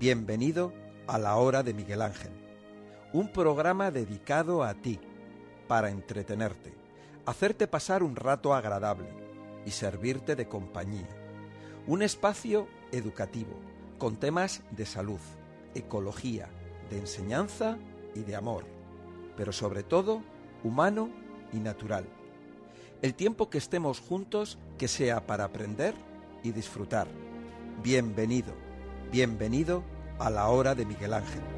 Bienvenido a la hora de Miguel Ángel, un programa dedicado a ti, para entretenerte, hacerte pasar un rato agradable y servirte de compañía. Un espacio educativo con temas de salud, ecología, de enseñanza y de amor, pero sobre todo humano y natural. El tiempo que estemos juntos que sea para aprender y disfrutar. Bienvenido, bienvenido a la hora de Miguel Ángel.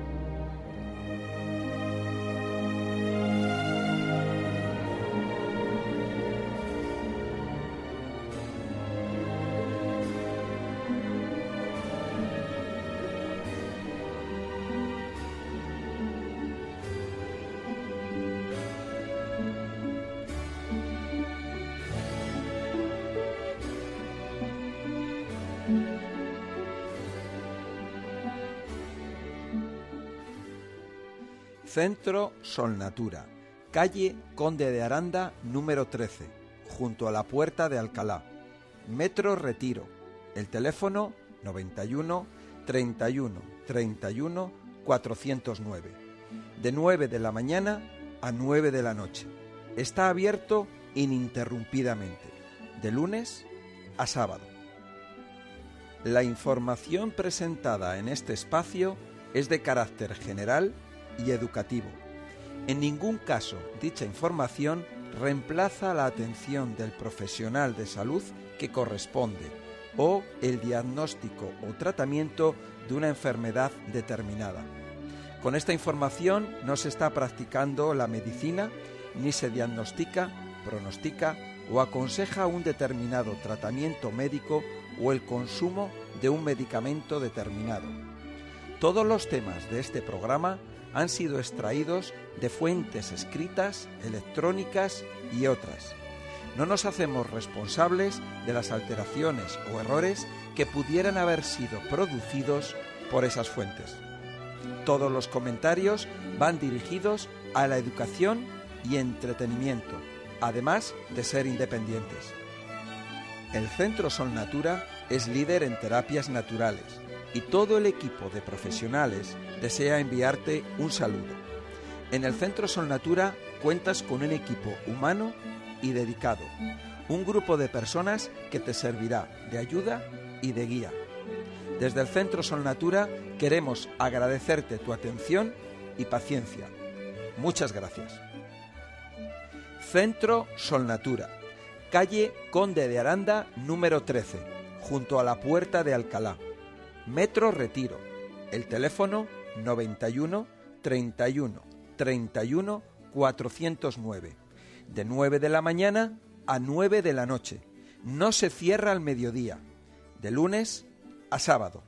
Centro Solnatura, calle Conde de Aranda número 13, junto a la Puerta de Alcalá. Metro Retiro. El teléfono 91 31 31 409. De 9 de la mañana a 9 de la noche. Está abierto ininterrumpidamente, de lunes a sábado. La información presentada en este espacio es de carácter general y educativo. En ningún caso dicha información reemplaza la atención del profesional de salud que corresponde o el diagnóstico o tratamiento de una enfermedad determinada. Con esta información no se está practicando la medicina ni se diagnostica, pronostica o aconseja un determinado tratamiento médico o el consumo de un medicamento determinado. Todos los temas de este programa han sido extraídos de fuentes escritas, electrónicas y otras. No nos hacemos responsables de las alteraciones o errores que pudieran haber sido producidos por esas fuentes. Todos los comentarios van dirigidos a la educación y entretenimiento, además de ser independientes. El Centro Sol Natura es líder en terapias naturales y todo el equipo de profesionales desea enviarte un saludo. En el Centro Sol Natura cuentas con un equipo humano y dedicado, un grupo de personas que te servirá de ayuda y de guía. Desde el Centro Sol Natura queremos agradecerte tu atención y paciencia. Muchas gracias. Centro Sol Natura, calle Conde de Aranda número 13, junto a la Puerta de Alcalá. Metro Retiro. El teléfono 91 31 31 409. De 9 de la mañana a 9 de la noche. No se cierra al mediodía. De lunes a sábado.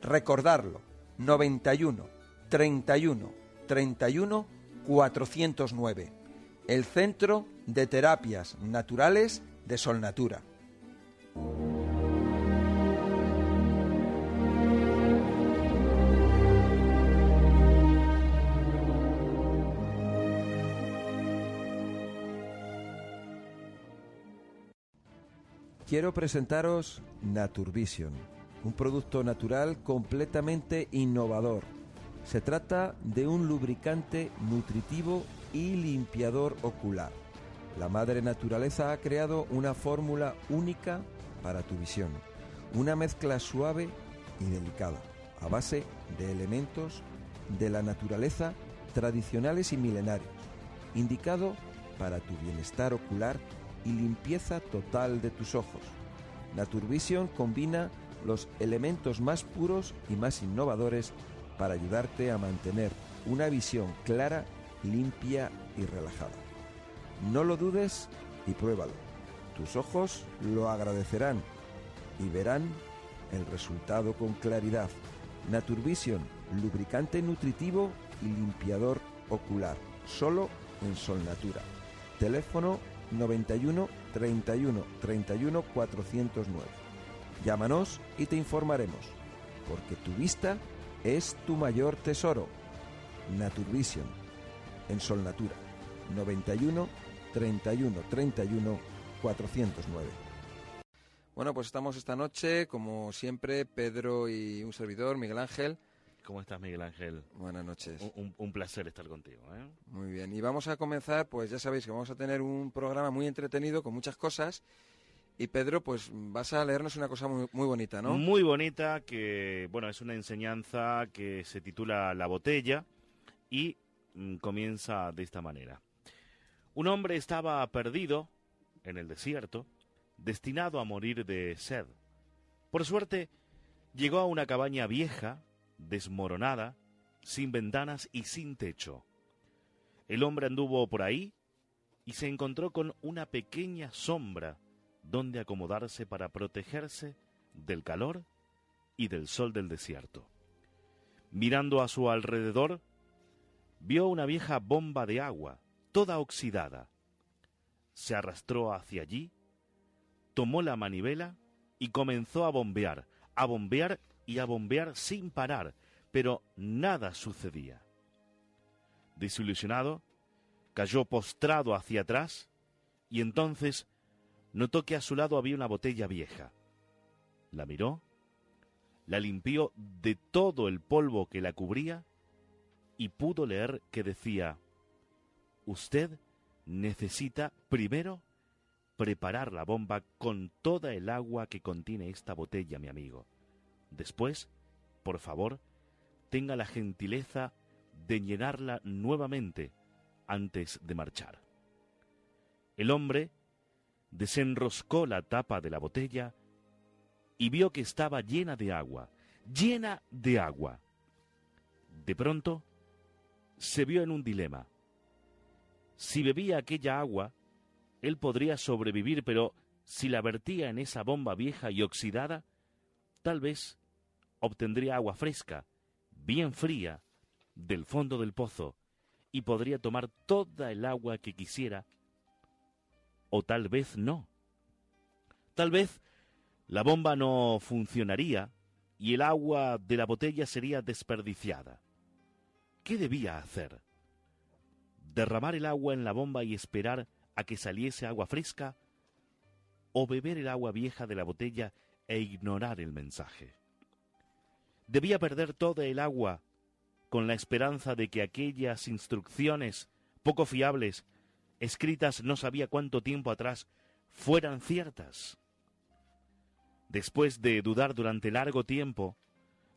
Recordarlo. 91 31 31 409. El Centro de Terapias Naturales de Solnatura. Quiero presentaros Naturvision, un producto natural completamente innovador. Se trata de un lubricante nutritivo y limpiador ocular. La madre naturaleza ha creado una fórmula única para tu visión, una mezcla suave y delicada, a base de elementos de la naturaleza tradicionales y milenarios, indicado para tu bienestar ocular y limpieza total de tus ojos. Naturvision combina los elementos más puros y más innovadores para ayudarte a mantener una visión clara, limpia y relajada. No lo dudes y pruébalo. Tus ojos lo agradecerán y verán el resultado con claridad. Naturvision, lubricante nutritivo y limpiador ocular, solo en Sol Natura. Teléfono 91 31 31 409. Llámanos y te informaremos, porque tu vista es tu mayor tesoro. Naturvision, en Sol Natura, 91 31 31 409. Bueno, pues estamos esta noche, como siempre, Pedro y un servidor, Miguel Ángel. ¿Cómo estás, Miguel Ángel? Buenas noches. Un, placer estar contigo. ¿eh? Muy bien. Y vamos a comenzar, pues ya sabéis que vamos a tener un programa muy entretenido con muchas cosas. Y Pedro, pues vas a leernos una cosa muy, muy bonita, ¿no? Muy bonita, que, bueno, es una enseñanza que se titula La botella y mm, comienza de esta manera. Un hombre estaba perdido en el desierto, destinado a morir de sed. Por suerte, llegó a una cabaña vieja, desmoronada, sin ventanas y sin techo. El hombre anduvo por ahí y se encontró con una pequeña sombra donde acomodarse para protegerse del calor y del sol del desierto. Mirando a su alrededor, vio una vieja bomba de agua, toda oxidada. Se arrastró hacia allí, tomó la manivela y comenzó a bombear, a bombear y a bombear sin parar, pero nada sucedía. Desilusionado, cayó postrado hacia atrás y entonces notó que a su lado había una botella vieja. La miró, la limpió de todo el polvo que la cubría y pudo leer que decía, Usted necesita primero preparar la bomba con toda el agua que contiene esta botella, mi amigo. Después, por favor, tenga la gentileza de llenarla nuevamente antes de marchar. El hombre desenroscó la tapa de la botella y vio que estaba llena de agua, llena de agua. De pronto, se vio en un dilema. Si bebía aquella agua, él podría sobrevivir, pero si la vertía en esa bomba vieja y oxidada, tal vez obtendría agua fresca, bien fría, del fondo del pozo, y podría tomar toda el agua que quisiera, o tal vez no. Tal vez la bomba no funcionaría y el agua de la botella sería desperdiciada. ¿Qué debía hacer? derramar el agua en la bomba y esperar a que saliese agua fresca, o beber el agua vieja de la botella e ignorar el mensaje. Debía perder toda el agua con la esperanza de que aquellas instrucciones poco fiables, escritas no sabía cuánto tiempo atrás, fueran ciertas. Después de dudar durante largo tiempo,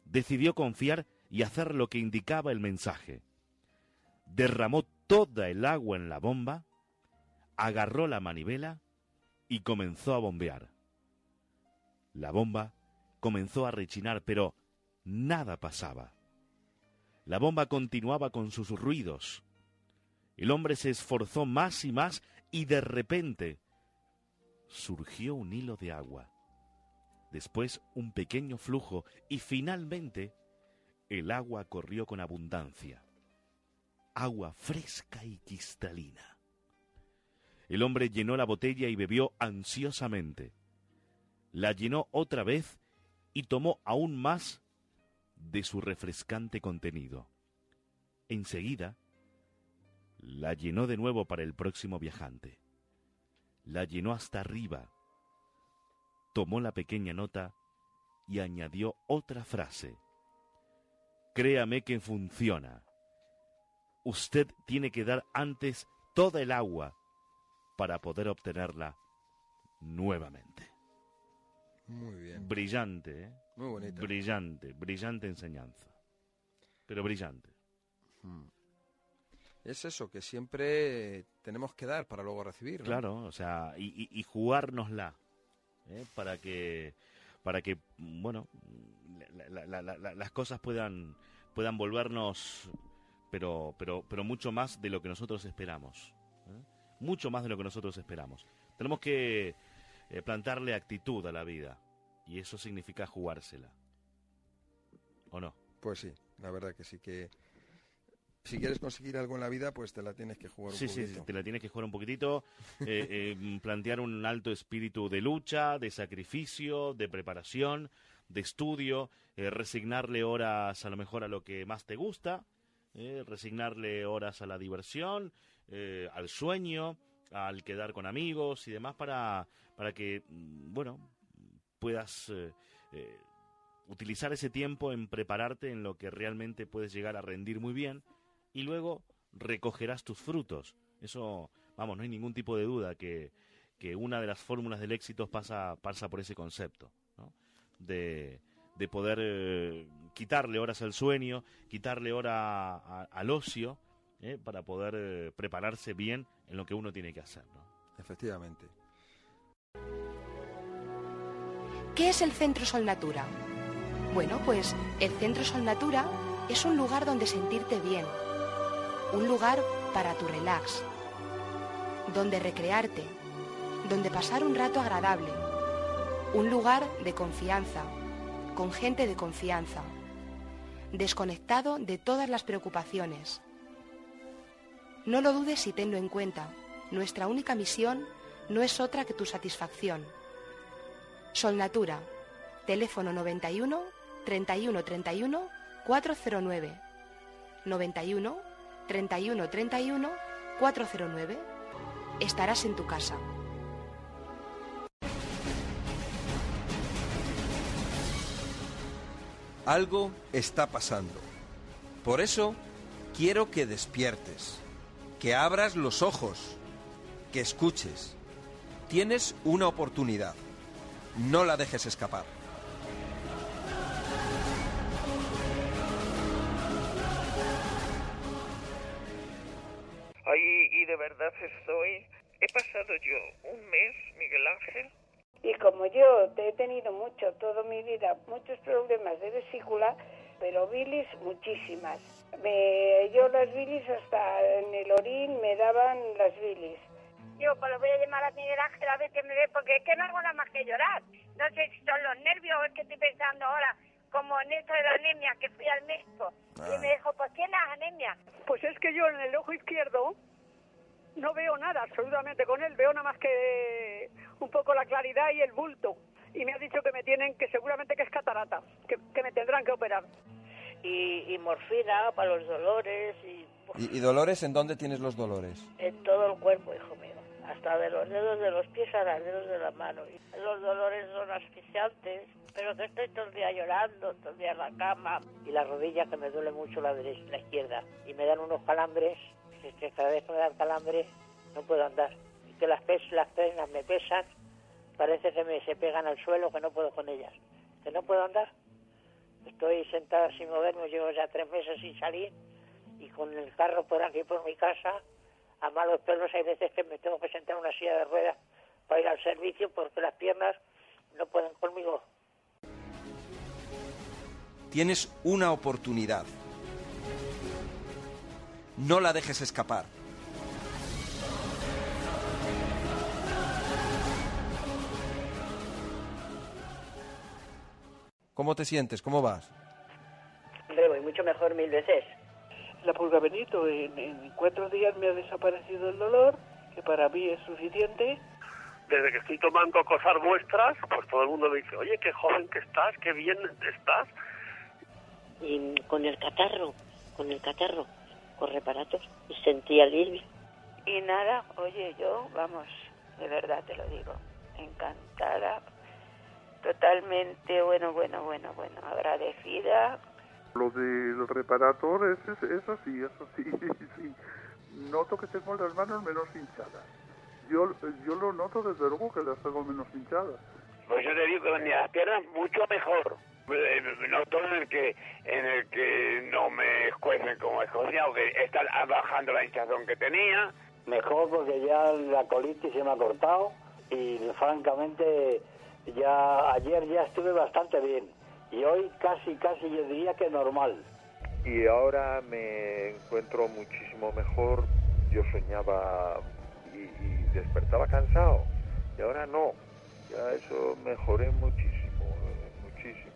decidió confiar y hacer lo que indicaba el mensaje. Derramó toda el agua en la bomba, agarró la manivela y comenzó a bombear. La bomba comenzó a rechinar, pero nada pasaba. La bomba continuaba con sus ruidos. El hombre se esforzó más y más y de repente surgió un hilo de agua, después un pequeño flujo y finalmente el agua corrió con abundancia agua fresca y cristalina. El hombre llenó la botella y bebió ansiosamente. La llenó otra vez y tomó aún más de su refrescante contenido. Enseguida, la llenó de nuevo para el próximo viajante. La llenó hasta arriba. Tomó la pequeña nota y añadió otra frase. Créame que funciona usted tiene que dar antes toda el agua para poder obtenerla nuevamente. Muy bien. Brillante, ¿eh? Muy bonito. Brillante, brillante enseñanza. Pero brillante. Hmm. Es eso, que siempre tenemos que dar para luego recibir. Claro, o sea, y, y, jugárnosla. ¿eh? Para que, para que, bueno, las cosas puedan, puedan volvernos pero, pero, pero mucho más de lo que nosotros esperamos. ¿eh? Mucho más de lo que nosotros esperamos. Tenemos que eh, plantarle actitud a la vida y eso significa jugársela. ¿O no? Pues sí, la verdad que sí que si quieres conseguir algo en la vida, pues te la tienes que jugar un poquito. Sí, sí, te la tienes que jugar un poquitito, eh, plantear un alto espíritu de lucha, de sacrificio, de preparación, de estudio, resignarle horas a lo mejor a lo que más te gusta, eh, resignarle horas a la diversión, eh, al sueño, al quedar con amigos y demás para, para que, mm, bueno, puedas eh, eh, utilizar ese tiempo en prepararte en lo que realmente puedes llegar a rendir muy bien y luego recogerás tus frutos. Eso, vamos, no hay ningún tipo de duda que, que una de las fórmulas del éxito pasa, pasa por ese concepto, ¿no? de, de, poder eh, quitarle horas al sueño, quitarle hora al ocio, para poder prepararse bien en lo que uno tiene que hacer. ¿no? Efectivamente. ¿Qué es el Centro Sol Natura? Bueno, pues el Centro Sol Natura es un lugar donde sentirte bien, un lugar para tu relax, donde recrearte, donde pasar un rato agradable, un lugar de confianza, con gente de confianza, desconectado de todas las preocupaciones. No lo dudes y tenlo en cuenta. Nuestra única misión no es otra que tu satisfacción. Sol Natura, teléfono 91 31 31 409. 91 31 31 409. Estarás en tu casa. Algo está pasando. Por eso quiero que despiertes, que abras los ojos, que escuches. Tienes una oportunidad. No la dejes escapar. Ay, y de verdad estoy... He pasado yo un mes, Miguel Ángel, y como yo he tenido mucho, toda mi vida, muchos problemas de vesícula, pero bilis muchísimas. Me, yo las bilis hasta en el orín me daban las bilis. Yo pues lo voy a llamar a Miguel Ángel a ver qué me ve, porque es que no hago nada más que llorar. No sé si son los nervios o es que estoy pensando ahora, como en esto de la anemia, que fui al médico y me dijo, pues tienes anemia. Pues es que yo en el ojo izquierdo no veo nada absolutamente con él, veo nada más que un poco la claridad y el bulto. Y me ha dicho que me tienen, que seguramente que es catarata, que, que me tendrán que operar. Y, y morfina para los dolores. Y, ¿Y, ¿Y, dolores en dónde tienes los dolores? En todo el cuerpo, hijo mío. Hasta de los dedos de los pies a los dedos de la mano. Los dolores son asfixiantes, pero que estoy todo el día llorando, todo el día en la cama. Y la rodilla que me duele mucho la derecha, la izquierda. Y me dan unos calambres es que cada vez que me dan calambre no puedo andar. Y que las, pes las piernas me pesan, parece que me se pegan al suelo, que no puedo con ellas. Que no puedo andar. Estoy sentada sin moverme, llevo ya tres meses sin salir y con el carro por aquí, por mi casa, a malos perros hay veces que me tengo que sentar en una silla de ruedas para ir al servicio porque las piernas no pueden conmigo. Tienes una oportunidad no la dejes escapar. ¿Cómo te sientes? ¿Cómo vas? Hombre, voy mucho mejor mil veces. La pulga Benito, en, en cuatro días me ha desaparecido el dolor, que para mí es suficiente. Desde que estoy tomando cosas vuestras, pues todo el mundo me dice, oye, qué joven que estás, qué bien estás. Y con el catarro, con el catarro, con reparatos y sentí alivio. Y nada, oye, yo, vamos, de verdad te lo digo, encantada, totalmente, bueno, bueno, bueno, bueno, agradecida. Lo del reparator es, es, es así, es así, sí. Noto que tengo las manos menos hinchadas. Yo, yo lo noto desde luego que las tengo menos hinchadas. Pues yo te digo que las piernas mucho mejor. Noto en el que en el que no me escuecen como escocía o que está bajando la hinchazón que tenía. Mejor porque ya la colitis se me ha cortado y francamente ya ayer ya estuve bastante bien y hoy casi casi yo diría que normal. Y ahora me encuentro muchísimo mejor. Yo soñaba y, y despertaba cansado y ahora no. Ya eso mejoré muchísimo, muchísimo.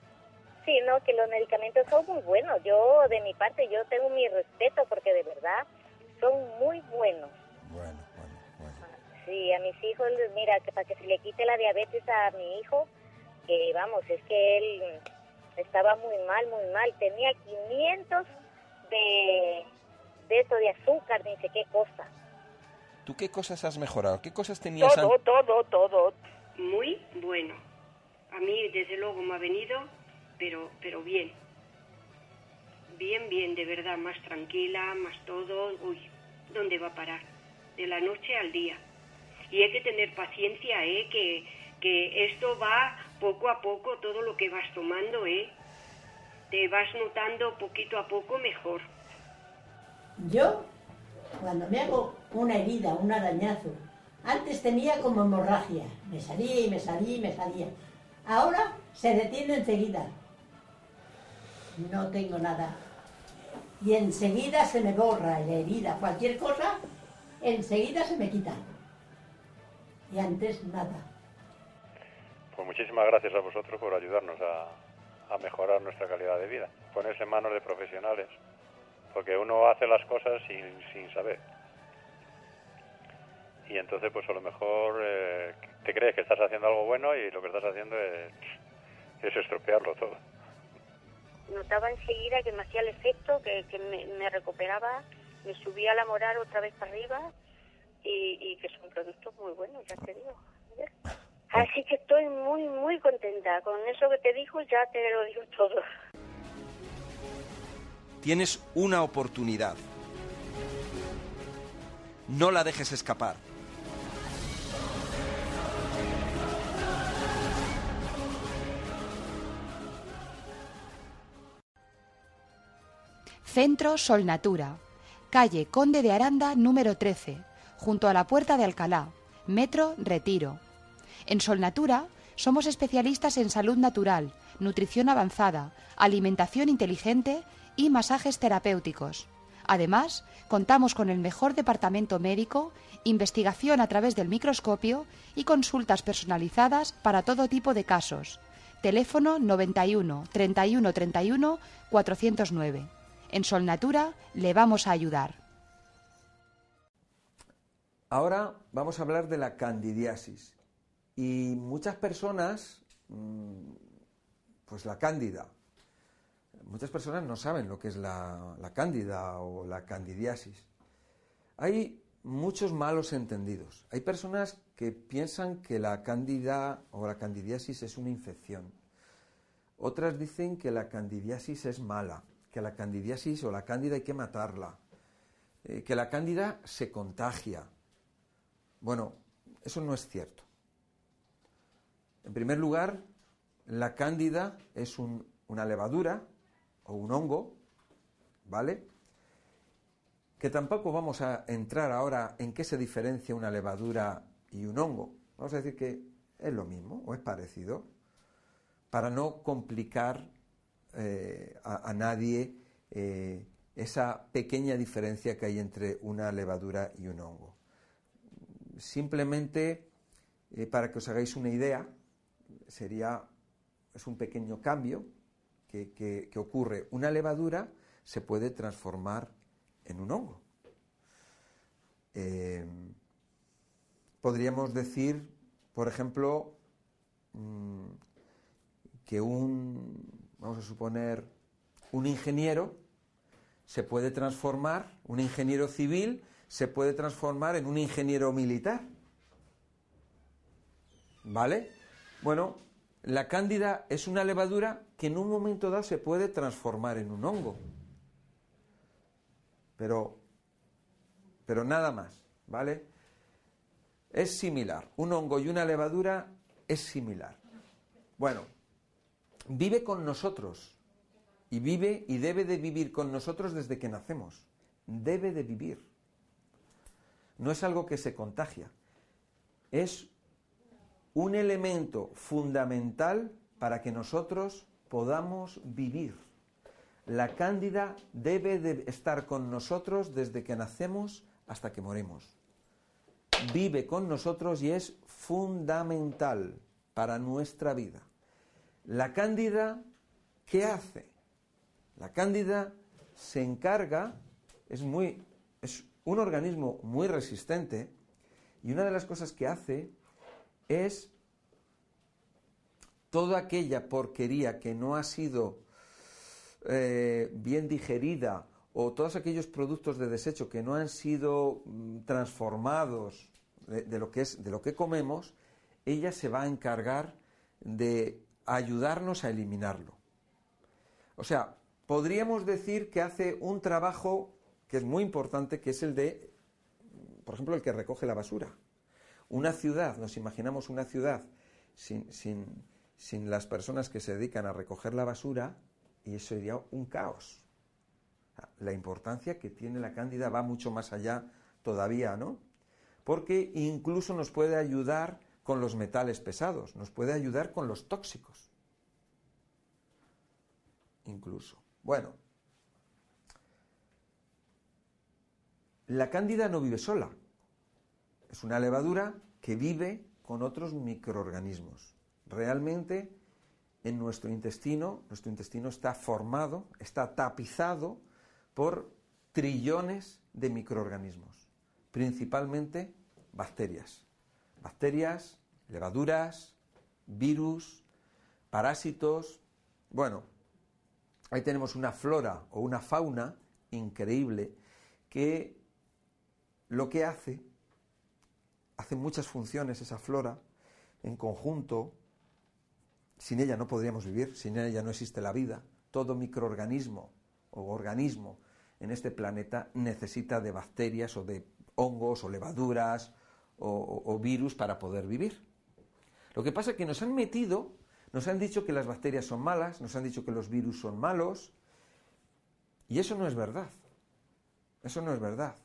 Sí, no, que los medicamentos son muy buenos. Yo, de mi parte, yo tengo mi respeto porque de verdad son muy buenos. Bueno, bueno, bueno. Sí, a mis hijos, mira, que para que se le quite la diabetes a mi hijo, que vamos, es que él estaba muy mal, muy mal. Tenía 500 de, de eso, de azúcar, ni sé qué cosa. ¿Tú qué cosas has mejorado? ¿Qué cosas tenías Todo, todo, todo. Muy bueno. A mí, desde luego, me ha venido, pero, pero bien. Bien, bien, de verdad, más tranquila, más todo. Uy, ¿dónde va a parar? De la noche al día. Y hay que tener paciencia, ¿eh? Que, que esto va poco a poco, todo lo que vas tomando, ¿eh? Te vas notando poquito a poco mejor. Yo, cuando me hago una herida, un arañazo, antes tenía como hemorragia. Me salía y me salía y me salía. Ahora se detiene enseguida. No tengo nada. Y enseguida se me borra la herida, cualquier cosa, enseguida se me quita. Y antes nada. Pues muchísimas gracias a vosotros por ayudarnos a, mejorar nuestra calidad de vida. Ponerse en manos de profesionales. Porque uno hace las cosas sin, sin saber. Y entonces, pues a lo mejor eh, te crees que estás haciendo algo bueno y lo que estás haciendo es, es estropearlo todo. Notaba enseguida que me hacía el efecto, que, que me, me recuperaba, me subía la moral otra vez para arriba y, y que son productos muy buenos, ya te digo. Así que estoy muy, muy contenta. Con eso que te dijo ya te lo digo todo. Tienes una oportunidad. No la dejes escapar. Centro Sol Natura, calle Conde de Aranda número 13, junto a la Puerta de Alcalá, Metro Retiro. En Sol Natura somos especialistas en salud natural, nutrición avanzada, alimentación inteligente y masajes terapéuticos. Además, contamos con el mejor departamento médico, investigación a través del microscopio y consultas personalizadas para todo tipo de casos. Teléfono 91 31 31 409. En Sol Natura le vamos a ayudar. Ahora vamos a hablar de la candidiasis. Y muchas personas, mm, pues la cándida, muchas personas no saben lo que es la, la cándida o la candidiasis. Hay muchos malos entendidos. Hay personas que piensan que la cándida o la candidiasis es una infección. Otras dicen que la candidiasis es mala, que la candidiasis o la cándida hay que matarla, eh, que la cándida se contagia. Bueno, eso no es cierto. En primer lugar, la cándida es un- una levadura o un hongo, ¿vale? Que tampoco vamos a entrar ahora en qué se diferencia una levadura y un hongo. Vamos a decir que es lo mismo o es parecido, para no complicar eh, a, nadie eh, esa pequeña diferencia que hay entre una levadura y un hongo. Simplemente, eh, para que os hagáis una idea, sería, es un pequeño cambio que, que- ocurre. Una levadura se puede transformar en un hongo. Eh, podríamos decir, por ejemplo, mm, que un, vamos a suponer, un ingeniero se puede transformar, un ingeniero civil se puede transformar en un ingeniero militar. ¿Vale? Bueno, la cándida es una levadura que en un momento dado se puede transformar en un hongo. Pero, pero nada más, ¿vale? Es similar. Un hongo y una levadura es similar. Bueno, vive con nosotros y vive y debe de vivir con nosotros desde que nacemos. Debe de vivir. No es algo que se contagia. Es un elemento fundamental para que nosotros podamos vivir. La cándida debe de estar con nosotros desde que nacemos hasta que morimos. Vive con nosotros y es fundamental para nuestra vida. La cándida, ¿qué hace? La cándida se encarga, es, muy, es un organismo muy resistente y una de las cosas que hace es toda aquella porquería que no ha sido eh, bien digerida o todos aquellos productos de desecho que no han sido mm, transformados de, de lo que es de lo que comemos, ella se va a encargar de ayudarnos a eliminarlo. O sea, podríamos decir que hace un trabajo que es muy importante, que es el de, por ejemplo, el que recoge la basura. Una ciudad, nos imaginamos una ciudad sin, sin las personas que se dedican a recoger la basura y eso sería un caos. La importancia que tiene la cándida va mucho más allá todavía, ¿no? Porque incluso nos puede ayudar con los metales pesados, nos puede ayudar con los tóxicos. Incluso. Bueno, la cándida no vive sola. Es una levadura que vive con otros microorganismos. Realmente en nuestro intestino, nuestro intestino está formado, está tapizado por trillones de microorganismos, principalmente bacterias. Bacterias, levaduras, virus, parásitos. Bueno, ahí tenemos una flora o una fauna increíble que lo que hace, hace muchas funciones esa flora en conjunto, sin ella no podríamos vivir, sin ella no existe la vida. Todo microorganismo o organismo en este planeta necesita de bacterias o de hongos o levaduras o, virus para poder vivir. Lo que pasa es que nos han metido, nos han dicho que las bacterias son malas, nos han dicho que los virus son malos, y eso no es verdad. Eso no es verdad.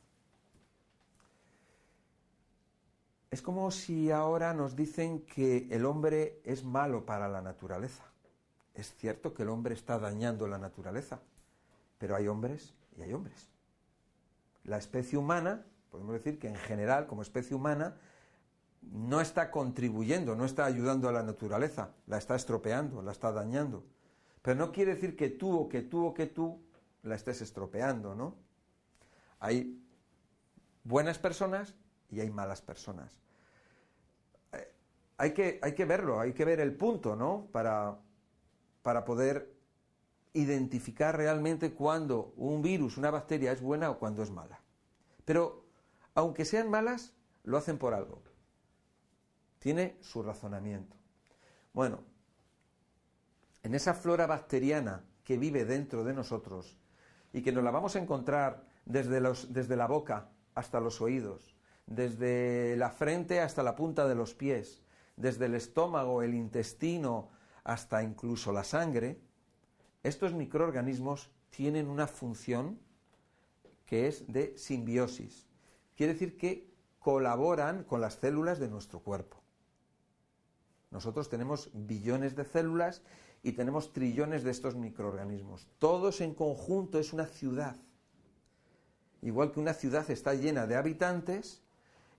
Es como si ahora nos dicen que el hombre es malo para la naturaleza. Es cierto que el hombre está dañando la naturaleza, pero hay hombres y hay hombres. La especie humana, podemos decir que en general, como especie humana, no está contribuyendo, no está ayudando a la naturaleza, la está estropeando, la está dañando. Pero no quiere decir que tú o que tú o que tú la estés estropeando, ¿no? Hay buenas personas y hay malas personas. Hay que, hay que verlo, hay que ver el punto, ¿no? Para, para poder identificar realmente cuando un virus, una bacteria es buena o cuando es mala. Pero, aunque sean malas, lo hacen por algo. Tiene su razonamiento. Bueno, en esa flora bacteriana que vive dentro de nosotros y que nos la vamos a encontrar desde, los, desde la boca hasta los oídos, desde la frente hasta la punta de los pies, desde el estómago, el intestino, hasta incluso la sangre, estos microorganismos tienen una función que es de simbiosis. Quiere decir que colaboran con las células de nuestro cuerpo. Nosotros tenemos billones de células y tenemos trillones de estos microorganismos. Todos en conjunto es una ciudad. Igual que una ciudad está llena de habitantes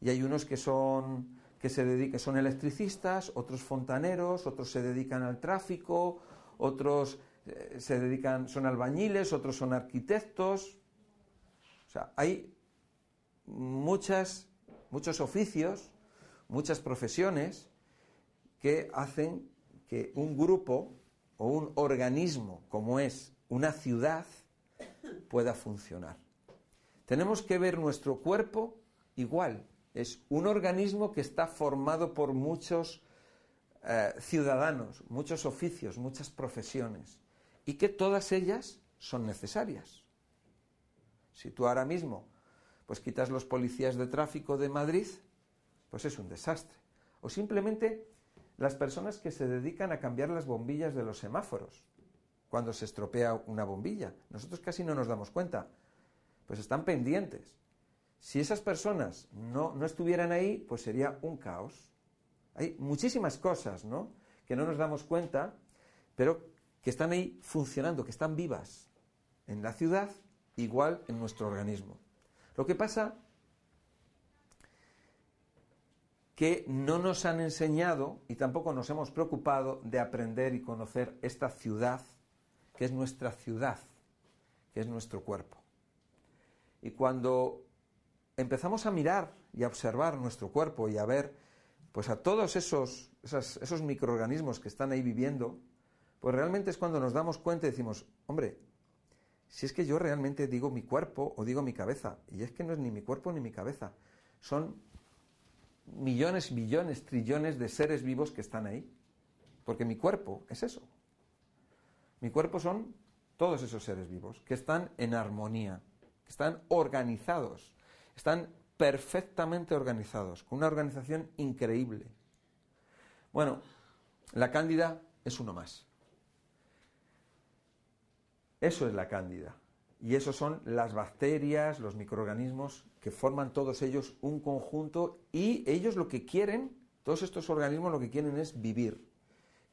y hay unos que son que se dedican son electricistas, otros fontaneros, otros se dedican al tráfico, otros eh, se dedican, son albañiles, otros son arquitectos. O sea, hay muchas, muchos oficios, muchas profesiones que hacen que un grupo o un organismo como es una ciudad pueda funcionar. Tenemos que ver nuestro cuerpo igual. Es un organismo que está formado por muchos eh, ciudadanos, muchos oficios, muchas profesiones y que todas ellas son necesarias. Si tú ahora mismo pues quitas los policías de tráfico de Madrid, pues es un desastre. O simplemente las personas que se dedican a cambiar las bombillas de los semáforos cuando se estropea una bombilla. Nosotros casi no nos damos cuenta, pues están pendientes. Si esas personas no, no estuvieran ahí, pues sería un caos. Hay muchísimas cosas, ¿no? Que no nos damos cuenta, pero que están ahí funcionando, que están vivas en la ciudad, igual en nuestro organismo. Lo que pasa que no nos han enseñado y tampoco nos hemos preocupado de aprender y conocer esta ciudad, que es nuestra ciudad, que es nuestro cuerpo. Y cuando empezamos a mirar y a observar nuestro cuerpo y a ver pues a todos esos, esos microorganismos que están ahí viviendo, pues realmente es cuando nos damos cuenta y decimos, hombre, si es que yo realmente digo mi cuerpo o digo mi cabeza, y es que no es ni mi cuerpo ni mi cabeza, son millones, billones, trillones de seres vivos que están ahí. porque mi cuerpo es eso. Mi cuerpo son todos esos seres vivos que están en armonía, que están organizados, están perfectamente organizados, con una organización increíble. Bueno, la cándida es uno más. Eso es la cándida. Y eso son las bacterias, los microorganismos que forman todos ellos un conjunto y ellos lo que quieren, todos estos organismos lo que quieren es vivir.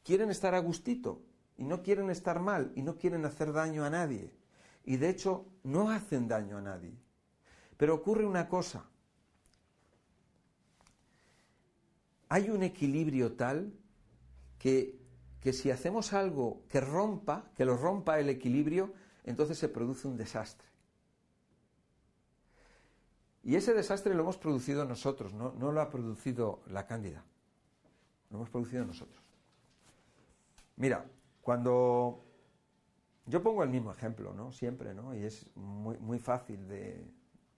Quieren estar a gustito y no quieren estar mal y no quieren hacer daño a nadie. Y de hecho no hacen daño a nadie. Pero ocurre una cosa. Hay un equilibrio tal que, que si hacemos algo que rompa, que lo rompa el equilibrio, entonces se produce un desastre. Y ese desastre lo hemos producido nosotros, no, lo ha producido la cándida, lo hemos producido nosotros. Mira, cuando yo pongo el mismo ejemplo, ¿no? Siempre, ¿no? Y es muy, muy fácil de,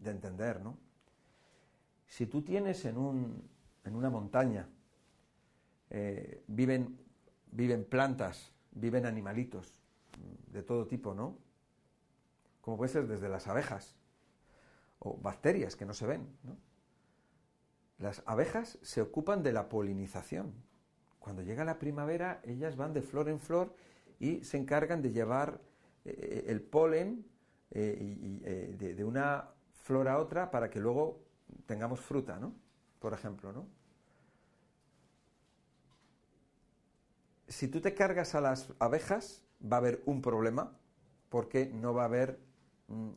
entender, ¿no? Si tú tienes en, un, en una montaña, eh, viven, viven plantas, viven animalitos de todo tipo, ¿no? como puede ser desde las abejas o bacterias que no se ven. Las abejas se ocupan de la polinización. Cuando llega la primavera, ellas van de flor en flor y se encargan de llevar eh, el polen eh, eh, de, de, una flor a otra para que luego tengamos fruta, ¿no? Por ejemplo, ¿no? Si tú te cargas a las abejas, va a haber un problema porque no va a haber Mm,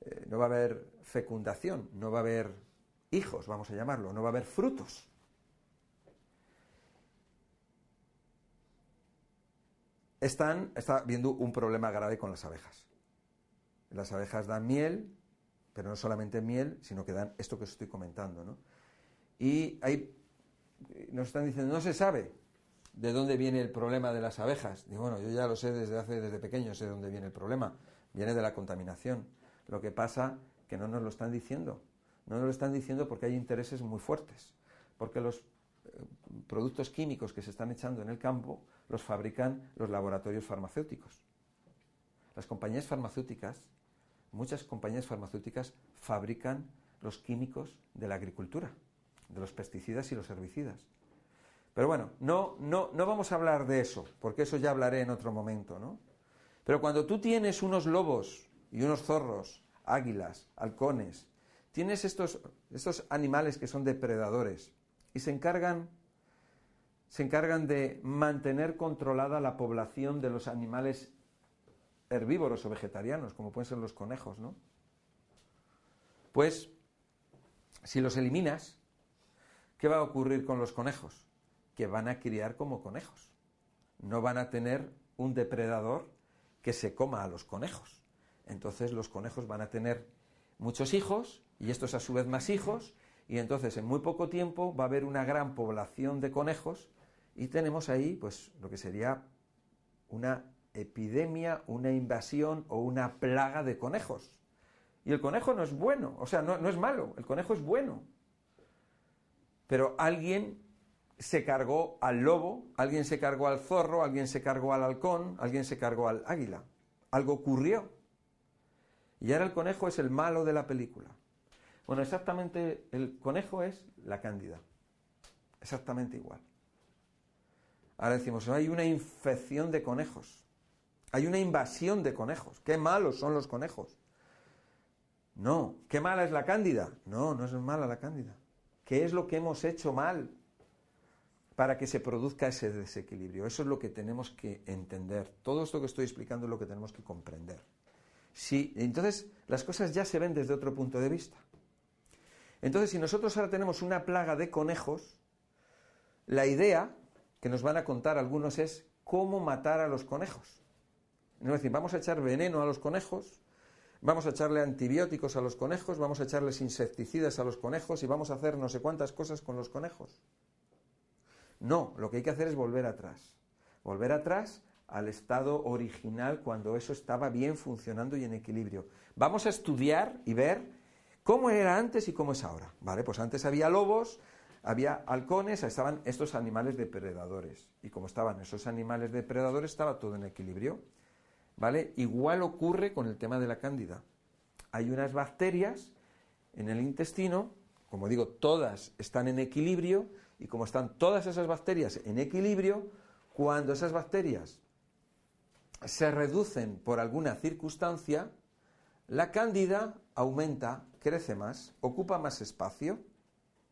eh, no va a haber fecundación, no va a haber hijos, vamos a llamarlo, no va a haber frutos. Están, está viendo un problema grave con las abejas. Las abejas dan miel, pero no solamente miel, sino que dan esto que os estoy comentando. ¿no? Y ahí nos están diciendo, no se sabe de dónde viene el problema de las abejas. Y bueno, yo ya lo sé desde hace, desde pequeño, sé de dónde viene el problema viene de la contaminación. Lo que pasa que no nos lo están diciendo. No nos lo están diciendo porque hay intereses muy fuertes. Porque los eh, productos químicos que se están echando en el campo los fabrican los laboratorios farmacéuticos. Las compañías farmacéuticas, muchas compañías farmacéuticas fabrican los químicos de la agricultura, de los pesticidas y los herbicidas. Pero bueno, no, no, no vamos a hablar de eso, porque eso ya hablaré en otro momento, ¿no? Pero cuando tú tienes unos lobos y unos zorros, águilas, halcones, tienes estos, estos animales que son depredadores y se encargan, se encargan de mantener controlada la población de los animales herbívoros o vegetarianos, como pueden ser los conejos, ¿no? Pues, si los eliminas, ¿qué va a ocurrir con los conejos? Que van a criar como conejos. No van a tener un depredador que se coma a los conejos. Entonces los conejos van a tener muchos hijos y estos a su vez más hijos y entonces en muy poco tiempo va a haber una gran población de conejos y tenemos ahí pues lo que sería una epidemia, una invasión o una plaga de conejos. Y el conejo no es bueno, o sea, no, no es malo, el conejo es bueno. Pero alguien se cargó al lobo, alguien se cargó al zorro, alguien se cargó al halcón, alguien se cargó al águila. Algo ocurrió. Y ahora el conejo es el malo de la película. Bueno, exactamente, el conejo es la cándida. Exactamente igual. Ahora decimos, hay una infección de conejos. Hay una invasión de conejos. Qué malos son los conejos. No, qué mala es la cándida. No, no es mala la cándida. ¿Qué es lo que hemos hecho mal? para que se produzca ese desequilibrio. Eso es lo que tenemos que entender. Todo esto que estoy explicando es lo que tenemos que comprender. Sí, entonces las cosas ya se ven desde otro punto de vista. Entonces, si nosotros ahora tenemos una plaga de conejos, la idea que nos van a contar algunos es cómo matar a los conejos. Es decir, vamos a echar veneno a los conejos, vamos a echarle antibióticos a los conejos, vamos a echarles insecticidas a los conejos y vamos a hacer no sé cuántas cosas con los conejos. No, lo que hay que hacer es volver atrás. Volver atrás al estado original cuando eso estaba bien funcionando y en equilibrio. Vamos a estudiar y ver cómo era antes y cómo es ahora. Vale, pues antes había lobos, había halcones, estaban estos animales depredadores. Y como estaban esos animales depredadores, estaba todo en equilibrio. ¿Vale? Igual ocurre con el tema de la cándida. Hay unas bacterias en el intestino, como digo, todas están en equilibrio, y como están todas esas bacterias en equilibrio, cuando esas bacterias se reducen por alguna circunstancia, la cándida aumenta, crece más, ocupa más espacio.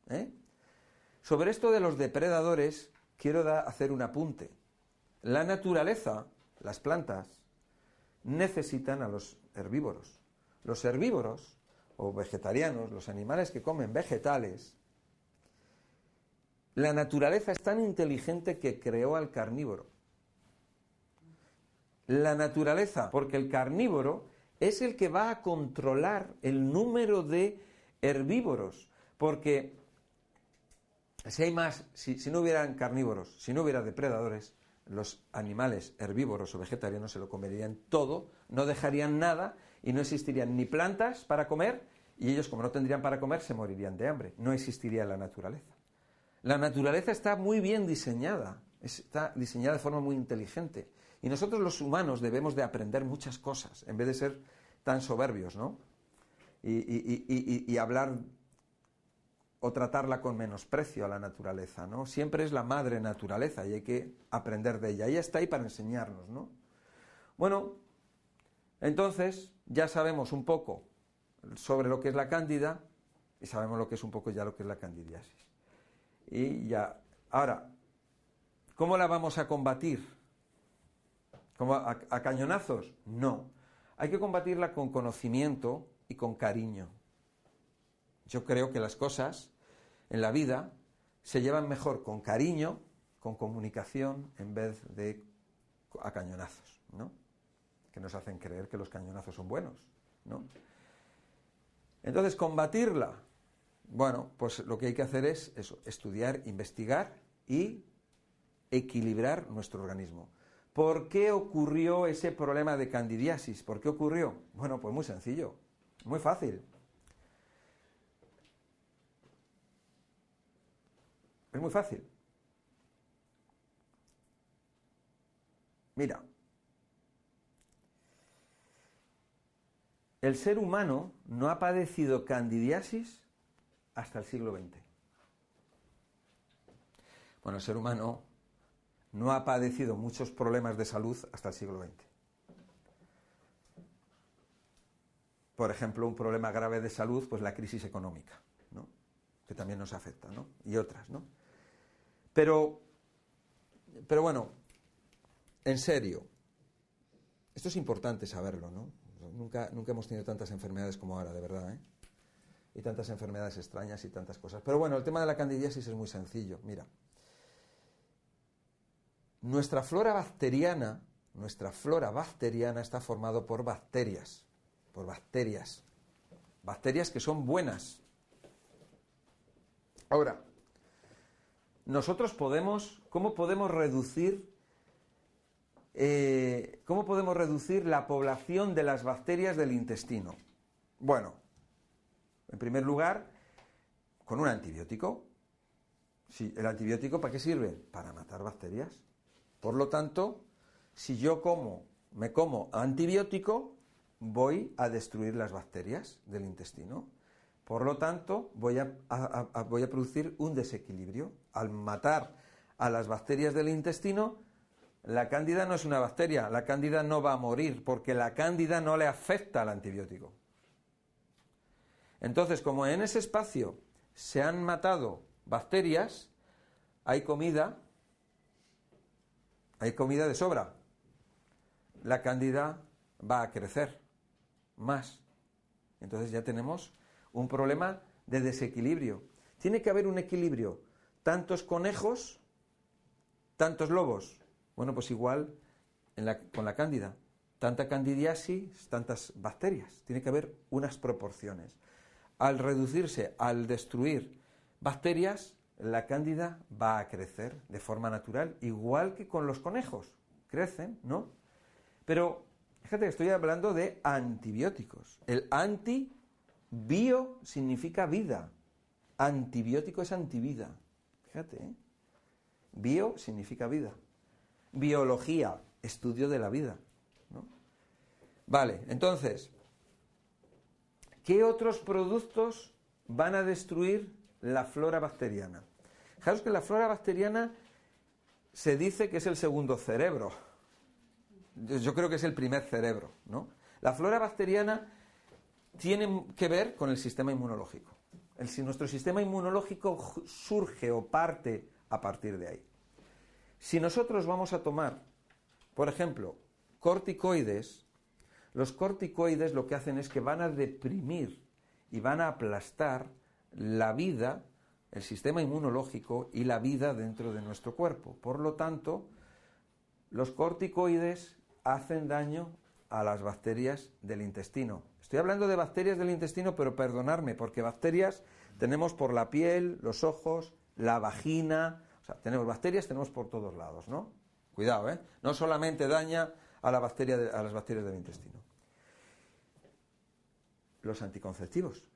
¿eh? Sobre esto de los depredadores, quiero hacer un apunte. La naturaleza, las plantas, necesitan a los herbívoros. Los herbívoros o vegetarianos, los animales que comen vegetales, la naturaleza es tan inteligente que creó al carnívoro. La naturaleza, porque el carnívoro es el que va a controlar el número de herbívoros, porque si hay más, si, no hubieran carnívoros, si no hubiera depredadores, los animales herbívoros o vegetarianos se lo comerían todo, no dejarían nada y no existirían ni plantas para comer y ellos como no tendrían para comer se morirían de hambre. No existiría la naturaleza. La naturaleza está muy bien diseñada, está diseñada de forma muy inteligente y nosotros los humanos debemos de aprender muchas cosas en vez de ser tan soberbios, ¿no? Y, y hablar o tratarla con menosprecio a la naturaleza, ¿no? Siempre es la madre naturaleza y hay que aprender de ella. Ella está ahí para enseñarnos, ¿no? Bueno, entonces ya sabemos un poco sobre lo que es la cándida y sabemos lo que es un poco ya lo que es la candidiasis. Y ya, ahora, ¿cómo la vamos a combatir? ¿Como a, a cañonazos? No. Hay que combatirla con conocimiento y con cariño. Yo creo que las cosas en la vida se llevan mejor con cariño, con comunicación, en vez de a cañonazos, ¿no? Que nos hacen creer que los cañonazos son buenos, ¿no? Entonces, combatirla, bueno, pues lo que hay que hacer es eso, estudiar, investigar y equilibrar nuestro organismo. ¿Por qué ocurrió ese problema de candidiasis? ¿Por qué ocurrió? Bueno, pues muy sencillo, muy fácil. Es muy fácil. Mira, el ser humano no ha padecido candidiasis hasta el siglo XX. Bueno, el ser humano no ha padecido muchos problemas de salud hasta el siglo XX. Por ejemplo, un problema grave de salud, pues la crisis económica, ¿no? que también nos afecta, ¿no? y otras. ¿no? Pero, pero bueno, en serio, esto es importante saberlo, ¿no? Nunca, nunca hemos tenido tantas enfermedades como ahora, de verdad, ¿eh? Y tantas enfermedades extrañas y tantas cosas. Pero bueno, el tema de la candidiasis es muy sencillo. Mira, nuestra flora bacteriana, nuestra flora bacteriana está formado por bacterias, por bacterias, bacterias que son buenas. Ahora, nosotros podemos, ¿cómo podemos reducir, eh, cómo podemos reducir la población de las bacterias del intestino? Bueno, en primer lugar, con un antibiótico. Sí, ¿El antibiótico para qué sirve? Para matar bacterias. Por lo tanto, si yo como, me como antibiótico, voy a destruir las bacterias del intestino. Por lo tanto, voy a, producir un desequilibrio. Al matar a las bacterias del intestino, la cándida no es una bacteria, la cándida no va a morir porque la cándida no le afecta al antibiótico. Entonces, como en ese espacio se han matado bacterias, hay comida hay comida de sobra. La cándida va a crecer más. Entonces ya tenemos un problema de desequilibrio. Tiene que haber un equilibrio. Tantos conejos, tantos lobos. Bueno, pues igual con la cándida. Tanta candidiasis, tantas bacterias. Tiene que haber unas proporciones. Al reducirse, al destruir bacterias, la cándida va a crecer de forma natural, igual que con los conejos. Crecen, ¿no? Pero fíjate que estoy hablando de antibióticos. El anti bio significa vida. Antibiótico es antivida. Fíjate, ¿eh? Bio significa vida. Biología, estudio de la vida. Vale, entonces, ¿qué otros productos van a destruir la flora bacteriana? Fijaros que la flora bacteriana se dice que es el segundo cerebro. Yo creo que es el primer cerebro, ¿no? La flora bacteriana tiene que ver con el sistema inmunológico. Si nuestro sistema inmunológico surge o parte a partir de ahí. Si nosotros vamos a tomar, por ejemplo, corticoides, los corticoides lo que hacen es que van a deprimir y van a aplastar la vida, el sistema inmunológico y la vida dentro de nuestro cuerpo. Por lo tanto, los corticoides hacen daño a las bacterias del intestino. Estoy hablando de bacterias del intestino, pero perdonarme, porque bacterias tenemos por la piel, los ojos, la vagina, o sea, tenemos bacterias, tenemos por todos lados, ¿no? Cuidado, ¿eh? No solamente daña a, la bacteria a las bacterias del intestino. Los anticonceptivos.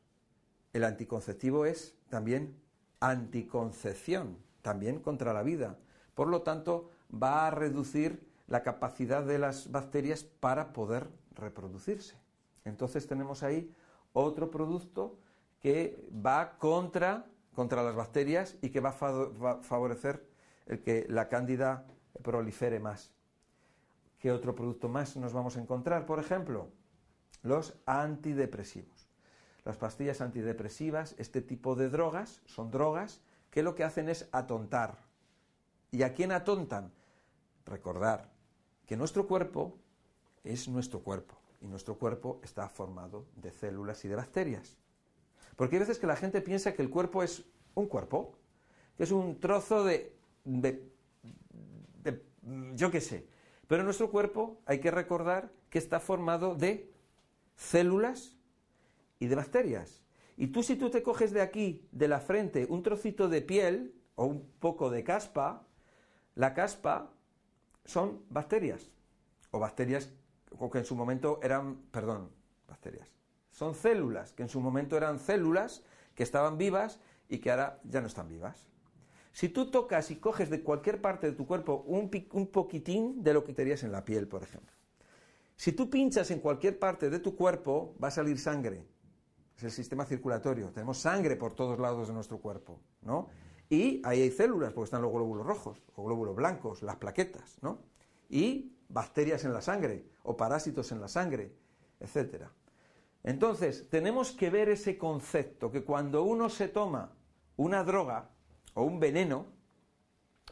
El anticonceptivo es también anticoncepción, también contra la vida. Por lo tanto, va a reducir la capacidad de las bacterias para poder reproducirse. Entonces tenemos ahí otro producto que va contra, contra las bacterias y que va a favorecer el que la cándida prolifere más. ¿Qué otro producto más nos vamos a encontrar? Por ejemplo, los antidepresivos. Las pastillas antidepresivas, este tipo de drogas, son drogas que lo que hacen es atontar. ¿Y a quién atontan? Recordar que nuestro cuerpo es nuestro cuerpo y nuestro cuerpo está formado de células y de bacterias. Porque hay veces que la gente piensa que el cuerpo es un cuerpo, que es un trozo de, de, yo qué sé. Pero nuestro cuerpo hay que recordar que está formado de células y de bacterias. Y tú si tú te coges de aquí, de la frente, un trocito de piel o un poco de caspa, la caspa son bacterias. O bacterias que en su momento eran, perdón, bacterias son células, que en su momento eran células que estaban vivas y que ahora ya no están vivas. Si tú tocas y coges de cualquier parte de tu cuerpo un, poquitín de lo que tenías en la piel, por ejemplo. Si tú pinchas en cualquier parte de tu cuerpo, va a salir sangre. Es el sistema circulatorio. Tenemos sangre por todos lados de nuestro cuerpo, ¿no? Y ahí hay células, porque están los glóbulos rojos, o glóbulos blancos, las plaquetas, ¿no? Y bacterias en la sangre, o parásitos en la sangre, etcétera. Entonces, tenemos que ver ese concepto, que cuando uno se toma una droga o un veneno,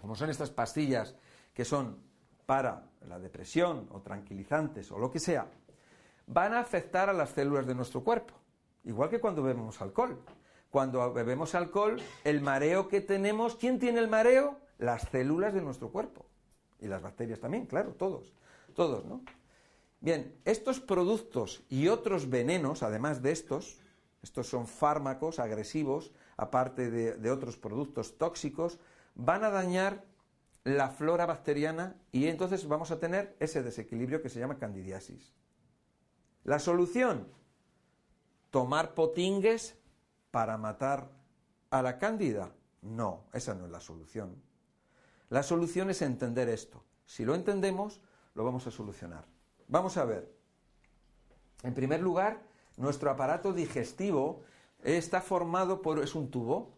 como son estas pastillas que son para la depresión o tranquilizantes o lo que sea, van a afectar a las células de nuestro cuerpo, igual que cuando bebemos alcohol. Cuando bebemos alcohol, el mareo que tenemos, ¿quién tiene el mareo? Las células de nuestro cuerpo. Y las bacterias también, claro, todos. Todos, ¿no? Bien, estos productos y otros venenos, además de estos, estos son fármacos agresivos, aparte de, otros productos tóxicos, van a dañar la flora bacteriana y entonces vamos a tener ese desequilibrio que se llama candidiasis. La solución, tomar potingues para matar a la cándida. No, esa no es la solución. La solución es entender esto. Si lo entendemos, lo vamos a solucionar. Vamos a ver. En primer lugar, nuestro aparato digestivo está formado por es un tubo.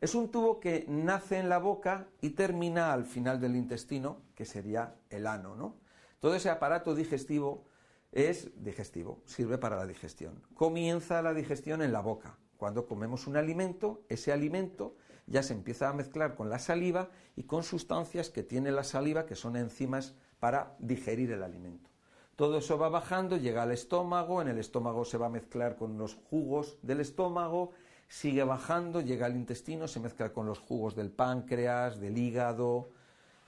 Es un tubo que nace en la boca y termina al final del intestino, que sería el ano, ¿no? Todo ese aparato digestivo es digestivo, sirve para la digestión. Comienza la digestión en la boca. Cuando comemos un alimento, ese alimento ya se empieza a mezclar con la saliva y con sustancias que tiene la saliva, que son enzimas para digerir el alimento. Todo eso va bajando, llega al estómago, en el estómago se va a mezclar con los jugos del estómago, sigue bajando, llega al intestino, se mezcla con los jugos del páncreas, del hígado,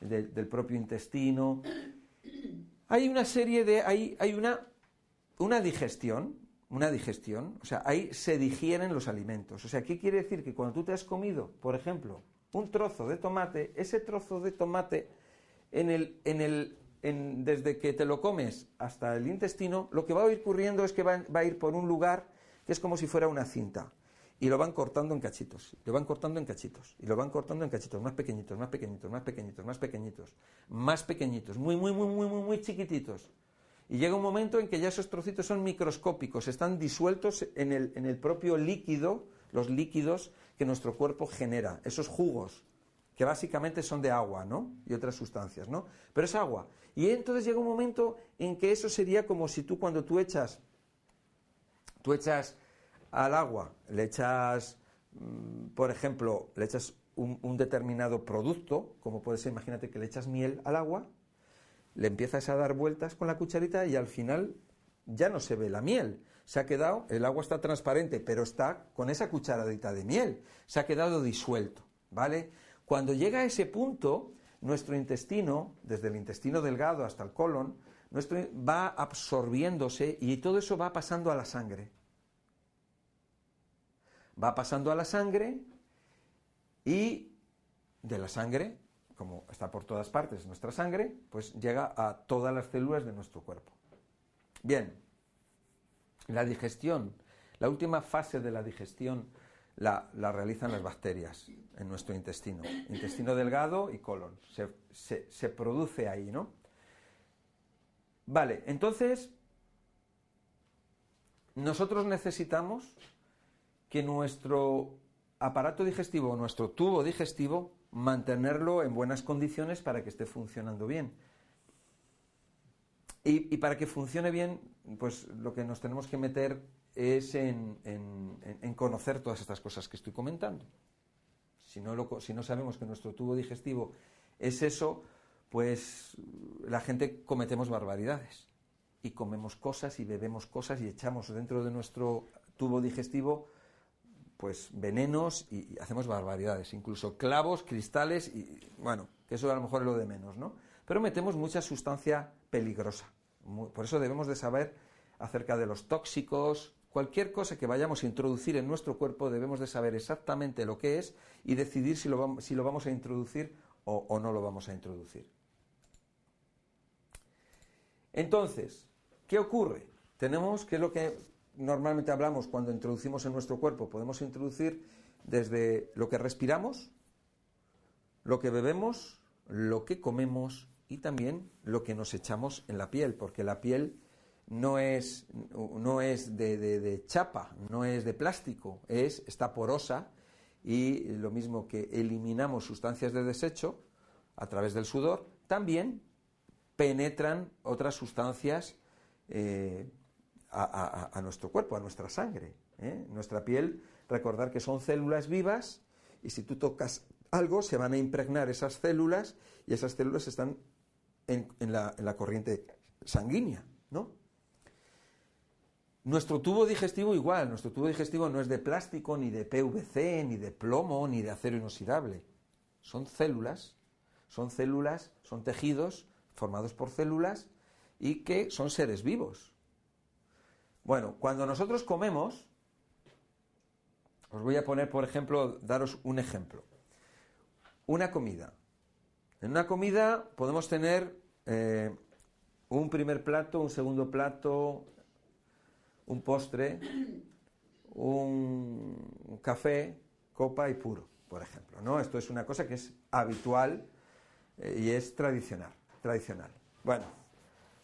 del propio intestino. Hay una serie de. hay, hay una, una digestión, una digestión, o sea, ahí se digieren los alimentos. O sea, ¿qué quiere decir? Que cuando tú te has comido, por ejemplo, un trozo de tomate, ese trozo de tomate en el, en el desde que te lo comes hasta el intestino, lo que va a ir ocurriendo es que va, a ir por un lugar que es como si fuera una cinta. y lo van cortando en cachitos, lo van cortando en cachitos, y lo van cortando en cachitos más pequeñitos, más pequeñitos, más pequeñitos, más pequeñitos, más pequeñitos, muy, muy, muy, muy, muy, muy chiquititos. Y llega un momento en que ya esos trocitos son microscópicos, están disueltos en el, en el propio líquido, los líquidos que nuestro cuerpo genera, esos jugos, que básicamente son de agua, ¿no? Y otras sustancias, ¿no? Pero es agua. Y entonces llega un momento en que eso sería como si tú cuando tú echas, tú echas al agua, le echas, mm, por ejemplo, le echas un, un determinado producto, como puede ser, imagínate que le echas miel al agua, le empiezas a dar vueltas con la cucharita y al final ya no se ve la miel. Se ha quedado, el agua está transparente, pero está con esa cucharadita de miel. Se ha quedado disuelto, ¿vale? Cuando llega a ese punto, nuestro intestino, desde el intestino delgado hasta el colon, nuestro, va absorbiéndose y todo eso va pasando a la sangre. Va pasando a la sangre y de la sangre, como está por todas partes nuestra sangre, pues llega a todas las células de nuestro cuerpo. Bien, la digestión, la última fase de la digestión la, realizan las bacterias en nuestro intestino, intestino delgado y colon. Se, se produce ahí, ¿no? Vale, entonces nosotros necesitamos que nuestro aparato digestivo, nuestro tubo digestivo, mantenerlo en buenas condiciones para que esté funcionando bien. Y, para que funcione bien, pues lo que nos tenemos que meter es en, conocer todas estas cosas que estoy comentando. Si no, si no sabemos que nuestro tubo digestivo es eso, pues la gente cometemos barbaridades. Y comemos cosas y bebemos cosas y echamos dentro de nuestro tubo digestivo pues venenos y, hacemos barbaridades, incluso clavos, cristales y bueno, que eso a lo mejor es lo de menos, ¿no? Pero metemos mucha sustancia peligrosa. por eso debemos de saber acerca de los tóxicos, cualquier cosa que vayamos a introducir en nuestro cuerpo debemos de saber exactamente lo que es y decidir si lo, vamos, si lo vamos a introducir o, no lo vamos a introducir. Entonces, ¿qué ocurre? Tenemos, que lo que normalmente hablamos cuando introducimos en nuestro cuerpo, podemos introducir desde lo que respiramos, lo que bebemos, lo que comemos y también lo que nos echamos en la piel, porque la piel no es, no es de, chapa, no es de plástico, es, está porosa y lo mismo que eliminamos sustancias de desecho a través del sudor, también penetran otras sustancias eh, a, nuestro cuerpo, a nuestra sangre. ¿eh? Nuestra piel, recordar que son células vivas y si tú tocas algo se van a impregnar esas células y esas células están en, la, en la, corriente sanguínea, ¿no? Nuestro tubo digestivo igual, nuestro tubo digestivo no es de plástico, ni de PVC, ni de plomo, ni de acero inoxidable. Son células, son células, son tejidos formados por células y que son seres vivos. Bueno, cuando nosotros comemos, os voy a poner, por ejemplo, daros un ejemplo. Una comida. En una comida podemos tener eh, un primer plato, un segundo plato, un postre, un café, copa y puro, por ejemplo. ¿no? Esto es una cosa que es habitual eh, y es tradicional, tradicional. Bueno,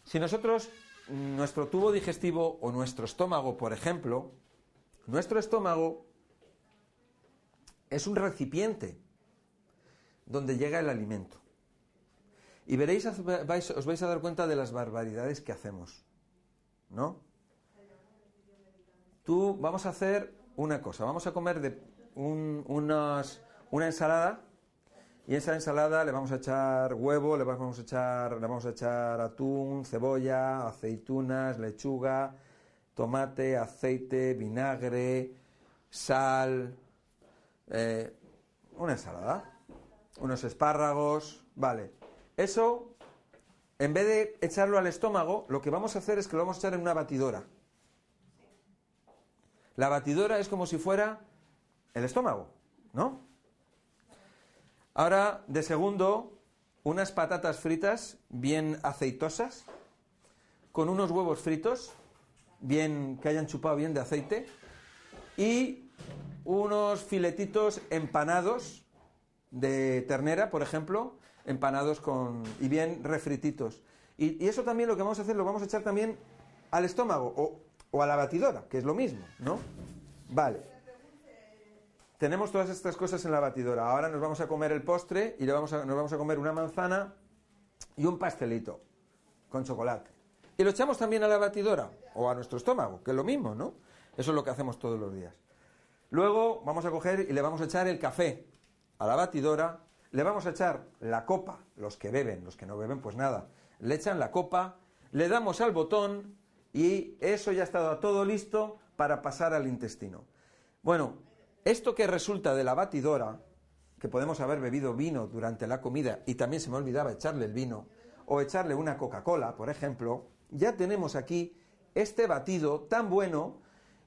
si nosotros nuestro tubo digestivo o nuestro estómago, por ejemplo, nuestro estómago es un recipiente donde llega el alimento. Y veréis, os vais a dar cuenta de las barbaridades que hacemos. ¿No? Tú, vamos a hacer una cosa, vamos a comer de una ensalada y esa ensalada le vamos a echar huevo, le vamos a echar, le vamos a echar atún, cebolla, aceitunas, lechuga, tomate, aceite, vinagre, sal, eh, una ensalada, unos espárragos, vale. Eso, en vez de echarlo al estómago, lo que vamos a hacer es que lo vamos a echar en una batidora. La batidora es como si fuera el estómago, ¿no? Ahora, de segundo, unas patatas fritas bien aceitosas, con unos huevos fritos, bien que hayan chupado bien de aceite, y unos filetitos empanados de ternera, por ejemplo, empanados con y bien refrititos. Y, y eso también lo que vamos a hacer lo vamos a echar también al estómago o, o a la batidora, que es lo mismo, ¿no? Vale. Tenemos todas estas cosas en la batidora. Ahora nos vamos a comer el postre y le vamos a- nos vamos a comer una manzana y un pastelito con chocolate. Y lo echamos también a la batidora o a nuestro estómago, que es lo mismo, ¿no? Eso es lo que hacemos todos los días. Luego vamos a coger y le vamos a echar el café a la batidora, le vamos a echar la copa, los que beben, los que no beben, pues nada, le echan la copa, le damos al botón y eso ya está todo listo para pasar al intestino. Bueno, esto que resulta de la batidora, que podemos haber bebido vino durante la comida y también se me olvidaba echarle el vino, o echarle una Coca-Cola, por ejemplo, ya tenemos aquí este batido tan bueno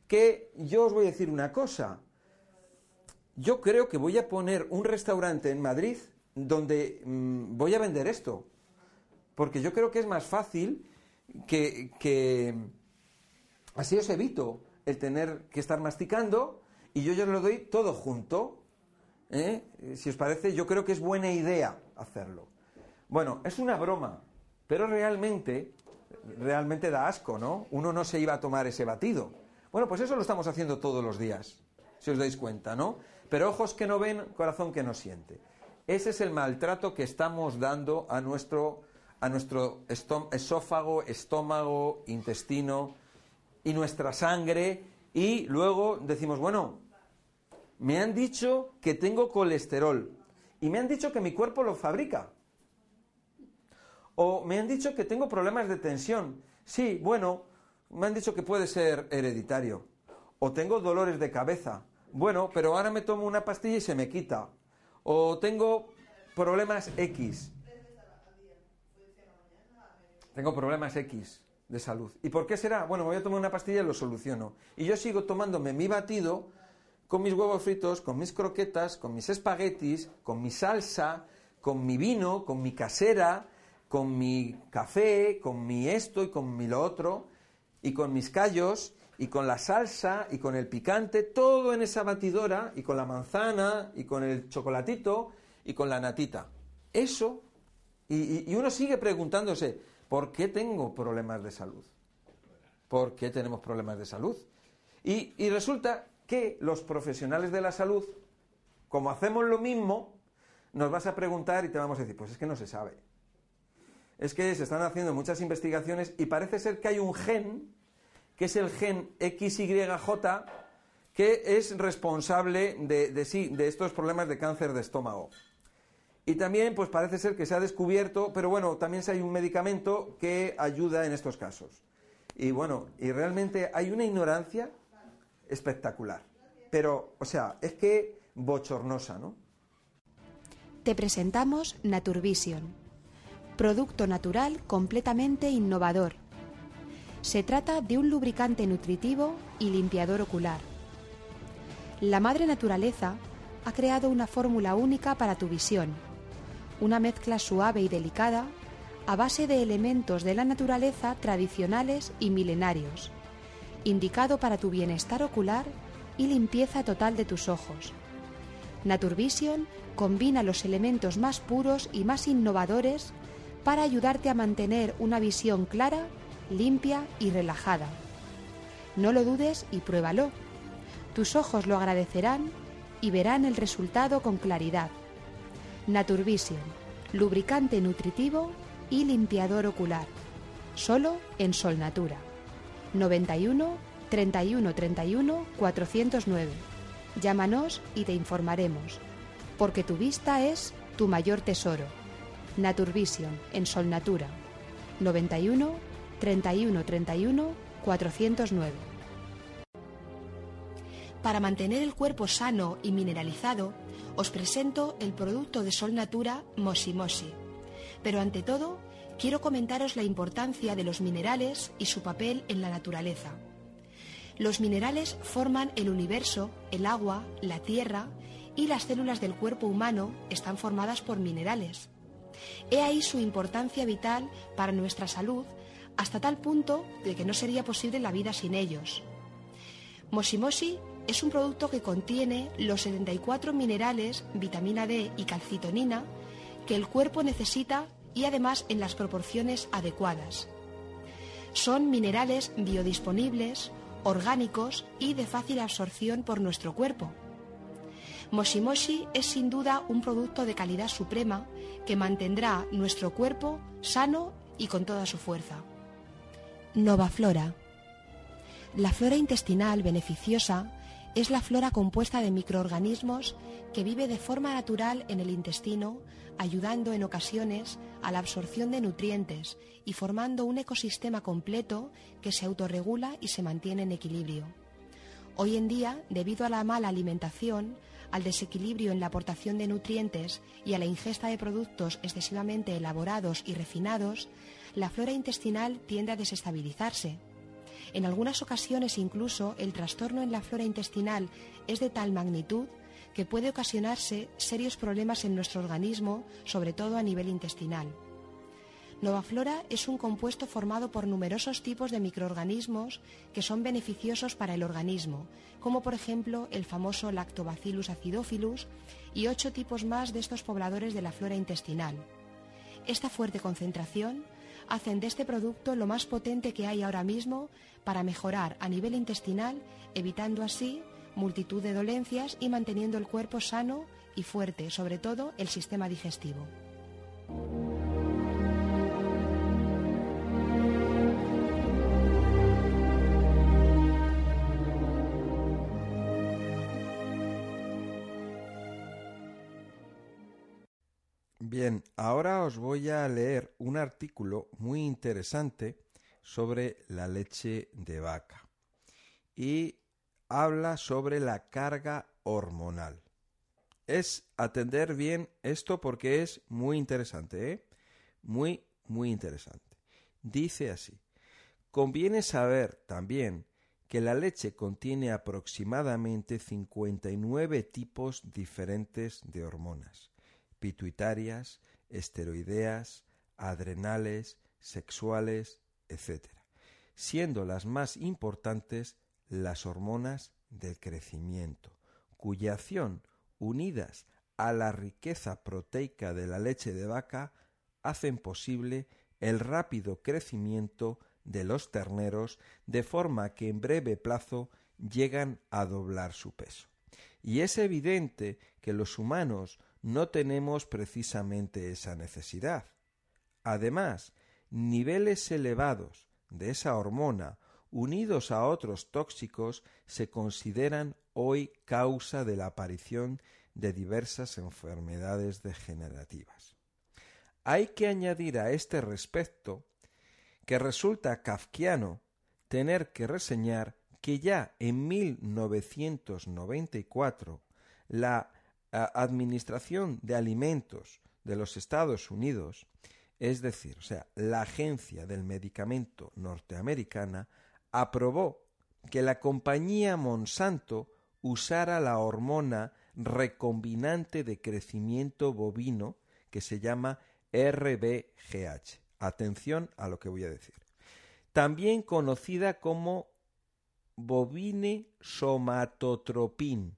que yo os voy a decir una cosa. Yo creo que voy a poner un restaurante en Madrid donde mm, voy a vender esto. Porque yo creo que es más fácil que, que así os evito el tener que estar masticando y yo ya lo doy todo junto. ¿eh? Si os parece, yo creo que es buena idea hacerlo. Bueno, es una broma, pero realmente, realmente da asco, ¿no? Uno no se iba a tomar ese batido. Bueno, pues eso lo estamos haciendo todos los días, si os dais cuenta, ¿no? Pero ojos que no ven, corazón que no siente. Ese es el maltrato que estamos dando a nuestro, a nuestro esófago, estómago, intestino y nuestra sangre. Y luego decimos, bueno, me han dicho que tengo colesterol y me han dicho que mi cuerpo lo fabrica. O me han dicho que tengo problemas de tensión. Sí, bueno, me han dicho que puede ser hereditario. O tengo dolores de cabeza. Bueno, pero ahora me tomo una pastilla y se me quita. O tengo problemas X. Tengo problemas X de salud. ¿Y por qué será? Bueno, me voy a tomar una pastilla y lo soluciono. Y yo sigo tomándome mi batido con mis huevos fritos, con mis croquetas, con mis espaguetis, con mi salsa, con mi vino, con mi casera, con mi café, con mi esto y con mi lo otro, y con mis callos, y con la salsa, y con el picante, todo en esa batidora, y con la manzana, y con el chocolatito, y con la natita. Eso, y, uno sigue preguntándose, ¿por qué tengo problemas de salud? ¿Por qué tenemos problemas de salud? Y resulta que los profesionales de la salud, como hacemos lo mismo, nos vas a preguntar y te vamos a decir, pues es que no se sabe. Es que se están haciendo muchas investigaciones y parece ser que hay un gen, que es el gen XYJ, que es responsable de, de sí, de estos problemas de cáncer de estómago. Y también, pues parece ser que se ha descubierto, pero bueno, también hay un medicamento que ayuda en estos casos. Y bueno, y realmente hay una ignorancia espectacular. Pero, o sea, es que bochornosa, ¿no? Te presentamos Naturvision, producto natural completamente innovador. Se trata de un lubricante nutritivo y limpiador ocular. La madre naturaleza ha creado una fórmula única para tu visión, una mezcla suave y delicada a base de elementos de la naturaleza tradicionales y milenarios, indicado para tu bienestar ocular y limpieza total de tus ojos. Naturvision combina los elementos más puros y más innovadores para ayudarte a mantener una visión clara, limpia y relajada. No lo dudes y pruébalo. Tus ojos lo agradecerán y verán el resultado con claridad. Naturvision, lubricante nutritivo y limpiador ocular. Solo en Sol Natura. 91 31 31 409. Llámanos y te informaremos, porque tu vista es tu mayor tesoro. Naturvision en Sol Natura. 91 31 31 409. Para mantener el cuerpo sano y mineralizado, os presento el producto de Sol Natura Moshi Moshi. Pero ante todo, quiero comentaros la importancia de los minerales y su papel en la naturaleza. Los minerales forman el universo, el agua, la tierra y las células del cuerpo humano están formadas por minerales. He ahí su importancia vital para nuestra salud hasta tal punto de que no sería posible la vida sin ellos. Moshi Moshi es un producto que contiene los 74 minerales, vitamina D y calcitonina que el cuerpo necesita y además en las proporciones adecuadas. Son minerales biodisponibles, orgánicos y de fácil absorción por nuestro cuerpo. Moshimoshi es sin duda un producto de calidad suprema que mantendrá nuestro cuerpo sano y con toda su fuerza. Nova Flora. La flora intestinal beneficiosa es la flora compuesta de microorganismos que vive de forma natural en el intestino, ayudando en ocasiones a la absorción de nutrientes y formando un ecosistema completo que se autorregula y se mantiene en equilibrio. Hoy en día, debido a la mala alimentación, al desequilibrio en la aportación de nutrientes y a la ingesta de productos excesivamente elaborados y refinados, la flora intestinal tiende a desestabilizarse. En algunas ocasiones incluso el trastorno en la flora intestinal es de tal magnitud que puede ocasionarse serios problemas en nuestro organismo, sobre todo a nivel intestinal. Novaflora es un compuesto formado por numerosos tipos de microorganismos que son beneficiosos para el organismo, como por ejemplo el famoso Lactobacillus acidophilus y ocho tipos más de estos pobladores de la flora intestinal. Esta fuerte concentración hacen de este producto lo más potente que hay ahora mismo para mejorar a nivel intestinal, evitando así multitud de dolencias y manteniendo el cuerpo sano y fuerte, sobre todo el sistema digestivo. Bien, ahora os voy a leer un artículo muy interesante sobre la leche de vaca y habla sobre la carga hormonal. Es atender bien esto porque es muy interesante, ¿eh? Muy, muy interesante. Dice así, conviene saber también que la leche contiene aproximadamente 59 tipos diferentes de hormonas pituitarias, esteroideas, adrenales, sexuales, etc., siendo las más importantes las hormonas del crecimiento, cuya acción, unidas a la riqueza proteica de la leche de vaca, hacen posible el rápido crecimiento de los terneros de forma que en breve plazo llegan a doblar su peso. Y es evidente que los humanos no tenemos precisamente esa necesidad. Además, niveles elevados de esa hormona unidos a otros tóxicos se consideran hoy causa de la aparición de diversas enfermedades degenerativas. Hay que añadir a este respecto que resulta kafkiano tener que reseñar que ya en 1994 la Administración de Alimentos de los Estados Unidos, es decir, o sea, la Agencia del Medicamento norteamericana, aprobó que la compañía Monsanto usara la hormona recombinante de crecimiento bovino que se llama RBGH. Atención a lo que voy a decir. También conocida como bovine somatotropin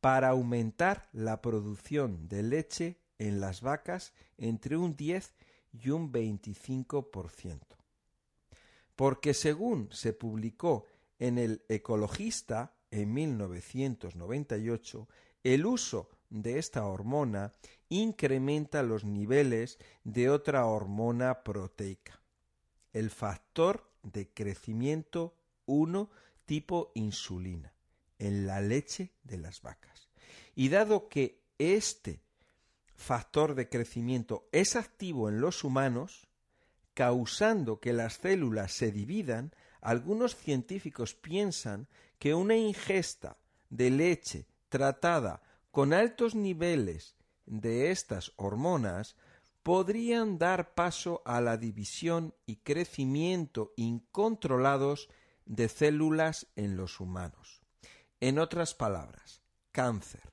para aumentar la producción de leche en las vacas entre un 10 y un 25%. Porque según se publicó en el Ecologista en 1998, el uso de esta hormona incrementa los niveles de otra hormona proteica, el factor de crecimiento 1 tipo insulina en la leche de las vacas. Y dado que este factor de crecimiento es activo en los humanos, causando que las células se dividan, algunos científicos piensan que una ingesta de leche tratada con altos niveles de estas hormonas podrían dar paso a la división y crecimiento incontrolados de células en los humanos. En otras palabras, cáncer.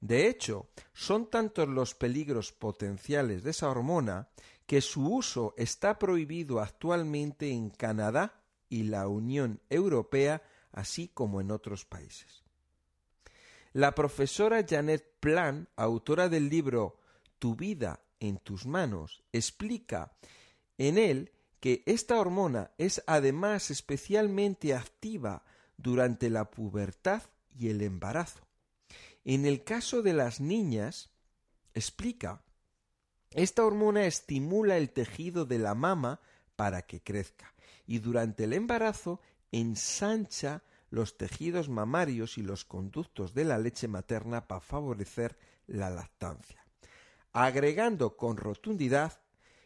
De hecho, son tantos los peligros potenciales de esa hormona que su uso está prohibido actualmente en Canadá y la Unión Europea así como en otros países. La profesora Janet Plan, autora del libro Tu vida en tus manos, explica en él que esta hormona es además especialmente activa durante la pubertad y el embarazo. En el caso de las niñas, explica, esta hormona estimula el tejido de la mama para que crezca y durante el embarazo ensancha los tejidos mamarios y los conductos de la leche materna para favorecer la lactancia. Agregando con rotundidad,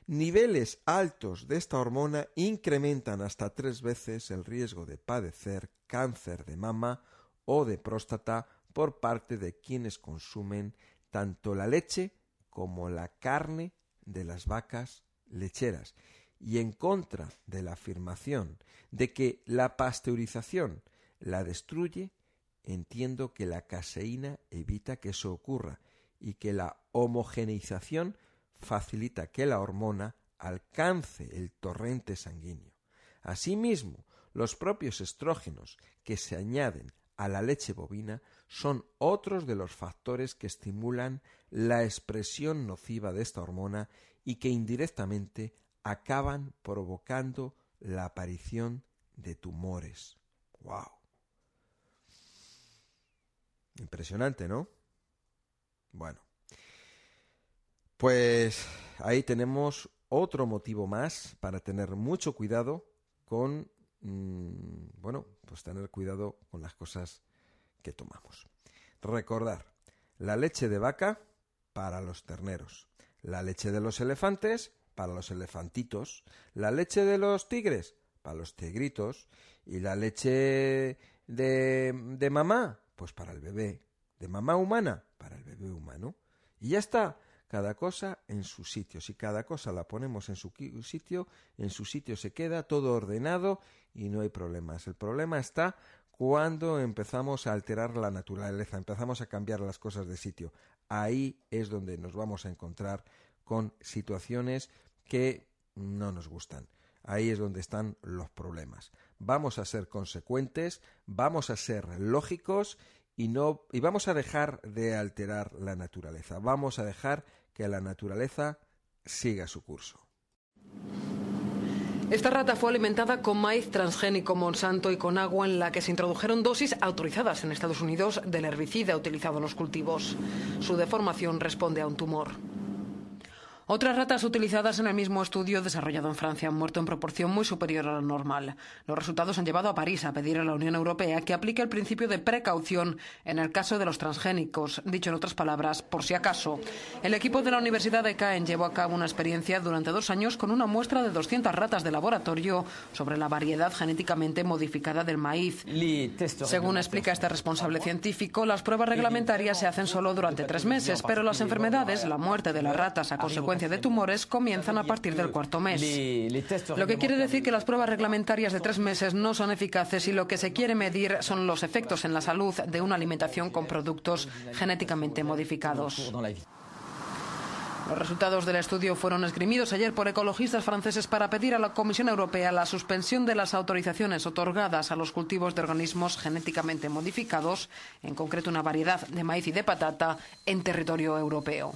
niveles altos de esta hormona incrementan hasta tres veces el riesgo de padecer cáncer de mama o de próstata por parte de quienes consumen tanto la leche como la carne de las vacas lecheras y en contra de la afirmación de que la pasteurización la destruye, entiendo que la caseína evita que eso ocurra y que la homogeneización facilita que la hormona alcance el torrente sanguíneo. Asimismo, los propios estrógenos que se añaden a la leche bovina son otros de los factores que estimulan la expresión nociva de esta hormona y que indirectamente acaban provocando la aparición de tumores. ¡Wow! Impresionante, ¿no? Bueno. Pues ahí tenemos otro motivo más para tener mucho cuidado con, mm, bueno, pues tener cuidado con las cosas que tomamos. Recordar, la leche de vaca para los terneros, la leche de los elefantes para los elefantitos, la leche de los tigres para los tigritos y la leche de, de mamá, pues para el bebé, de mamá humana para el bebé humano. Y ya está, cada cosa en su sitio. Si cada cosa la ponemos en su sitio, en su sitio se queda todo ordenado y no hay problemas. El problema está cuando empezamos a alterar la naturaleza, empezamos a cambiar las cosas de sitio. Ahí es donde nos vamos a encontrar con situaciones que no nos gustan. Ahí es donde están los problemas. Vamos a ser consecuentes, vamos a ser lógicos y no y vamos a dejar de alterar la naturaleza. Vamos a dejar que la naturaleza siga su curso. Esta rata fue alimentada con maíz transgénico Monsanto y con agua en la que se introdujeron dosis autorizadas en Estados Unidos del herbicida utilizado en los cultivos. Su deformación responde a un tumor. Otras ratas utilizadas en el mismo estudio desarrollado en Francia han muerto en proporción muy superior a la normal. Los resultados han llevado a París a pedir a la Unión Europea que aplique el principio de precaución en el caso de los transgénicos. Dicho en otras palabras, por si acaso. El equipo de la Universidad de Caen llevó a cabo una experiencia durante dos años con una muestra de 200 ratas de laboratorio sobre la variedad genéticamente modificada del maíz. Según explica este responsable científico, las pruebas reglamentarias se hacen solo durante tres meses, pero las enfermedades, la muerte de las ratas a consecuencia de tumores comienzan a partir del cuarto mes. Lo que quiere decir que las pruebas reglamentarias de tres meses no son eficaces y lo que se quiere medir son los efectos en la salud de una alimentación con productos genéticamente modificados. Los resultados del estudio fueron esgrimidos ayer por ecologistas franceses para pedir a la Comisión Europea la suspensión de las autorizaciones otorgadas a los cultivos de organismos genéticamente modificados, en concreto una variedad de maíz y de patata, en territorio europeo.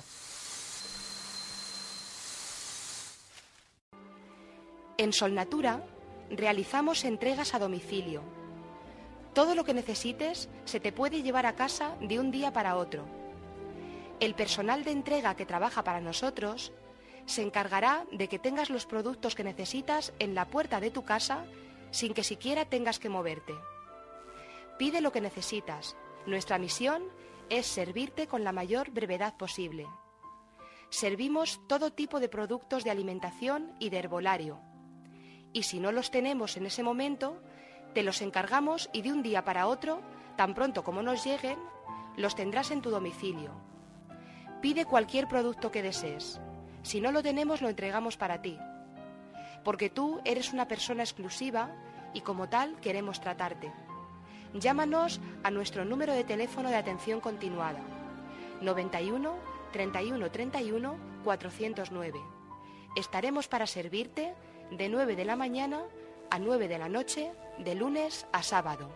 En Solnatura realizamos entregas a domicilio. Todo lo que necesites se te puede llevar a casa de un día para otro. El personal de entrega que trabaja para nosotros se encargará de que tengas los productos que necesitas en la puerta de tu casa sin que siquiera tengas que moverte. Pide lo que necesitas. Nuestra misión es servirte con la mayor brevedad posible. Servimos todo tipo de productos de alimentación y de herbolario y si no los tenemos en ese momento, te los encargamos y de un día para otro, tan pronto como nos lleguen, los tendrás en tu domicilio. Pide cualquier producto que desees. Si no lo tenemos, lo entregamos para ti. Porque tú eres una persona exclusiva y como tal queremos tratarte. Llámanos a nuestro número de teléfono de atención continuada. 91 31 31 409. Estaremos para servirte de 9 de la mañana a 9 de la noche, de lunes a sábado.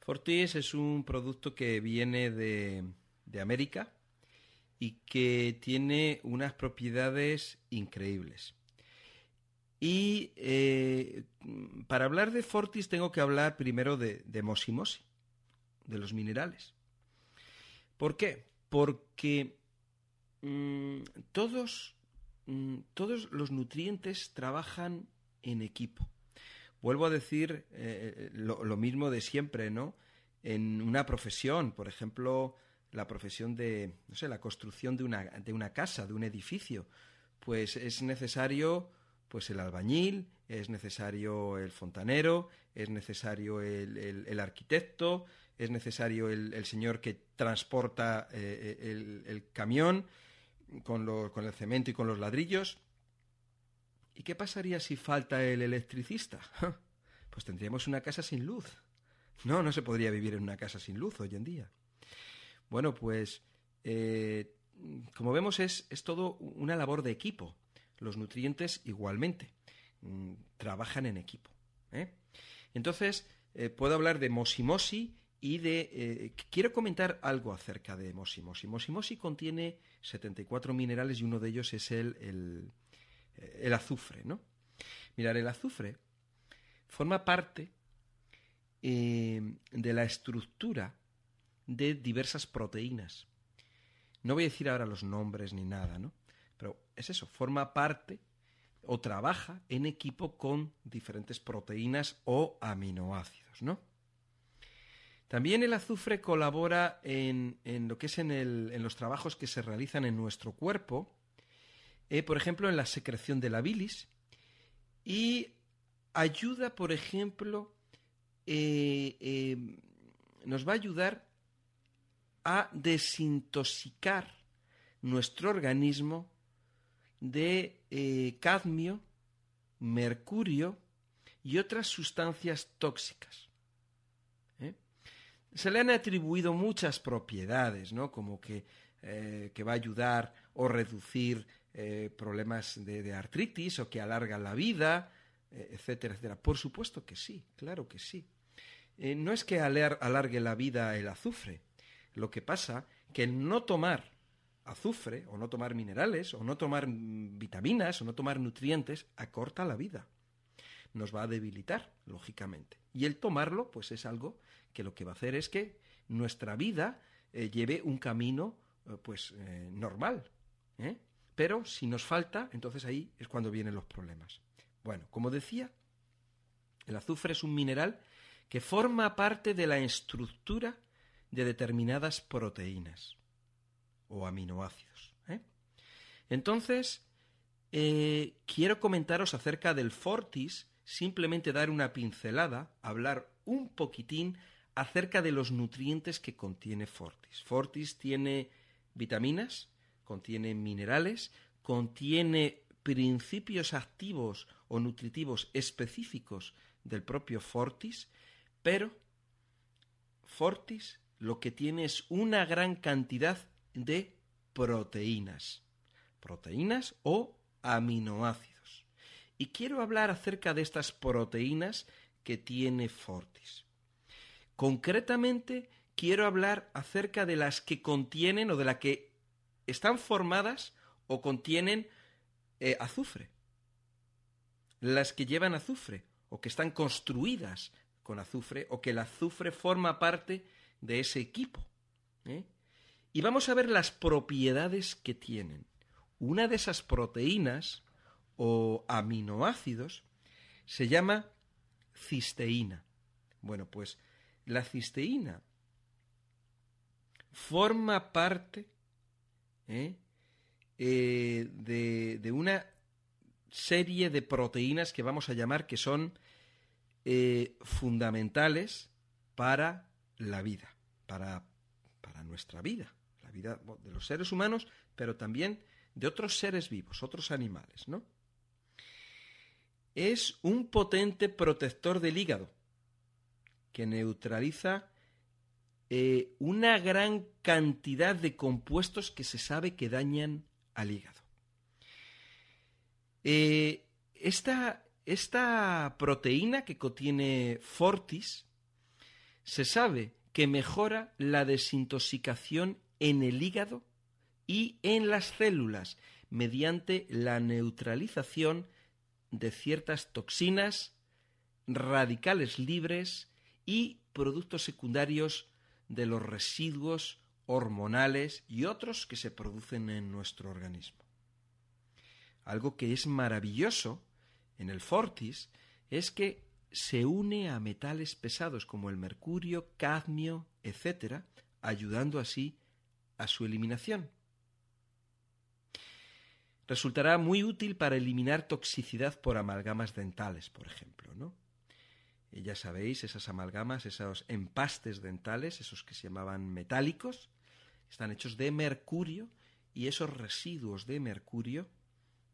Fortis es un producto que viene de, de América y que tiene unas propiedades increíbles. Y eh, para hablar de Fortis tengo que hablar primero de, de Mosimosi, de los minerales. ¿Por qué? Porque mm, todos, todos los nutrientes trabajan en equipo. Vuelvo a decir eh, lo, lo, mismo de siempre, ¿no? En una profesión, por ejemplo, la profesión de, no sé, la construcción de una, de una casa, de un edificio, pues es necesario pues el albañil, es necesario el fontanero, es necesario el, arquitecto, es necesario el, señor que transporta eh, el, camión con, lo, con el cemento y con los ladrillos. ¿Y qué pasaría si falta el electricista? Pues tendríamos una casa sin luz. No, no se podría vivir en una casa sin luz hoy en día. Bueno, pues eh, como vemos es, es todo una labor de equipo. Los nutrientes igualmente mm, trabajan en equipo. ¿eh? Entonces, eh, puedo hablar de mosimosi y de... Eh, quiero comentar algo acerca de mosimosi. Mosimosi contiene 74 minerales y uno de ellos es el, el, el azufre, ¿no? Mirar, el azufre forma parte eh, de la estructura de diversas proteínas. No voy a decir ahora los nombres ni nada, ¿no? Pero es eso, forma parte o trabaja en equipo con diferentes proteínas o aminoácidos, ¿no? También el azufre colabora en, lo que es en, los trabajos que se realizan en nuestro cuerpo, eh, por ejemplo, en la secreción de la bilis, y ayuda, por ejemplo, eh, eh, nos va a ayudar a desintoxicar nuestro organismo de cadmio, mercurio y otras sustancias tóxicas. ¿Eh? Se le han atribuido muchas propiedades, ¿no? como que, eh, que va a ayudar o reducir problemas de, artritis o que alarga la vida, etcétera, etcétera. Por supuesto que sí, claro que sí. no es que alargue la vida el azufre, lo que pasa que no tomar azufre, o no tomar minerales, o no tomar vitaminas, o no tomar nutrientes, acorta la vida. Nos va a debilitar, lógicamente. Y el tomarlo, pues es algo que lo que va a hacer es que nuestra vida eh, lleve un camino, eh, pues, eh, normal. Pero si nos falta, entonces ahí es cuando vienen los problemas. Bueno, como decía, el azufre es un mineral que forma parte de la estructura de determinadas proteínas o aminoácidos. Entonces, quiero comentaros acerca del Fortis, simplemente dar una pincelada, hablar un poquitín acerca de los nutrientes que contiene Fortis. Fortis tiene vitaminas, contiene minerales, contiene principios activos o nutritivos específicos del propio Fortis, pero Fortis lo que tiene es una gran cantidad de proteínas. Proteínas o aminoácidos. Y quiero hablar acerca de estas proteínas que tiene Fortis. Concretamente, quiero hablar acerca de las que contienen o de las que están formadas o contienen eh, azufre. Las que llevan azufre o que están construidas con azufre o que el azufre forma parte de ese equipo. ¿eh? Y vamos a ver las propiedades que tienen. Una de esas proteínas o aminoácidos se llama cisteína. Bueno, pues la cisteína forma parte ¿eh? Eh, de, de, una serie de proteínas que vamos a llamar que son eh, fundamentales para la vida, para, para nuestra vida, la vida de los seres humanos, pero también de otros seres vivos, otros animales, ¿no? Es un potente protector del hígado que neutraliza eh, una gran cantidad de compuestos que se sabe que dañan al hígado. Eh, esta, esta proteína que contiene Fortis se sabe que mejora la desintoxicación en el hígado y en las células mediante la neutralización de ciertas toxinas, radicales libres y productos secundarios de los residuos hormonales y otros que se producen en nuestro organismo. Algo que es maravilloso en el Fortis es que se une a metales pesados como el mercurio, cadmio, etc., ayudando así a su eliminación. Resultará muy útil para eliminar toxicidad por amalgamas dentales, por ejemplo, ¿no? Y ya sabéis, esas amalgamas, esos empastes dentales, esos que se llamaban metálicos, están hechos de mercurio y esos residuos de mercurio,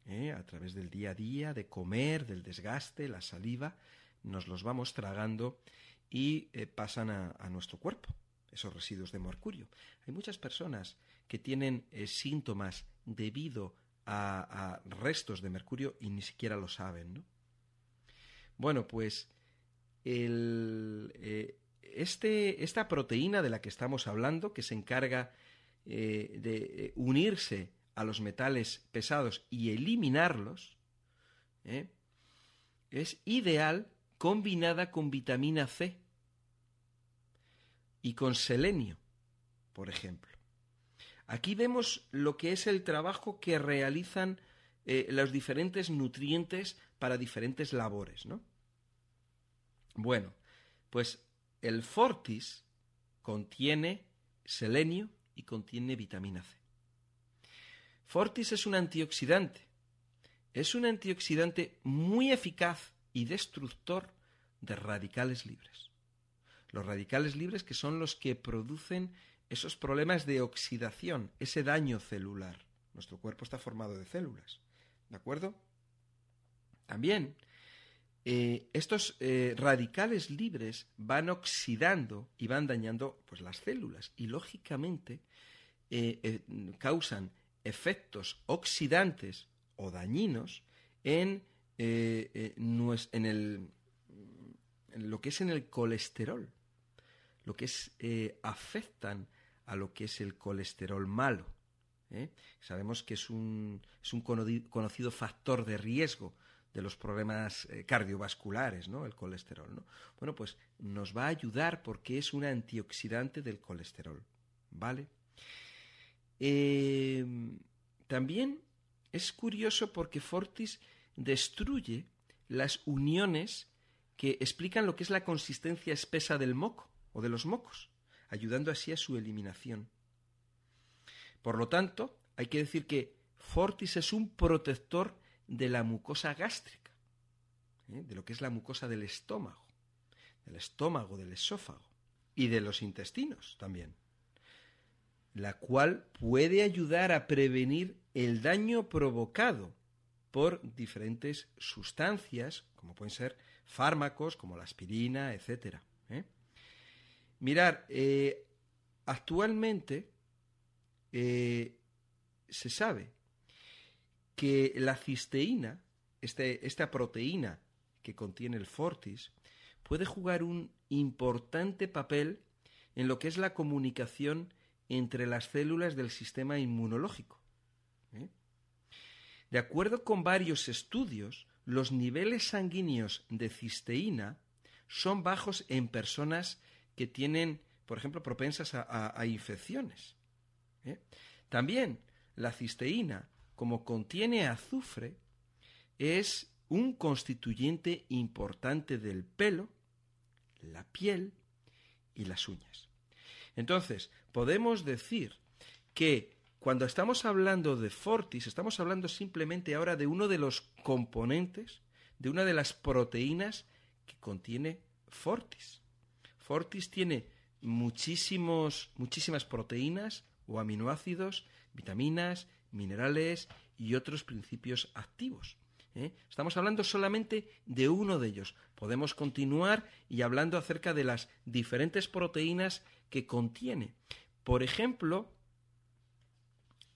¿eh? a través del día a día, de comer, del desgaste, la saliva, nos los vamos tragando y eh, pasan a, nuestro cuerpo, esos residuos de mercurio. Hay muchas personas que tienen eh, síntomas debido a, restos de mercurio y ni siquiera lo saben, ¿no? Bueno, pues el, este, esta proteína de la que estamos hablando, que se encarga eh, de eh, unirse a los metales pesados y eliminarlos, ¿eh? es ideal combinada con vitamina C y con selenio, por ejemplo. Aquí vemos lo que es el trabajo que realizan los diferentes nutrientes para diferentes labores, ¿no? Bueno, pues el Fortis contiene selenio y contiene vitamina C. Fortis es un antioxidante. Es un antioxidante muy eficaz y destructor de radicales libres. Los radicales libres que son los que producen esos problemas de oxidación, ese daño celular. Nuestro cuerpo está formado de células. ¿De acuerdo? También eh, estos eh, radicales libres van oxidando y van dañando pues, las células y lógicamente eh, causan efectos oxidantes o dañinos en, en, el, lo que es en el colesterol, lo que es afectan a lo que es el colesterol malo. Sabemos que es un, es un conocido factor de riesgo de los problemas eh, cardiovasculares, ¿no? El colesterol, ¿no? Bueno, pues nos va a ayudar porque es un antioxidante del colesterol, ¿vale? Eh, también es curioso porque Fortis destruye las uniones que explican lo que es la consistencia espesa del moco o de los mocos, ayudando así a su eliminación. Por lo tanto, hay que decir que Fortis es un protector de la mucosa gástrica, ¿eh? de lo que es la mucosa del estómago, del estómago, del esófago y de los intestinos también, la cual puede ayudar a prevenir el daño provocado por diferentes sustancias, como pueden ser fármacos, como la aspirina, etc. ¿eh? Mirar, eh, actualmente se sabe que la cisteína, este, esta proteína que contiene el fortis, puede jugar un importante papel en lo que es la comunicación entre las células del sistema inmunológico. ¿eh? De acuerdo con varios estudios, los niveles sanguíneos de cisteína son bajos en personas que tienen, por ejemplo, propensas a, infecciones. ¿eh? También la cisteína como contiene azufre, es un constituyente importante del pelo, la piel y las uñas. Entonces, podemos decir que cuando estamos hablando de Fortis, estamos hablando simplemente ahora de uno de los componentes, de una de las proteínas que contiene Fortis. Fortis tiene muchísimos, muchísimas proteínas o aminoácidos, vitaminas, minerales y otros principios activos. ¿eh? Estamos hablando solamente de uno de ellos. Podemos continuar y hablando acerca de las diferentes proteínas que contiene. Por ejemplo,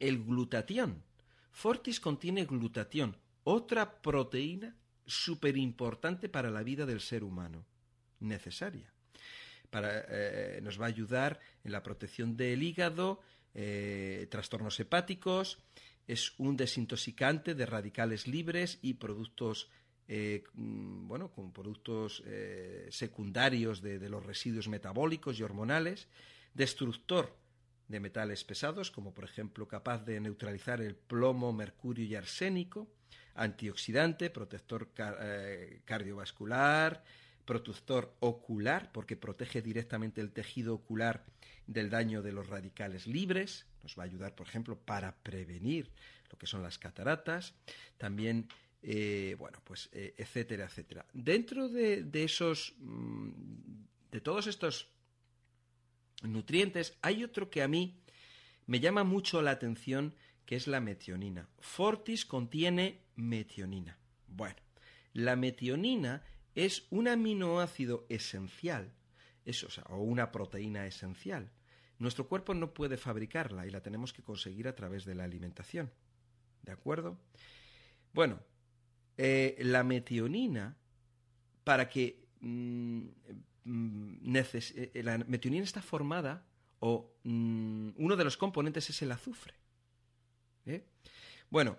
el glutatión. Fortis contiene glutatión, otra proteína súper importante para la vida del ser humano, necesaria. Para, eh, nos va a ayudar en la protección del hígado, eh, trastornos hepáticos, es un desintoxicante de radicales libres y productos eh, mm, bueno, con productos secundarios de, los residuos metabólicos y hormonales, destructor de metales pesados, como por ejemplo capaz de neutralizar el plomo, mercurio y arsénico, antioxidante, protector cardiovascular, protector ocular, porque protege directamente el tejido ocular del daño de los radicales libres, nos va a ayudar, por ejemplo, para prevenir lo que son las cataratas, también, eh, bueno, pues, eh, etcétera, etcétera. Dentro de, esos, mm, de todos estos nutrientes, hay otro que a mí me llama mucho la atención, que es la metionina. Fortis contiene metionina. Bueno, la metionina es un aminoácido esencial, o, una proteína esencial. Nuestro cuerpo no puede fabricarla y la tenemos que conseguir a través de la alimentación. ¿De acuerdo? Bueno, eh, la metionina, para que... Mm, mm, eh, la metionina está formada, o mm, uno de los componentes es el azufre. ¿eh? Bueno,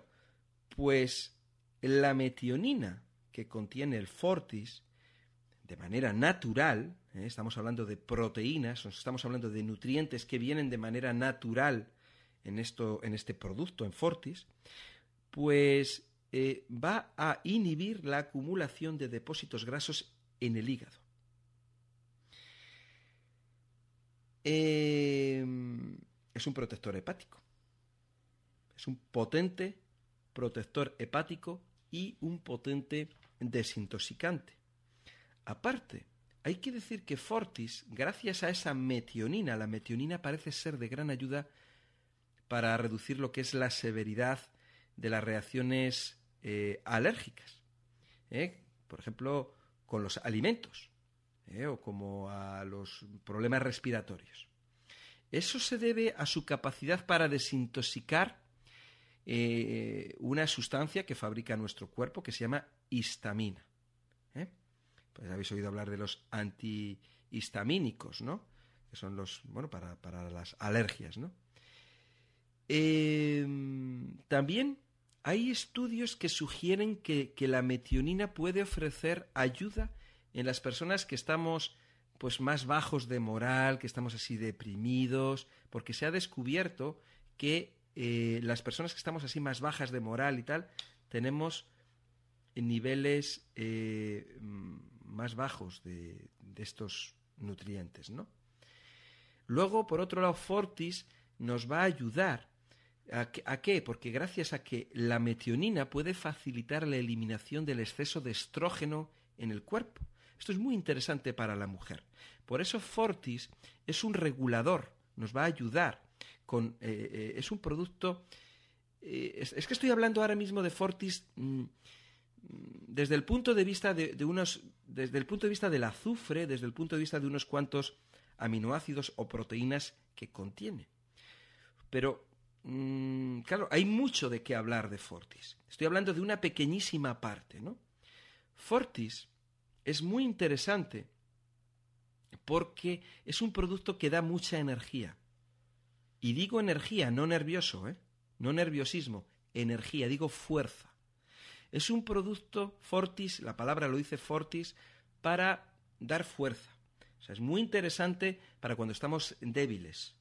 pues la metionina que contiene el fortis de manera natural, ¿eh? estamos hablando de proteínas, estamos hablando de nutrientes que vienen de manera natural en, esto, en este producto, en fortis, pues eh, va a inhibir la acumulación de depósitos grasos en el hígado. Em, es un protector hepático. Es un potente protector hepático y un potente desintoxicante. Aparte, hay que decir que Fortis, gracias a esa metionina, la metionina parece ser de gran ayuda para reducir lo que es la severidad de las reacciones eh, alérgicas. ¿eh? Por ejemplo, con los alimentos ¿eh? o como a los problemas respiratorios. Eso se debe a su capacidad para desintoxicar una sustancia que fabrica nuestro cuerpo que se llama histamina. ¿eh? Pues habéis oído hablar de los antihistamínicos, ¿no? Que son los, bueno, para, las alergias, ¿no? Em, también hay estudios que sugieren que, que, la metionina puede ofrecer ayuda en las personas que estamos pues más bajos de moral, que estamos así deprimidos, porque se ha descubierto que eh, las personas que estamos así más bajas de moral y tal, tenemos niveles eh, más bajos de, estos nutrientes, ¿no? Luego, por otro lado, Fortis nos va a ayudar. ¿A, ¿A, qué? Porque gracias a que la metionina puede facilitar la eliminación del exceso de estrógeno en el cuerpo. Esto es muy interesante para la mujer. Por eso Fortis es un regulador, nos va a ayudar. Con, eh, eh, es un producto... es, que estoy hablando ahora mismo de Fortis mm, desde el punto de vista de, unos, desde el punto de vista del azufre, desde el punto de vista de unos cuantos aminoácidos o proteínas que contiene. Pero, mm, claro, hay mucho de qué hablar de Fortis. Estoy hablando de una pequeñísima parte, ¿no? Fortis es muy interesante porque es un producto que da mucha energía. Y digo energía, no nervioso, ¿eh? No nerviosismo, energía, digo fuerza. Es un producto fortis, la palabra lo dice fortis, para dar fuerza. O sea, es muy interesante para cuando estamos débiles.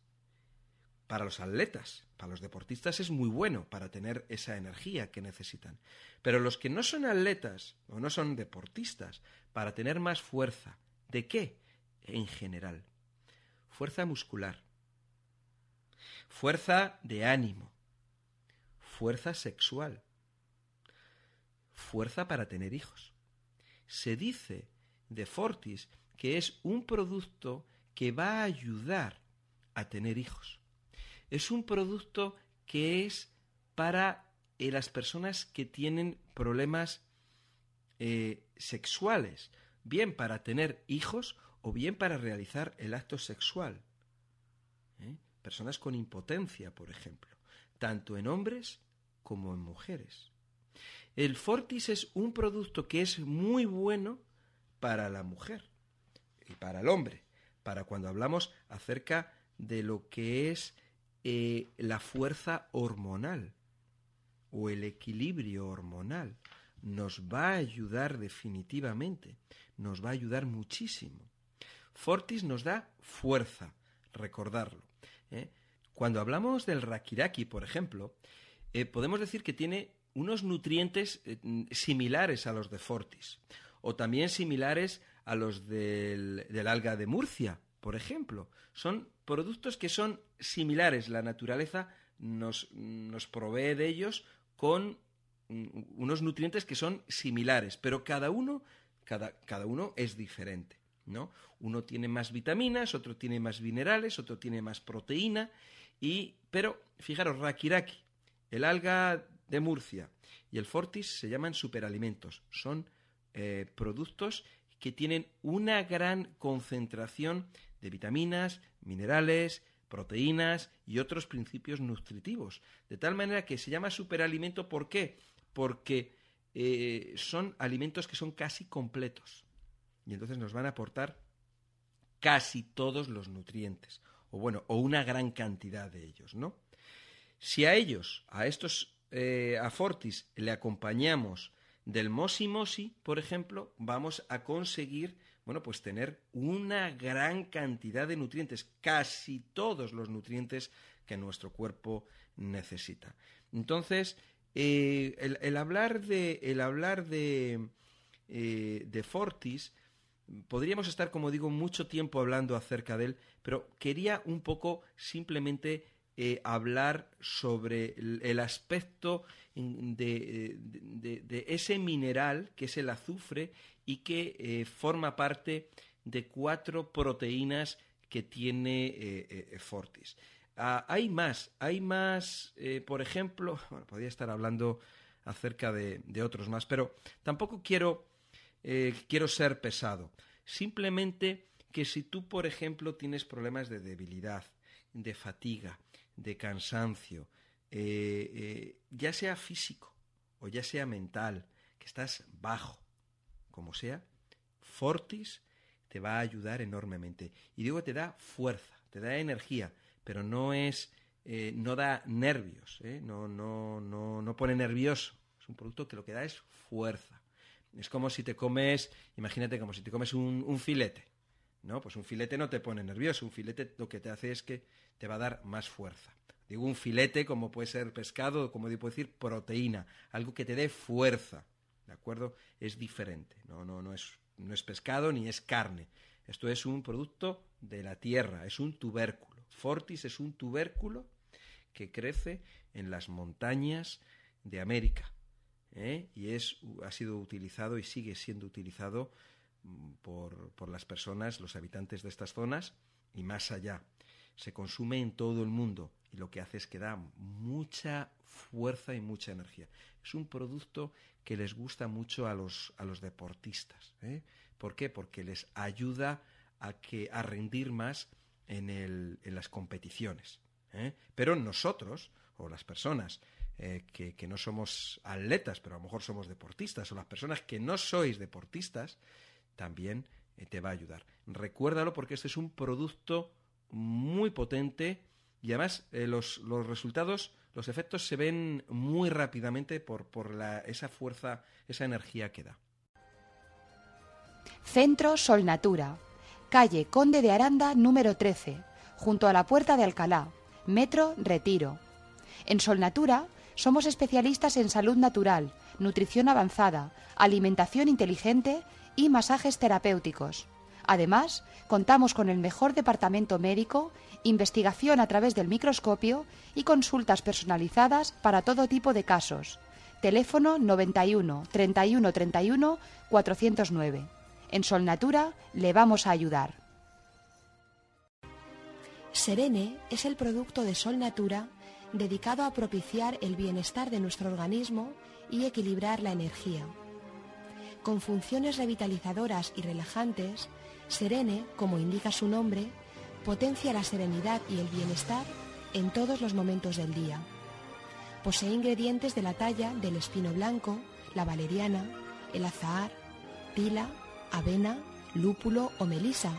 Para los atletas, para los deportistas es muy bueno para tener esa energía que necesitan. Pero los que no son atletas o no son deportistas, para tener más fuerza. ¿De qué? En general. Fuerza muscular. Fuerza de ánimo. Fuerza sexual fuerza para tener hijos. Se dice de Fortis que es un producto que va a ayudar a tener hijos. Es un producto que es para eh, las personas que tienen problemas eh, sexuales, bien para tener hijos o bien para realizar el acto sexual. ¿eh? Personas con impotencia, por ejemplo, tanto en hombres como en mujeres. El Fortis es un producto que es muy bueno para la mujer y para el hombre. para cuando hablamos acerca de lo que es eh, la fuerza hormonal o el equilibrio hormonal. Nos va a ayudar definitivamente, nos va a ayudar muchísimo. Fortis nos da fuerza, recordarlo. ¿eh? Cuando hablamos del rakiraki, por ejemplo, eh, podemos decir que tiene unos nutrientes similares a los de Fortis, o también similares a los del, alga de Murcia, por ejemplo. Son productos que son similares. La naturaleza nos, nos provee de ellos con unos nutrientes que son similares, pero cada uno, cada, cada uno es diferente. ¿no? Uno tiene más vitaminas, otro tiene más minerales, otro tiene más proteína, y, pero fijaros, Rakiraki, el alga de Murcia y el Fortis se llaman superalimentos. Son eh, productos que tienen una gran concentración de vitaminas, minerales, proteínas y otros principios nutritivos. De tal manera que se llama superalimento, ¿por qué? Porque eh, son alimentos que son casi completos. Y entonces nos van a aportar casi todos los nutrientes. O bueno, o una gran cantidad de ellos, ¿no? Si a ellos, a estos, eh, a Fortis, le acompañamos del Mosi Mosi, por ejemplo, vamos a conseguir, bueno, pues tener una gran cantidad de nutrientes, casi todos los nutrientes que nuestro cuerpo necesita. Entonces, eh, el, hablar de, el hablar de, eh, de Fortis, podríamos estar, como digo, mucho tiempo hablando acerca de él, pero quería un poco simplemente eh, hablar sobre el, aspecto de, ese mineral que es el azufre y que eh, forma parte de cuatro proteínas que tiene eh, Fortis. Ah, hay más, hay más, por ejemplo, bueno, podría estar hablando acerca de, otros más, pero tampoco quiero, quiero ser pesado. Simplemente que si tú, por ejemplo, tienes problemas de debilidad, de fatiga, de cansancio, eh, eh, ya sea físico o ya sea mental, que estás bajo, como sea, Fortis te va a ayudar enormemente. Y digo, te da fuerza, te da energía, pero no es, eh, no da nervios, no, no, no, no pone nervioso. Es un producto que lo que da es fuerza. Es como si te comes, imagínate como si te comes un, un filete. No, pues un filete no te pone nervioso, un filete lo que te hace es que te va a dar más fuerza. Digo un filete como puede ser pescado, como puedo decir proteína, algo que te dé fuerza, ¿de acuerdo? Es diferente, no, no, no, es, no es pescado ni es carne. Esto es un producto de la tierra, es un tubérculo. Fortis es un tubérculo que crece en las montañas de América ¿eh? y es, ha sido utilizado y sigue siendo utilizado mm, por, por las personas, los habitantes de estas zonas y más allá se consume en todo el mundo y lo que hace es que da mucha fuerza y mucha energía. Es un producto que les gusta mucho a los, a los deportistas. ¿eh? ¿Por qué? Porque les ayuda a, que, a rendir más en, el, en las competiciones. ¿eh? Pero nosotros, o las personas eh, que, que, no somos atletas, pero a lo mejor somos deportistas, o las personas que no sois deportistas, también te va a ayudar. Recuérdalo porque este es un producto muy potente y además eh, los, resultados, los efectos se ven muy rápidamente por, por esa fuerza, esa energía que da. Centro Sol Natura, calle Conde de Aranda número 13, junto a la Puerta de Alcalá, Metro Retiro. En Sol Natura somos especialistas en salud natural, nutrición avanzada, alimentación inteligente y masajes terapéuticos. Además, contamos con el mejor departamento médico, investigación a través del microscopio y consultas personalizadas para todo tipo de casos. Teléfono 91 31 31 409. En Solnatura le vamos a ayudar. Serene es el producto de Sol Natura dedicado a propiciar el bienestar de nuestro organismo y equilibrar la energía. Con funciones revitalizadoras y relajantes, Serene, como indica su nombre, potencia la serenidad y el bienestar en todos los momentos del día. Posee ingredientes de la talla del espino blanco, la valeriana, el azahar, tila, avena, lúpulo o melisa,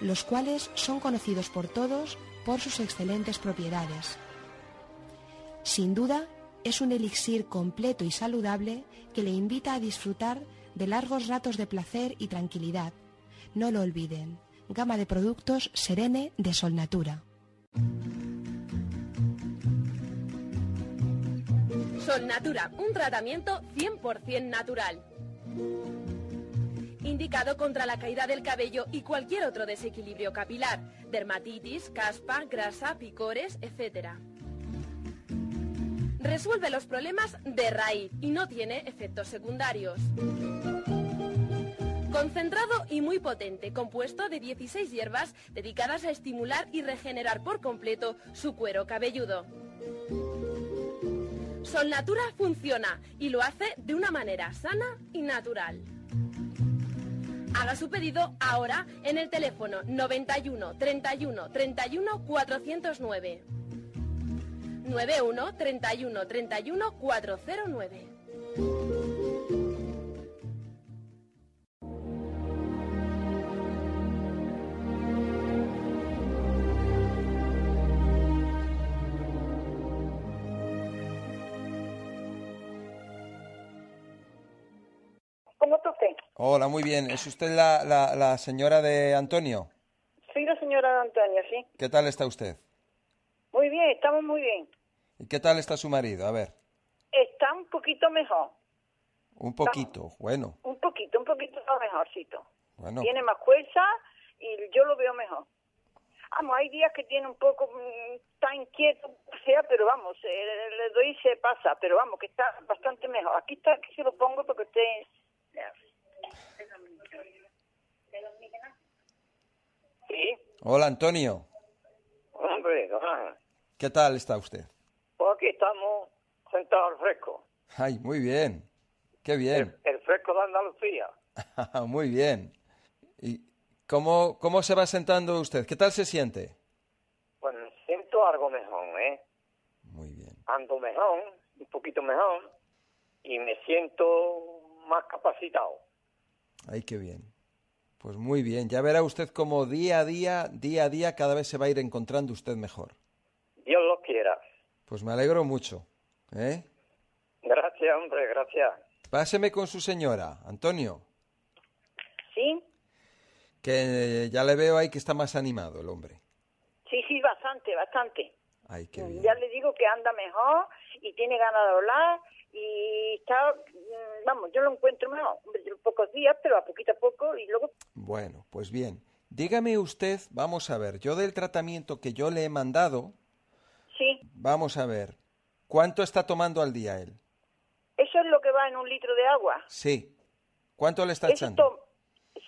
los cuales son conocidos por todos por sus excelentes propiedades. Sin duda, es un elixir completo y saludable que le invita a disfrutar de largos ratos de placer y tranquilidad. No lo olviden. Gama de productos Serene de Sol Natura. Sol Natura, un tratamiento 100% natural. Indicado contra la caída del cabello y cualquier otro desequilibrio capilar, dermatitis, caspa, grasa, picores, etc. Resuelve los problemas de raíz y no tiene efectos secundarios. Concentrado y muy potente, compuesto de 16 hierbas dedicadas a estimular y regenerar por completo su cuero cabelludo. Sol Natura funciona y lo hace de una manera sana y natural. Haga su pedido ahora en el teléfono 91 31 31 409. 91 31 31 409. Hola, muy bien. ¿Es usted la, la, la señora de Antonio? Soy la señora de Antonio, sí. ¿Qué tal está usted? Muy bien, estamos muy bien. ¿Y qué tal está su marido? A ver, Está un poquito mejor. un poquito. Bueno, Un poquito, un poquito mejorcito. bueno. Tiene más fuerza y yo lo veo mejor. Vamos, hay días que tiene un poco, mm, está inquieto, o sea, pero vamos, eh, le doy y se pasa, pero vamos, que está bastante mejor. Aquí está, aquí se lo pongo porque usted... Sí, Hola, Antonio. Hombre, ¿Qué tal está usted? pues aquí estamos sentados al fresco. Ay, muy bien. Qué bien. El fresco de Andalucía. muy bien. ¿Y cómo, cómo se va sentando usted? ¿Qué tal se siente? Pues me siento algo mejor, ¿eh? Muy bien. Ando mejor, un poquito mejor, y me siento más capacitado. Ay, qué bien. Pues muy bien. Ya verá usted cómo día a día, día a día, cada vez se va a ir encontrando usted mejor. Dios lo quiera. Pues me alegro mucho. ¿Eh? Gracias, hombre, gracias. Páseme con su señora, Antonio, Sí, que ya le veo ahí que está más animado el hombre. sí, sí, bastante, bastante. Ay, qué bien. Ya le digo que anda mejor y tiene ganas de hablar y está, mm, vamos, yo lo encuentro mejor. Pocos días, pero a poquito a poco y luego, Bueno, pues bien. Dígame usted, vamos a ver, yo del tratamiento que yo le he mandado, sí, vamos a ver, ¿cuánto está tomando al día él? eso es lo que va en un litro de agua. Sí. ¿Cuánto le está Eso echando?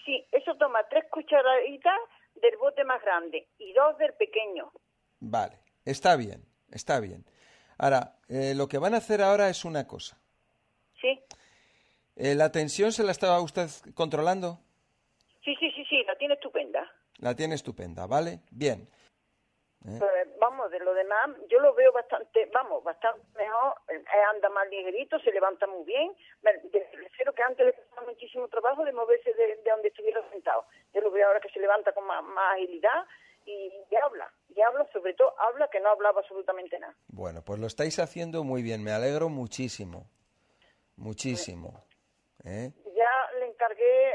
sí, eso toma tres cucharaditas del bote más grande y dos del pequeño. Vale, está bien, está bien. Ahora, eh, lo que van a hacer ahora es una cosa. Sí, Eh, ¿La tensión se la estaba usted controlando? sí, sí, sí, sí, la tiene estupenda. La tiene estupenda, ¿vale? Bien. ¿Eh? Pues, vamos, de lo demás, yo lo veo bastante, vamos, bastante mejor, eh, anda más ligerito, se levanta muy bien. Me me refiero que antes le costaba muchísimo trabajo de moverse de, de donde estuviera sentado. Yo lo veo ahora que se levanta con más, más agilidad y, y habla, y habla, sobre todo habla que no hablaba absolutamente nada. Bueno, pues lo estáis haciendo muy bien, me alegro muchísimo. Muchísimo. ¿Eh? Ya le encargué,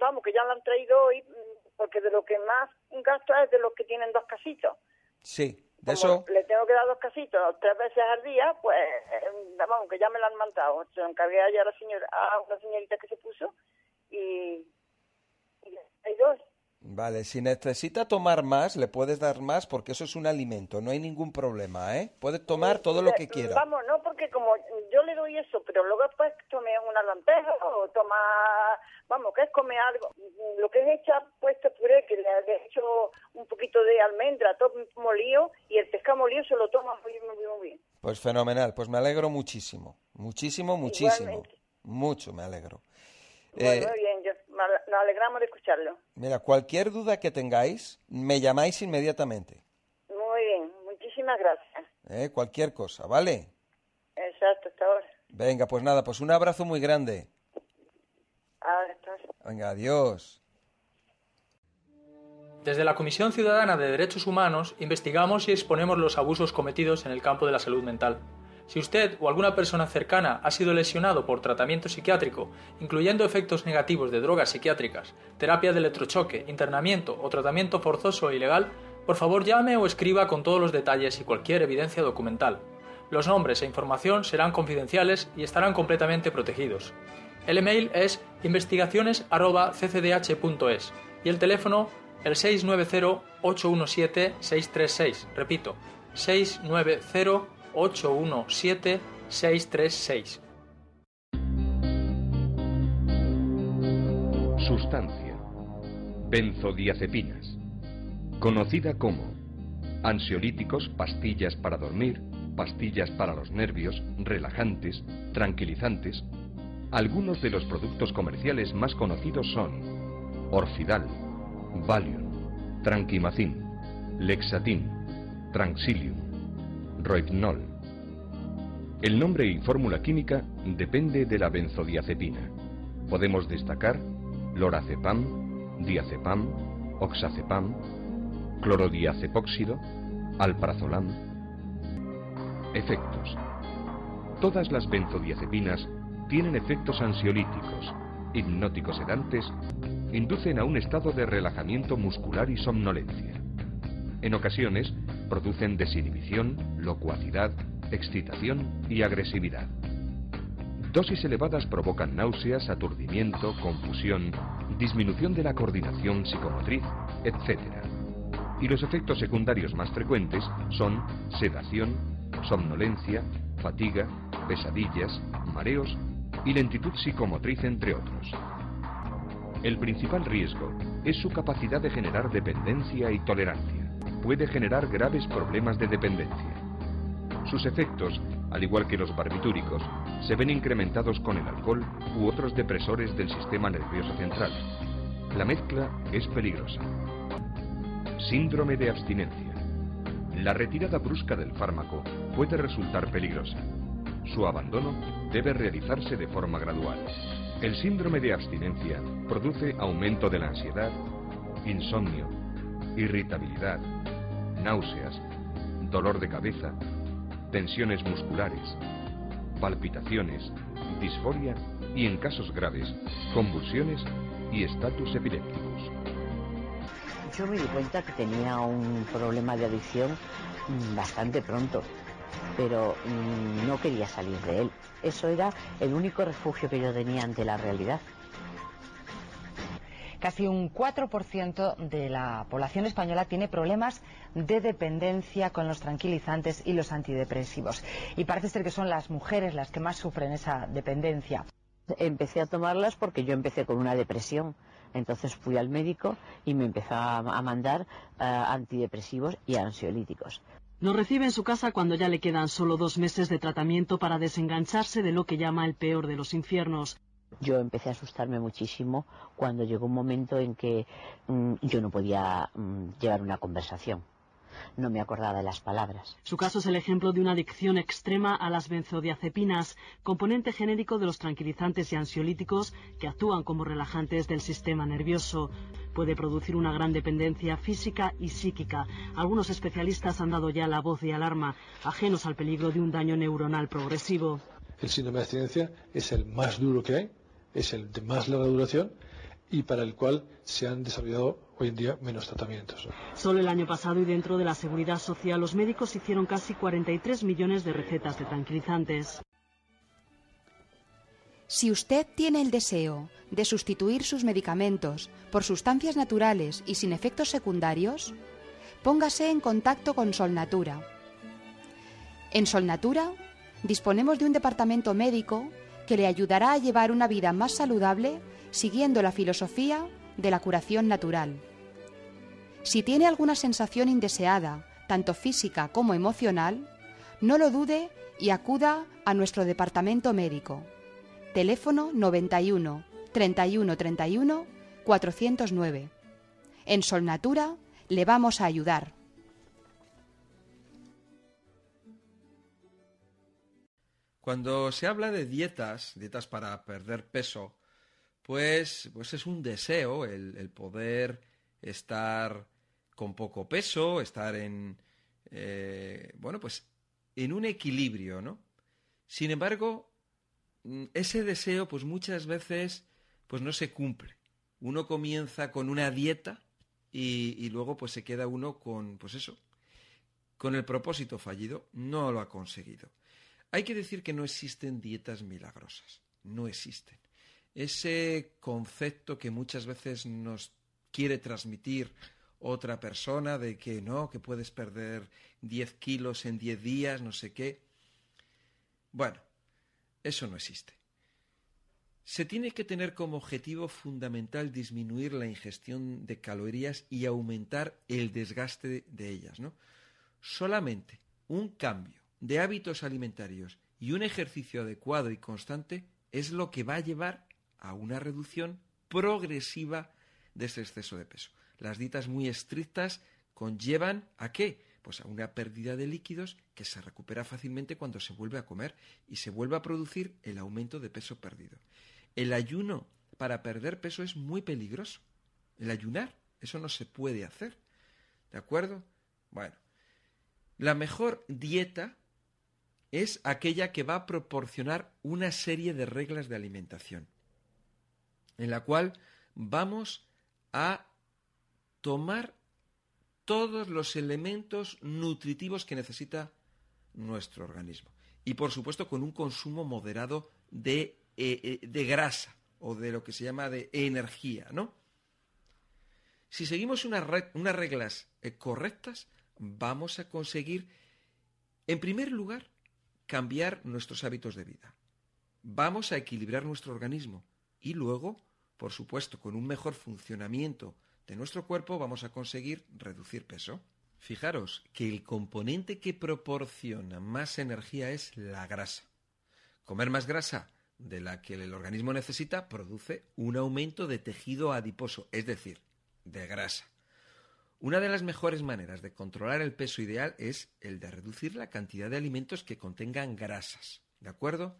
vamos, que ya lo han traído hoy, mm, porque de lo que más gasta es de los que tienen dos casitos. Sí, de Como eso, le tengo que dar dos casitos tres veces al día, pues, eh, vamos, que ya me lo han mandado. Se lo encargué ayer a la señora, a una señorita que se puso y, y hay dos. Vale, si necesita tomar más, le puedes dar más porque eso es un alimento, no hay ningún problema, ¿eh? Puede tomar todo lo que quiera. Vamos, no, porque como yo le doy eso, pero luego después tome una lenteja o toma, vamos, que es comer algo. Lo que es echar puesto puré, que le he hecho un poquito de almendra, todo molido, y el pescado molido se lo toma muy, muy, muy bien. Pues fenomenal, pues me alegro muchísimo, muchísimo, muchísimo. Igualmente. Mucho me alegro. Bueno, Eh, bien, nos alegramos de escucharlo. mira, cualquier duda que tengáis, me llamáis inmediatamente. Muy bien, muchísimas gracias. ¿eh? Cualquier cosa, ¿vale? Exacto, hasta ahora. Venga, pues nada, pues un abrazo muy grande. Venga, adiós. Desde la Comisión Ciudadana de Derechos Humanos investigamos y exponemos los abusos cometidos en el campo de la salud mental. Si usted o alguna persona cercana ha sido lesionado por tratamiento psiquiátrico, incluyendo efectos negativos de drogas psiquiátricas, terapia de electrochoque, internamiento o tratamiento forzoso e ilegal, por favor llame o escriba con todos los detalles y cualquier evidencia documental. Los nombres e información serán confidenciales y estarán completamente protegidos. El email es investigaciones.ccdh.es y el teléfono el 690-817-636. Repito, 690-817-636. Sustancia. Benzodiazepinas. Conocida como ansiolíticos, pastillas para dormir, pastillas para los nervios, relajantes, tranquilizantes. Algunos de los productos comerciales más conocidos son Orfidal, Valium, Tranquimacin, Lexatin, Tranxilium, Rohypnol. El nombre y fórmula química depende de la benzodiazepina. Podemos destacar lorazepam, diazepam, oxazepam, clorodiazepóxido, alprazolam. Efectos. Todas las benzodiazepinas tienen efectos ansiolíticos, hipnóticos sedantes, inducen a un estado de relajamiento muscular y somnolencia. En ocasiones producen desinhibición, locuacidad, excitación y agresividad. Dosis elevadas provocan náuseas, aturdimiento, confusión, disminución de la coordinación psicomotriz, etc. Y los efectos secundarios más frecuentes son sedación, somnolencia, fatiga, pesadillas, mareos y lentitud psicomotriz, entre otros. El principal riesgo es su capacidad de generar dependencia y tolerancia. Puede generar graves problemas de dependencia. Sus efectos, al igual que los barbitúricos, se ven incrementados con el alcohol u otros depresores del sistema nervioso central. La mezcla es peligrosa. Síndrome de abstinencia. La retirada brusca del fármaco puede resultar peligrosa. Su abandono debe realizarse de forma gradual. El síndrome de abstinencia produce aumento de la ansiedad, insomnio, irritabilidad, náuseas, dolor de cabeza, tensiones musculares, palpitaciones, disforia y, en casos graves, convulsiones y estatus epilépticos. Yo me di cuenta que tenía un problema de adicción mm, bastante pronto, pero mm, no quería salir de él. Eso era el único refugio que yo tenía ante la realidad. Casi un 4% de la población española tiene problemas de dependencia con los tranquilizantes y los antidepresivos. Y parece ser que son las mujeres las que más sufren esa dependencia. Empecé a tomarlas porque yo empecé con una depresión. Entonces fui al médico y me empezó a mandar eh, antidepresivos y ansiolíticos. Nos recibe en su casa cuando ya le quedan solo dos meses de tratamiento para desengancharse de lo que llama el peor de los infiernos. Yo empecé a asustarme muchísimo cuando llegó un momento en que mm, yo no podía mm, llevar una conversación. No me acordaba de las palabras. Su caso es el ejemplo de una adicción extrema a las benzodiazepinas, componente genérico de los tranquilizantes y ansiolíticos que actúan como relajantes del sistema nervioso. Puede producir una gran dependencia física y psíquica. Algunos especialistas han dado ya la voz de alarma, ajenos al peligro de un daño neuronal progresivo. El síndrome de abstinencia es el más duro que hay, es el de más larga duración y para el cual se han desarrollado hoy en día menos tratamientos. Solo el año pasado y dentro de la seguridad social los médicos hicieron casi 43 millones de recetas de tranquilizantes. Si usted tiene el deseo de sustituir sus medicamentos por sustancias naturales y sin efectos secundarios, póngase en contacto con Solnatura. En Solnatura disponemos de un departamento médico que le ayudará a llevar una vida más saludable siguiendo la filosofía de la curación natural. Si tiene alguna sensación indeseada, tanto física como emocional, no lo dude y acuda a nuestro departamento médico. Teléfono 91 31 31 409. En Solnatura le vamos a ayudar. Cuando se habla de dietas, dietas para perder peso, pues, pues es un deseo el, poder estar con poco peso, estar en, eh, bueno, pues en un equilibrio, ¿no? Sin embargo, mm, ese deseo, pues muchas veces, pues no se cumple. Uno comienza con una dieta y, y luego pues se queda uno con, pues eso, con el propósito fallido, no lo ha conseguido. Hay que decir que no existen dietas milagrosas, no existen. Ese concepto que muchas veces nos quiere transmitir otra persona de que no, que puedes perder 10 kilos en 10 días, no sé qué. Bueno, eso no existe. Se tiene que tener como objetivo fundamental disminuir la ingestión de calorías y aumentar el desgaste de ellas, ¿no? Solamente un cambio de hábitos alimentarios y un ejercicio adecuado y constante es lo que va a llevar a una reducción progresiva de ese exceso de peso. Las dietas muy estrictas conllevan a qué? Pues a una pérdida de líquidos que se recupera fácilmente cuando se vuelve a comer y se vuelve a producir el aumento de peso perdido. El ayuno para perder peso es muy peligroso. El ayunar, eso no se puede hacer. ¿De acuerdo? Bueno, la mejor dieta es aquella que va a proporcionar una serie de reglas de alimentación, en la cual vamos a tomar todos los elementos nutritivos que necesita nuestro organismo. Y por supuesto con un consumo moderado de, eh, eh, de grasa o de lo que se llama de energía, ¿no? Si seguimos unas reglas eh, correctas, vamos a conseguir, en primer lugar, cambiar nuestros hábitos de vida. Vamos a equilibrar nuestro organismo y luego, por supuesto, con un mejor funcionamiento de nuestro cuerpo vamos a conseguir reducir peso. Fijaros que el componente que proporciona más energía es la grasa. Comer más grasa de la que el organismo necesita produce un aumento de tejido adiposo, es decir, de grasa. Una de las mejores maneras de controlar el peso ideal es el de reducir la cantidad de alimentos que contengan grasas, ¿de acuerdo?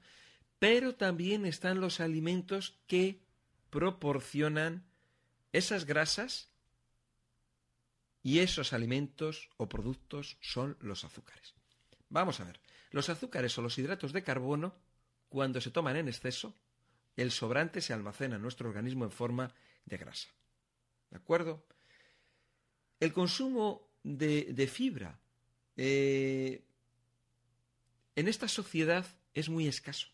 Pero también están los alimentos que proporcionan esas grasas y esos alimentos o productos son los azúcares. Vamos a ver, los azúcares o los hidratos de carbono, cuando se toman en exceso, el sobrante se almacena en nuestro organismo en forma de grasa. ¿De acuerdo? El consumo de, fibra eh, en esta sociedad es muy escaso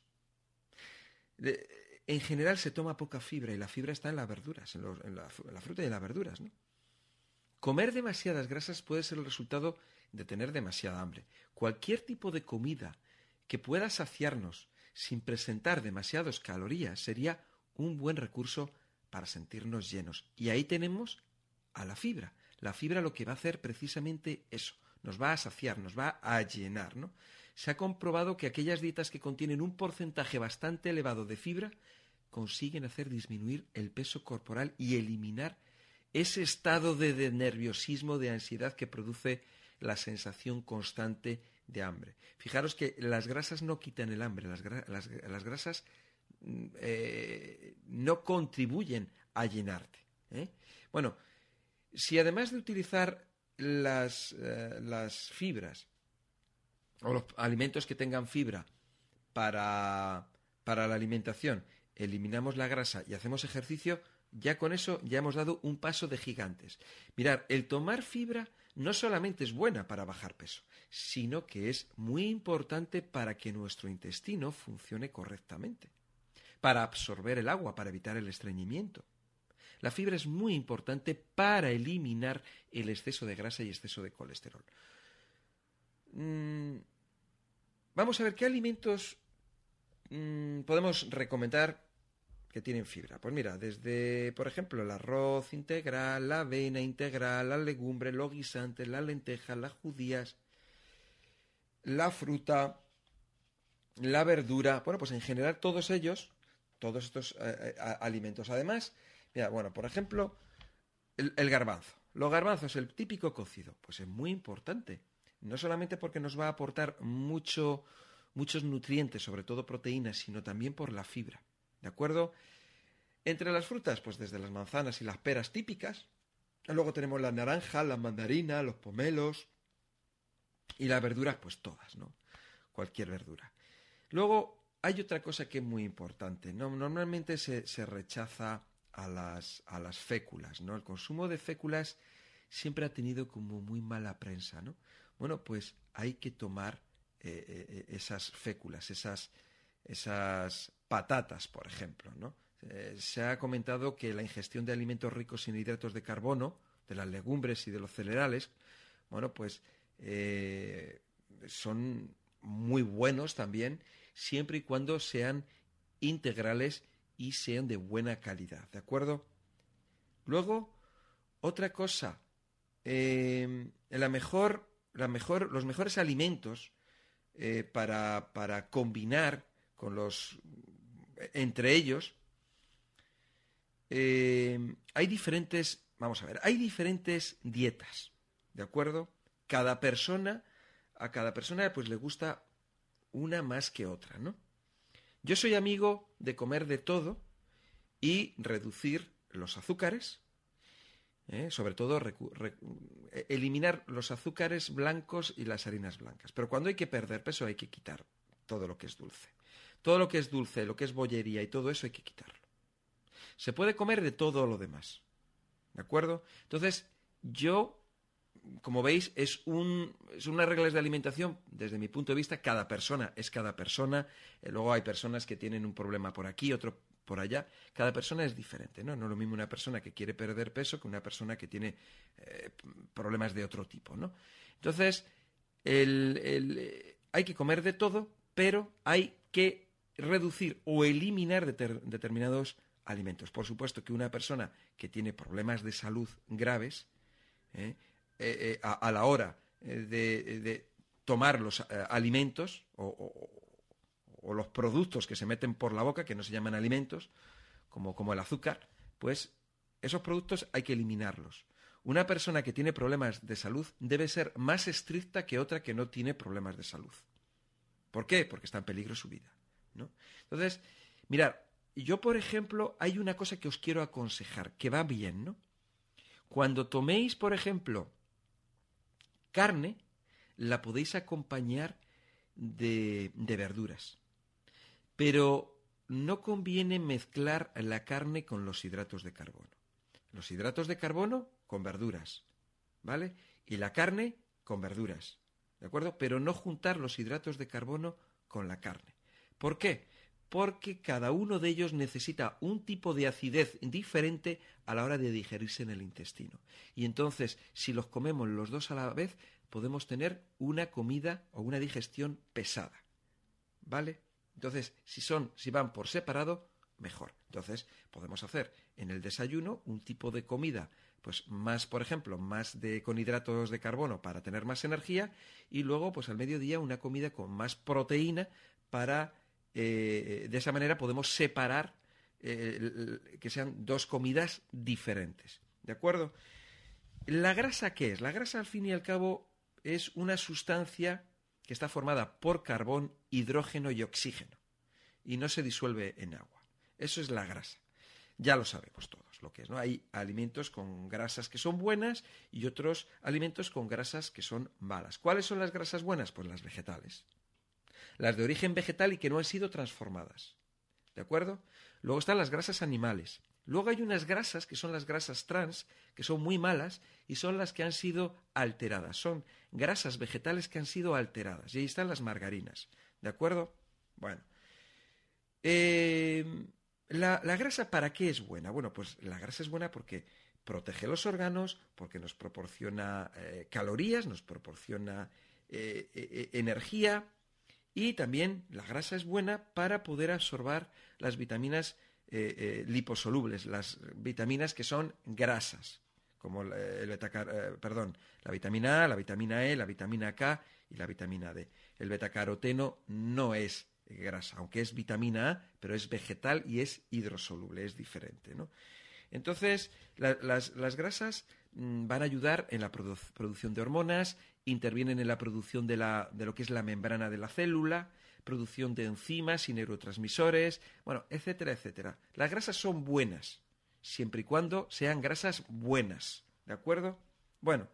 en general se toma poca fibra y la fibra está en las verduras, en, la, fruta y en las verduras. ¿no? Comer demasiadas grasas puede ser el resultado de tener demasiada hambre. Cualquier tipo de comida que pueda saciarnos sin presentar demasiadas calorías sería un buen recurso para sentirnos llenos. Y ahí tenemos a la fibra. La fibra lo que va a hacer precisamente eso, nos va a saciar, nos va a llenar, ¿no? Se ha comprobado que aquellas dietas que contienen un porcentaje bastante elevado de fibra consiguen hacer disminuir el peso corporal y eliminar ese estado de, nerviosismo, de ansiedad que produce la sensación constante de hambre. Fijaros que las grasas no quitan el hambre, las, grasas mm, eh, no contribuyen a llenarte. ¿eh? Bueno, si además de utilizar las, eh, las fibras o los alimentos que tengan fibra para, para la alimentación eliminamos la grasa y hacemos ejercicio, ya con eso ya hemos dado un paso de gigantes. Mirar, el tomar fibra no solamente es buena para bajar peso, sino que es muy importante para que nuestro intestino funcione correctamente, para absorber el agua, para evitar el estreñimiento. La fibra es muy importante para eliminar el exceso de grasa y exceso de colesterol. Mm, vamos a ver qué alimentos mm, podemos recomendar que tienen fibra? Pues mira, desde, por ejemplo, el arroz integral, la avena integral, la legumbre, los guisantes, las lentejas, las judías, la fruta, la verdura, bueno, pues en general todos ellos, todos estos eh, eh, alimentos. Además, mira, bueno, por ejemplo, el, garbanzo. Los garbanzos, el típico cocido, pues es muy importante. No solamente porque nos va a aportar mucho, muchos nutrientes, sobre todo proteínas, sino también por la fibra. ¿De acuerdo? Entre las frutas, pues desde las manzanas y las peras típicas, Luego tenemos la naranja, la mandarina, los pomelos y las verduras, pues todas, ¿no? Cualquier verdura. Luego hay otra cosa que es muy importante. ¿no? Normalmente se, rechaza a las, a las féculas, ¿no? El consumo de féculas siempre ha tenido como muy mala prensa, ¿no? Bueno, pues hay que tomar eh, eh, esas féculas, esas, esas patatas, por ejemplo, ¿no? Eh, se ha comentado que la ingestión de alimentos ricos en hidratos de carbono, de las legumbres y de los cereales, bueno, pues son muy buenos también, siempre y cuando sean integrales y sean de buena calidad, ¿de acuerdo? Luego, otra cosa, la mejor, la mejor, los mejores alimentos eh, para, para, combinar con los entre ellos eh, hay diferentes vamos a ver hay diferentes dietas de acuerdo cada persona a cada persona pues le gusta una más que otra no yo soy amigo de comer de todo y reducir los azúcares ¿eh? sobre todo eliminar los azúcares blancos y las harinas blancas. Pero cuando hay que perder peso hay que quitar todo lo que es dulce. Todo lo que es dulce, lo que es bollería y todo eso hay que quitarlo. Se puede comer de todo lo demás. ¿De acuerdo? Entonces, yo, como veis, es, un, es unas reglas de alimentación, desde mi punto de vista, cada persona es cada persona. Eh, luego hay personas que tienen un problema por aquí, otro por allá, cada persona es diferente, ¿no? No es lo mismo una persona que quiere perder peso que una persona que tiene eh, problemas de otro tipo, ¿no? Entonces, eh, hay que comer de todo, pero hay que reducir o eliminar determinados alimentos. Por supuesto que una persona que tiene problemas de salud graves. A, la hora de, tomar los alimentos o, o los productos que se meten por la boca, que no se llaman alimentos, como, como el azúcar, pues esos productos hay que eliminarlos. Una persona que tiene problemas de salud debe ser más estricta que otra que no tiene problemas de salud. ¿Por qué? Porque está en peligro su vida. ¿no? Entonces, mirad, yo, por ejemplo, hay una cosa que os quiero aconsejar, que va bien, ¿no? Cuando toméis, por ejemplo, carne, la podéis acompañar de, verduras. Pero no conviene mezclar la carne con los hidratos de carbono. Los hidratos de carbono con verduras, ¿vale? Y la carne con verduras, ¿de acuerdo? Pero no juntar los hidratos de carbono con la carne. ¿Por qué? Porque cada uno de ellos necesita un tipo de acidez diferente a la hora de digerirse en el intestino. Y entonces, si los comemos los dos a la vez, podemos tener una comida o una digestión pesada. ¿Vale? Entonces, si son, si van por separado, mejor. Entonces, podemos hacer en el desayuno un tipo de comida, pues más, por ejemplo, más de con hidratos de carbono para tener más energía, y luego, pues al mediodía, una comida con más proteína para eh, de esa manera podemos separar eh, que sean dos comidas diferentes. ¿De acuerdo? ¿La grasa qué es? La grasa, al fin y al cabo, es una sustancia que está formada por carbón, hidrógeno y oxígeno, y no se disuelve en agua. Eso es la grasa. Ya lo sabemos todos lo que es, ¿no? Hay alimentos con grasas que son buenas y otros alimentos con grasas que son malas. ¿Cuáles son las grasas buenas? Pues las vegetales. Las de origen vegetal y que no han sido transformadas. ¿De acuerdo? Luego están las grasas animales. Luego hay unas grasas que son las grasas trans, que son muy malas y son las que han sido alteradas. Son grasas vegetales que han sido alteradas. Y ahí están las margarinas. ¿De acuerdo? Bueno. Eh, la, grasa para qué es buena? Bueno, pues la grasa es buena porque protege los órganos, porque nos proporciona eh, calorías, nos proporciona eh, energía y también la grasa es buena para poder absorber las vitaminas liposolubles, las vitaminas que son grasas como el eh, perdón, la vitamina A, la vitamina E, la vitamina K y la vitamina D. El betacaroteno no es grasa, aunque es vitamina A, pero es vegetal y es hidrosoluble, es diferente, ¿no? Entonces, las, grasas mm, van a ayudar en la producción de hormonas, intervienen en la producción de, la, de lo que es la membrana de la célula, producción de enzimas y neurotransmisores, bueno, etcétera, etcétera. Las grasas son buenas, siempre y cuando sean grasas buenas, ¿de ¿De acuerdo? Bueno,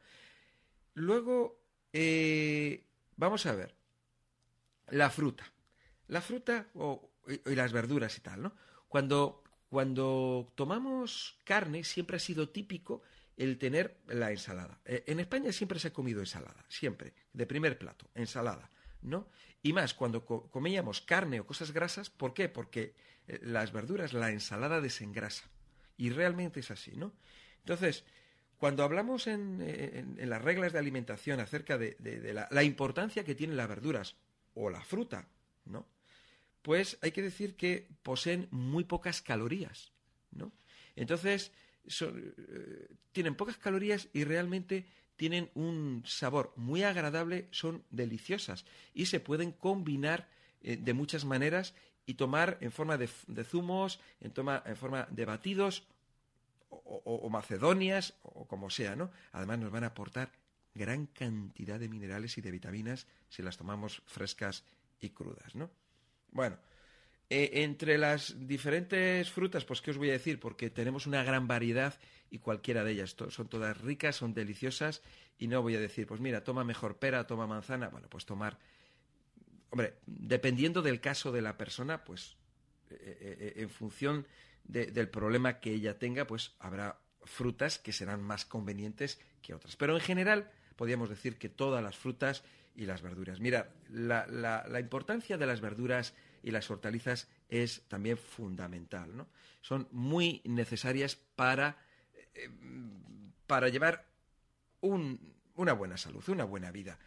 luego eh, vamos a ver la fruta. La fruta o, y, las verduras y tal, ¿no? Cuando, cuando tomamos carne siempre ha sido típico el tener la ensalada. Eh, en España siempre se ha comido ensalada, siempre, de primer plato, ensalada, ¿no? Y más, cuando comíamos carne o cosas grasas, ¿por qué? Porque eh, las verduras, la ensalada desengrasa. Y realmente es así, ¿no? Entonces, cuando hablamos en, las reglas de alimentación acerca de, la, la, importancia que tienen las verduras o la fruta, ¿no? Pues hay que decir que poseen muy pocas calorías, ¿no? Entonces, eh, tienen pocas calorías y realmente tienen un sabor muy agradable, son deliciosas y se pueden combinar eh, de muchas maneras y tomar en forma de, zumos, en, en forma de batidos o, macedonias o como sea, ¿no? Además nos van a aportar gran cantidad de minerales y de vitaminas si las tomamos frescas y crudas, ¿no? Bueno, eh, entre las diferentes frutas, pues qué os voy a decir, porque tenemos una gran variedad y cualquiera de ellas son todas ricas, son deliciosas y no voy a decir, pues mira, toma mejor pera, toma manzana, bueno, pues tomar, hombre, dependiendo del caso de la persona, pues eh, eh, en función del problema que ella tenga, pues habrá frutas que serán más convenientes que otras. Pero en general, podríamos decir que todas las frutas y las verduras. Mira, la importancia de las verduras y las hortalizas es también fundamental. ¿no? Son muy necesarias para, eh, para llevar una buena salud, una buena vida.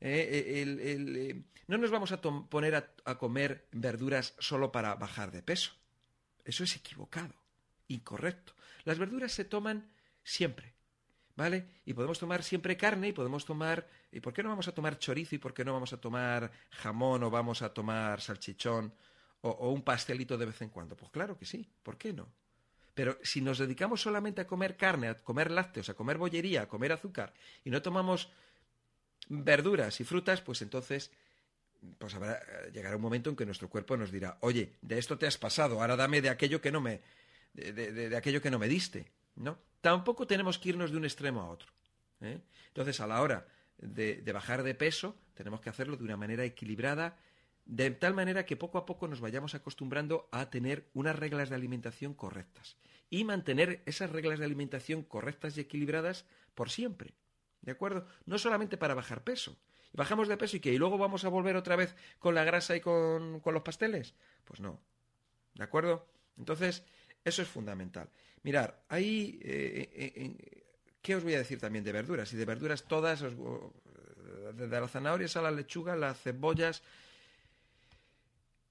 Eh, eh, no nos vamos a poner a, comer verduras solo para bajar de peso. Eso es equivocado, incorrecto. Las verduras se toman siempre, ¿vale? Y podemos tomar siempre carne y podemos tomar... ¿Y por qué no vamos a tomar chorizo y por qué no vamos a tomar jamón o vamos a tomar salchichón o, un pastelito de vez en cuando? Pues claro que sí, ¿por qué no? Pero si nos dedicamos solamente a comer carne, a comer lácteos, a comer bollería, a comer azúcar y no tomamos verduras y frutas, pues entonces pues habrá, llegará un momento en que nuestro cuerpo nos dirá, oye, de esto te has pasado, ahora dame de aquello que no me, de aquello que no me diste. ¿No? Tampoco tenemos que irnos de un extremo a otro. ¿eh? Entonces, a la hora de, bajar de peso, tenemos que hacerlo de una manera equilibrada, de tal manera que poco a poco nos vayamos acostumbrando a tener unas reglas de alimentación correctas y mantener esas reglas de alimentación correctas y equilibradas por siempre. ¿De acuerdo? No solamente para bajar peso. ¿Bajamos de peso y qué? ¿Y luego vamos a volver otra vez con la grasa y con, con los pasteles? Pues no. ¿De acuerdo? Entonces, eso es fundamental. Mirar, ahí, eh, eh, eh, ¿qué os voy a decir también de verduras? Y de verduras todas, desde las zanahorias a la lechuga, las cebollas,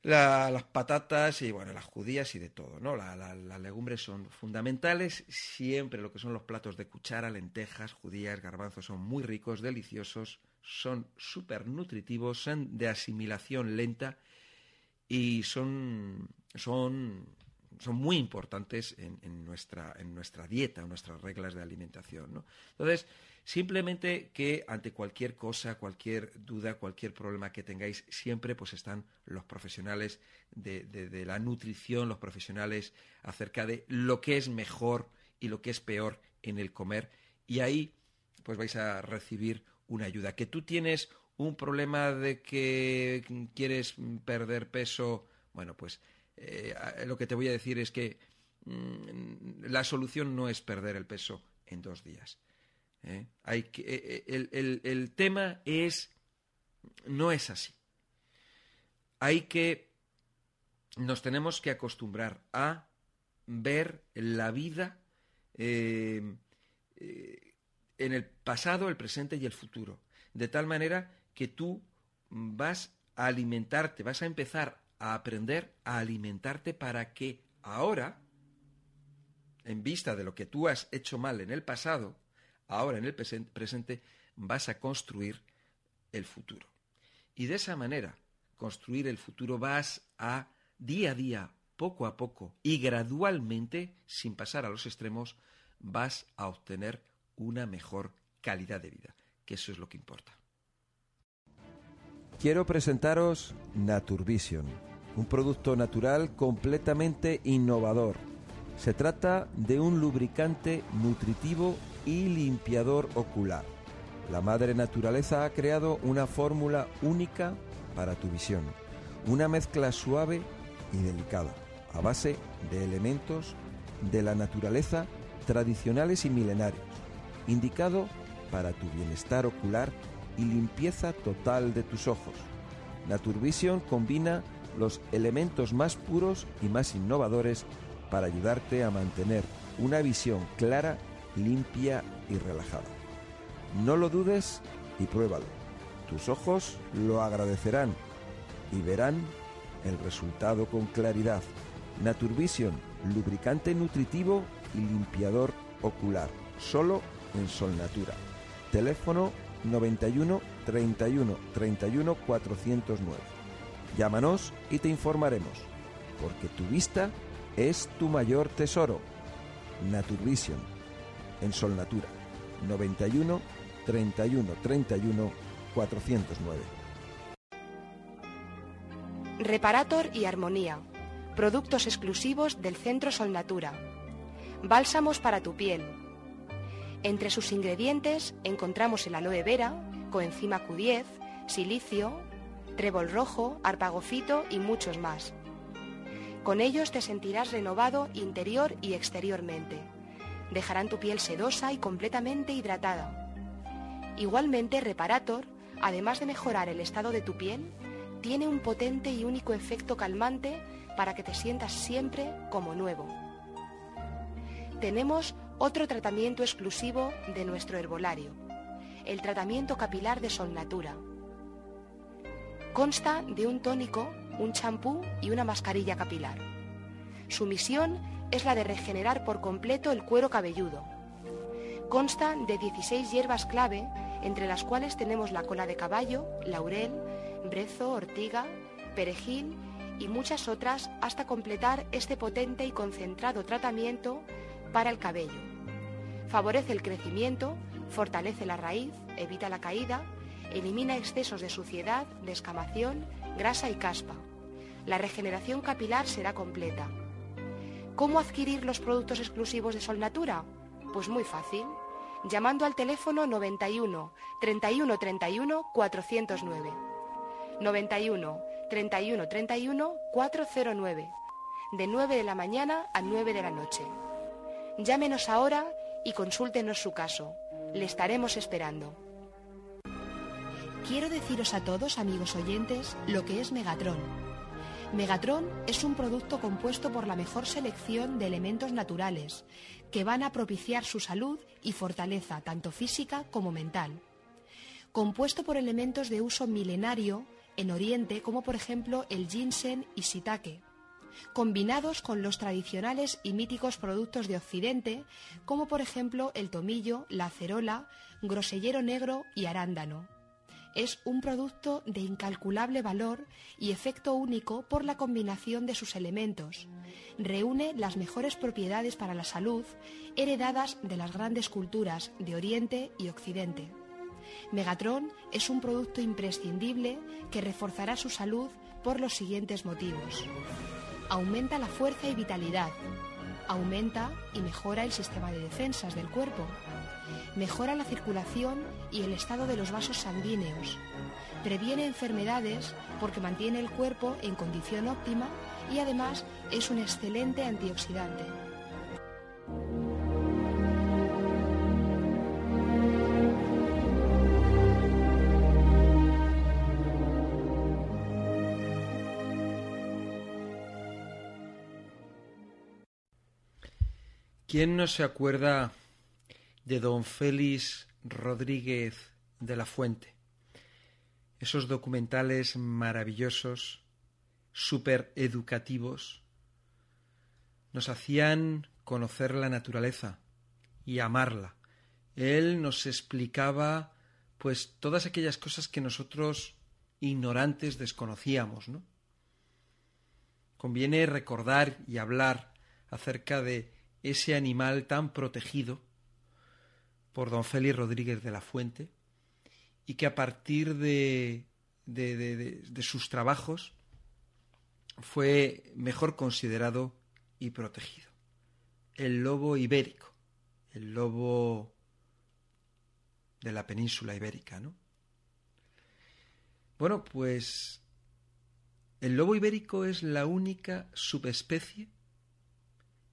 las patatas y bueno, las judías y de todo, ¿no? las legumbres son fundamentales, siempre lo que son los platos de cuchara, lentejas, judías, garbanzos son muy ricos, deliciosos, son súper nutritivos, son de asimilación lenta y son, son son muy importantes en, nuestra, en nuestra dieta, en nuestras reglas de alimentación. ¿no? Entonces, simplemente que ante cualquier cosa, cualquier duda, cualquier problema que tengáis, siempre pues están los profesionales de, de, la nutrición, los profesionales acerca de lo que es mejor y lo que es peor en el comer. Y ahí pues vais a recibir una ayuda. Que tú tienes un problema de que quieres perder peso, bueno, pues eh, lo que te voy a decir es que mm, la solución no es perder el peso en dos días. ¿eh? Hay que, eh, el, el, tema es, no es así. Hay que, nos tenemos que acostumbrar a ver la vida en el pasado, el presente y el futuro. De tal manera que tú vas a alimentarte, vas a empezar a aprender a alimentarte para que ahora, en vista de lo que tú has hecho mal en el pasado, ahora en el presente vas a construir el futuro. Y de esa manera, construir el futuro vas a día a día, poco a poco y gradualmente, sin pasar a los extremos, vas a obtener una mejor calidad de vida, que eso es lo que importa. Quiero presentaros Naturvision, un producto natural completamente innovador. Se trata de un lubricante nutritivo y limpiador ocular. La madre naturaleza ha creado una fórmula única para tu visión, una mezcla suave y delicada, a base de elementos de la naturaleza tradicionales y milenarios, indicado para tu bienestar ocular y limpieza total de tus ojos. Naturvision combina los elementos más puros y más innovadores para ayudarte a mantener una visión clara, limpia y relajada. No lo dudes y pruébalo. Tus ojos lo agradecerán y verán el resultado con claridad. Naturvision, lubricante nutritivo y limpiador ocular, solo en Sol Natura. Teléfono 91 31 31 409. Llámanos y te informaremos, porque tu vista es tu mayor tesoro. Naturvision, en Sol Natura, 91 31 31 409. Reparator y Armonía, productos exclusivos del Centro Sol Natura. Bálsamos para tu piel. Entre sus ingredientes encontramos el aloe vera, coenzima Q10, silicio, trébol rojo, arpagofito y muchos más. Con ellos te sentirás renovado interior y exteriormente. Dejarán tu piel sedosa y completamente hidratada. Igualmente, Reparator, además de mejorar el estado de tu piel, tiene un potente y único efecto calmante para que te sientas siempre como nuevo. Tenemos otro tratamiento exclusivo de nuestro herbolario, el tratamiento capilar de Sol Natura. Consta de un tónico, un champú y una mascarilla capilar. Su misión es la de regenerar por completo el cuero cabelludo. Consta de 16 hierbas clave, entre las cuales tenemos la cola de caballo, laurel, brezo, ortiga, perejil y muchas otras hasta completar este potente y concentrado tratamiento para el cabello. Favorece el crecimiento, fortalece la raíz, evita la caída, elimina excesos de suciedad, descamación, grasa y caspa. La regeneración capilar será completa. ¿Cómo adquirir los productos exclusivos de Sol Natura? Pues muy fácil, llamando al teléfono 91 31 31 409. 91 31 31 409, de 9 de la mañana a 9 de la noche. Llámenos ahora y consúltenos su caso. Le estaremos esperando. Quiero deciros a todos, amigos oyentes, lo que es Megatron. Megatron es un producto compuesto por la mejor selección de elementos naturales, que van a propiciar su salud y fortaleza, tanto física como mental. Compuesto por elementos de uso milenario en Oriente, como por ejemplo el ginseng y shiitake, combinados con los tradicionales y míticos productos de Occidente, como por ejemplo el tomillo, la acerola, grosellero negro y arándano es un producto de incalculable valor y efecto único por la combinación de sus elementos. Reúne las mejores propiedades para la salud heredadas de las grandes culturas de Oriente y Occidente. Megatron es un producto imprescindible que reforzará su salud por los siguientes motivos. Aumenta la fuerza y vitalidad. Aumenta y mejora el sistema de defensas del cuerpo mejora la circulación y el estado de los vasos sanguíneos, previene enfermedades porque mantiene el cuerpo en condición óptima y además es un excelente antioxidante. ¿Quién no se acuerda de don Félix Rodríguez de la Fuente. Esos documentales maravillosos, súper educativos, nos hacían conocer la naturaleza y amarla. Él nos explicaba pues todas aquellas cosas que nosotros ignorantes desconocíamos, ¿no? Conviene recordar y hablar acerca de ese animal tan protegido por don Félix Rodríguez de la Fuente y que a partir de, de, sus trabajos fue mejor considerado y protegido. El lobo ibérico, el lobo de la península ibérica, ¿no? Bueno, pues el lobo ibérico es la única subespecie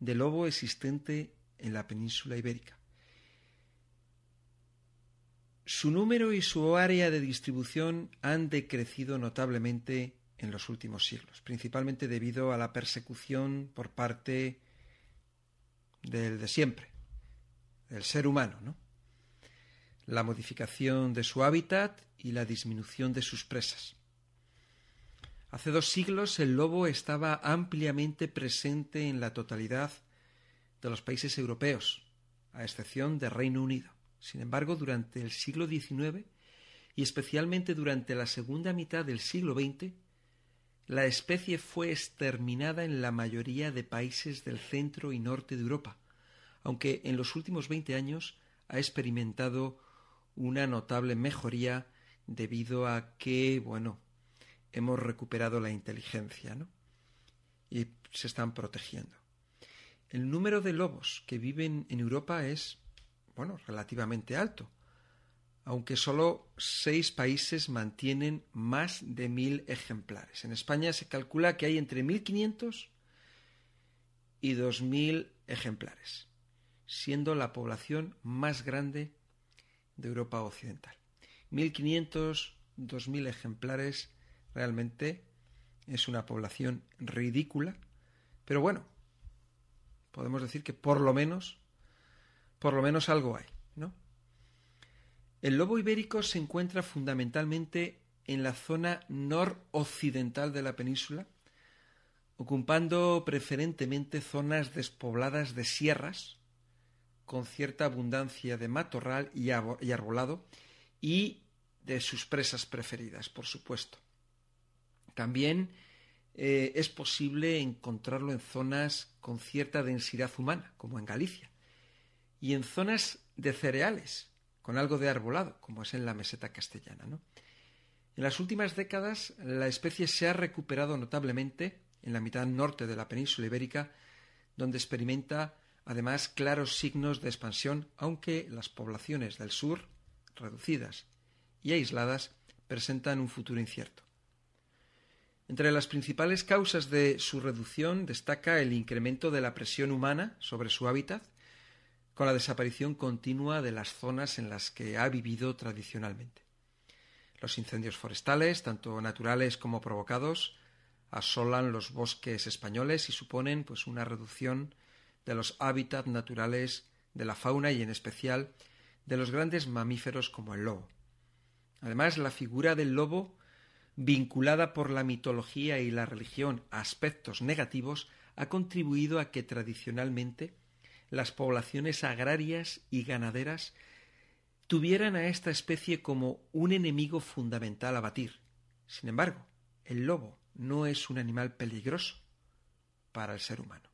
de lobo existente en la península ibérica. Su número y su área de distribución han decrecido notablemente en los últimos siglos, principalmente debido a la persecución por parte del de siempre, del ser humano, ¿no? la modificación de su hábitat y la disminución de sus presas. Hace dos siglos el lobo estaba ampliamente presente en la totalidad de los países europeos, a excepción del Reino Unido. Sin embargo, durante el siglo XIX y especialmente durante la segunda mitad del siglo XX, la especie fue exterminada en la mayoría de países del centro y norte de Europa, aunque en los últimos veinte años ha experimentado una notable mejoría debido a que, bueno, hemos recuperado la inteligencia, ¿no? Y se están protegiendo. El número de lobos que viven en Europa es, bueno, relativamente alto, aunque solo seis países mantienen más de mil ejemplares. En España se calcula que hay entre 1.500 y 2.000 ejemplares, siendo la población más grande de Europa Occidental. 1.500, 2.000 ejemplares realmente es una población ridícula, pero bueno, podemos decir que por lo menos, por lo menos algo hay, ¿no? El lobo ibérico se encuentra fundamentalmente en la zona noroccidental de la península, ocupando preferentemente zonas despobladas de sierras, con cierta abundancia de matorral y arbolado, y de sus presas preferidas, por supuesto. También eh, es posible encontrarlo en zonas con cierta densidad humana, como en Galicia, y en zonas de cereales, con algo de arbolado, como es en la meseta castellana. En las últimas décadas, la especie se ha recuperado notablemente en la mitad norte de la península ibérica, donde experimenta además claros signos de expansión, aunque las poblaciones del sur, reducidas y aisladas, presentan un futuro incierto. Entre las principales causas de su reducción destaca el incremento de la presión humana sobre su hábitat, con la desaparición continua de las zonas en las que ha vivido tradicionalmente. Los incendios forestales, tanto naturales como provocados, asolan los bosques españoles y suponen pues una reducción de los hábitats naturales de la fauna y en especial de los grandes mamíferos como el lobo. Además, la figura del lobo vinculada por la mitología y la religión a aspectos negativos, ha contribuido a que tradicionalmente las poblaciones agrarias y ganaderas tuvieran a esta especie como un enemigo fundamental a batir. Sin embargo, el lobo no es un animal peligroso para el ser humano,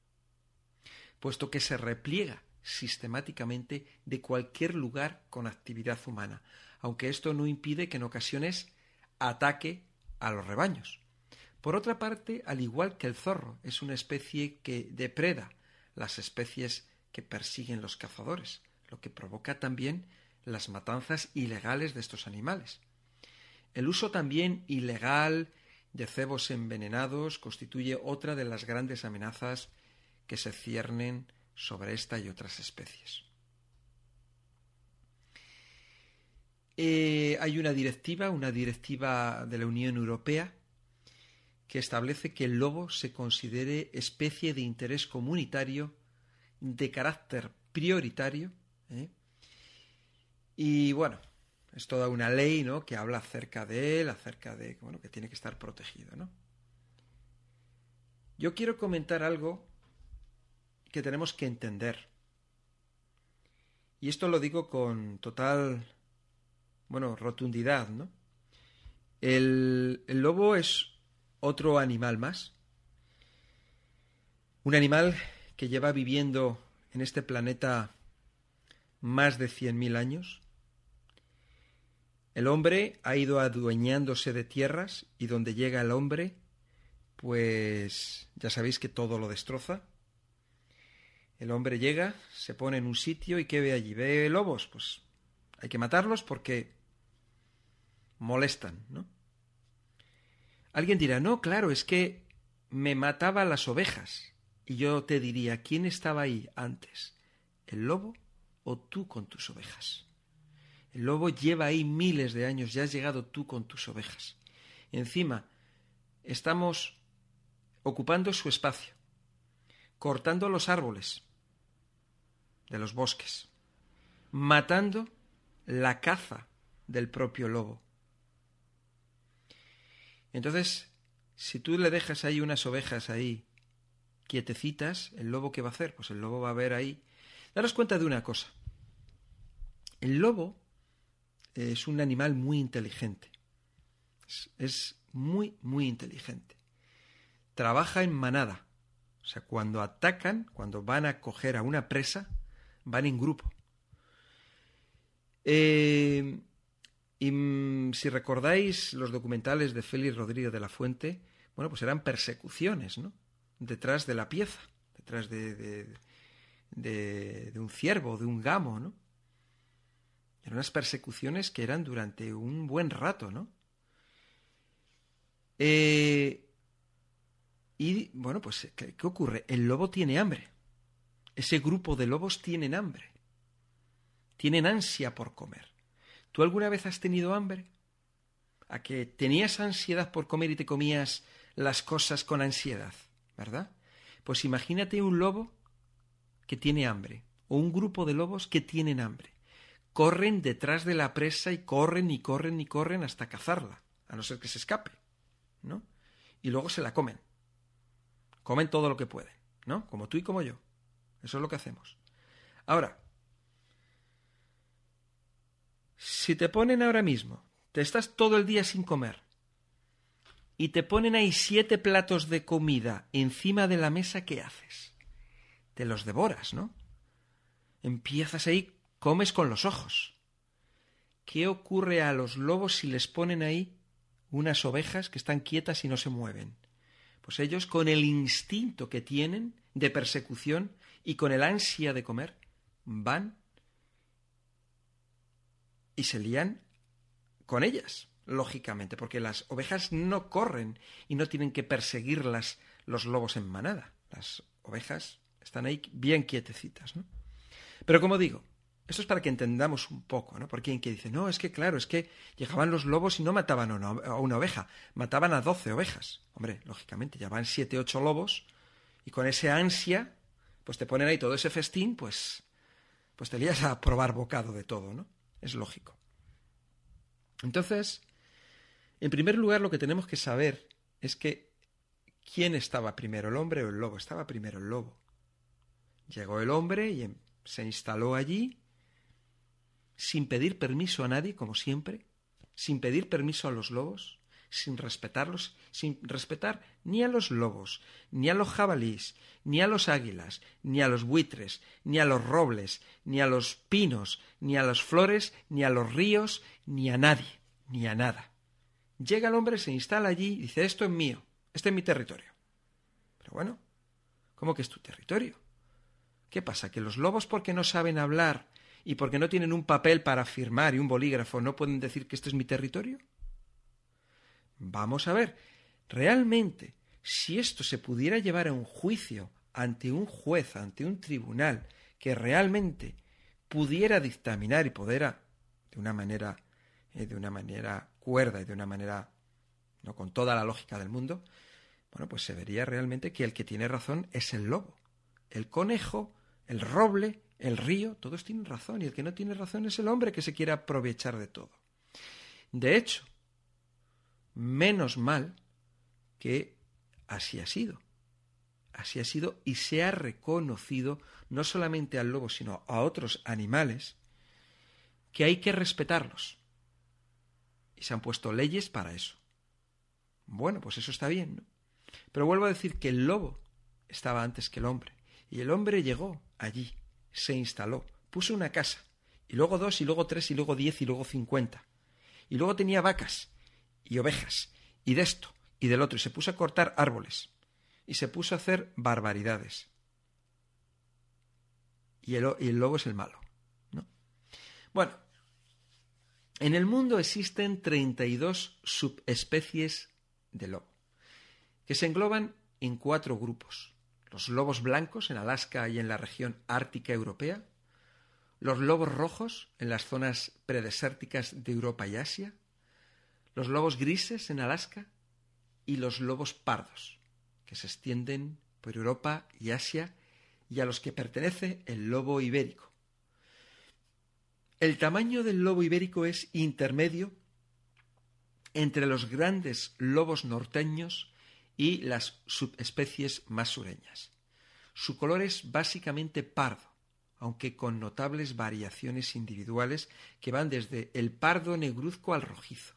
puesto que se repliega sistemáticamente de cualquier lugar con actividad humana, aunque esto no impide que en ocasiones ataque a los rebaños. Por otra parte, al igual que el zorro, es una especie que depreda las especies que persiguen los cazadores, lo que provoca también las matanzas ilegales de estos animales. El uso también ilegal de cebos envenenados constituye otra de las grandes amenazas que se ciernen sobre esta y otras especies. Eh, hay una directiva, una directiva de la Unión Europea, que establece que el lobo se considere especie de interés comunitario de carácter prioritario. ¿eh? Y bueno, es toda una ley ¿no? que habla acerca de él, acerca de bueno, que tiene que estar protegido. ¿no? Yo quiero comentar algo que tenemos que entender. Y esto lo digo con total bueno, rotundidad, ¿no? El, el lobo es otro animal más. Un animal que lleva viviendo en este planeta más de cien mil años. El hombre ha ido adueñándose de tierras y donde llega el hombre, pues ya sabéis que todo lo destroza. El hombre llega, se pone en un sitio y ¿qué ve allí? ¿Ve lobos? Pues Hay que matarlos porque molestan, ¿no? Alguien dirá, no, claro, es que me mataba las ovejas. Y yo te diría, ¿quién estaba ahí antes? ¿El lobo o tú con tus ovejas? El lobo lleva ahí miles de años, ya has llegado tú con tus ovejas. Encima, estamos ocupando su espacio, cortando los árboles de los bosques, matando la caza del propio lobo. Entonces, si tú le dejas ahí unas ovejas ahí quietecitas, ¿el lobo qué va a hacer? Pues el lobo va a ver ahí. Daros cuenta de una cosa. El lobo es un animal muy inteligente. Es, muy, muy inteligente. Trabaja en manada. O sea, cuando atacan, cuando van a coger a una presa, van en grupo. Eh, y mm, si recordáis los documentales de Félix Rodríguez de la Fuente, bueno, pues eran persecuciones, ¿no? Detrás de la pieza, detrás de, un ciervo, de un gamo, ¿no? Eran unas persecuciones que eran durante un buen rato, ¿no? Eh, y bueno, pues, ¿qué, ¿qué ocurre? El lobo tiene hambre. Ese grupo de lobos tienen hambre. Tienen ansia por comer. ¿Tú alguna vez has tenido hambre? ¿A que tenías ansiedad por comer y te comías las cosas con ansiedad? ¿Verdad? Pues imagínate un lobo que tiene hambre, o un grupo de lobos que tienen hambre. Corren detrás de la presa y corren y corren y corren hasta cazarla, a no ser que se escape, ¿no? Y luego se la comen. Comen todo lo que pueden, ¿no? Como tú y como yo. Eso es lo que hacemos. Ahora, si te ponen ahora mismo, te estás todo el día sin comer, y te ponen ahí siete platos de comida encima de la mesa, ¿qué haces? Te los devoras, ¿no? Empiezas ahí, comes con los ojos. ¿Qué ocurre a los lobos si les ponen ahí unas ovejas que están quietas y no se mueven? Pues ellos, con el instinto que tienen de persecución y con el ansia de comer, van y se lían con ellas, lógicamente, porque las ovejas no corren y no tienen que perseguirlas los lobos en manada. Las ovejas están ahí bien quietecitas, ¿no? Pero como digo, esto es para que entendamos un poco, ¿no? Porque hay quien dice, no, es que claro, es que llegaban los lobos y no mataban a una, oveja, mataban a doce ovejas. Hombre, lógicamente, ya van siete, ocho lobos y con ese ansia, pues te ponen ahí todo ese festín, pues, pues te lías a probar bocado de todo, ¿no? Es lógico. Entonces, en primer lugar, lo que tenemos que saber es que ¿quién estaba primero, el hombre o el lobo? Estaba primero el lobo. Llegó el hombre y se instaló allí sin pedir permiso a nadie, como siempre, sin pedir permiso a los lobos, sin respetarlos, sin respetar ni a los lobos, ni a los jabalíes, ni a los águilas, ni a los buitres, ni a los robles, ni a los pinos, ni a las flores, ni a los ríos, ni a nadie, ni a nada. Llega el hombre, se instala allí y dice, esto es mío, este es mi territorio. Pero bueno, ¿cómo que es tu territorio? ¿Qué pasa? ¿Que los lobos porque no saben hablar y porque no tienen un papel para firmar y un bolígrafo no pueden decir que este es mi territorio? Vamos a ver, realmente, si esto se pudiera llevar a un juicio ante un juez, ante un tribunal, que realmente pudiera dictaminar y pudiera, de una manera, eh, de una manera cuerda y de una manera, no con toda la lógica del mundo, bueno, pues se vería realmente que el que tiene razón es el lobo. El conejo, el roble, el río, todos tienen razón, y el que no tiene razón es el hombre que se quiere aprovechar de todo. De hecho, menos mal que así ha sido. Así ha sido y se ha reconocido no solamente al lobo, sino a otros animales, que hay que respetarlos. Y se han puesto leyes para eso. Bueno, pues eso está bien, ¿no? Pero vuelvo a decir que el lobo estaba antes que el hombre. Y el hombre llegó allí, se instaló, puso una casa, y luego dos, y luego tres, y luego diez, y luego cincuenta. Y luego tenía vacas, y ovejas, y de esto, y del otro, y se puso a cortar árboles, y se puso a hacer barbaridades. Y el, y el lobo es el malo. ¿no? Bueno, En el mundo existen 32 subespecies de lobo, que se engloban en cuatro grupos. Los lobos blancos en Alaska y en la región ártica europea, los lobos rojos en las zonas predesérticas de Europa y Asia, los lobos grises en Alaska y los lobos pardos, que se extienden por Europa y Asia y a los que pertenece el lobo ibérico. El tamaño del lobo ibérico es intermedio entre los grandes lobos norteños y las subespecies más sureñas. Su color es básicamente pardo, aunque con notables variaciones individuales que van desde el pardo negruzco al rojizo.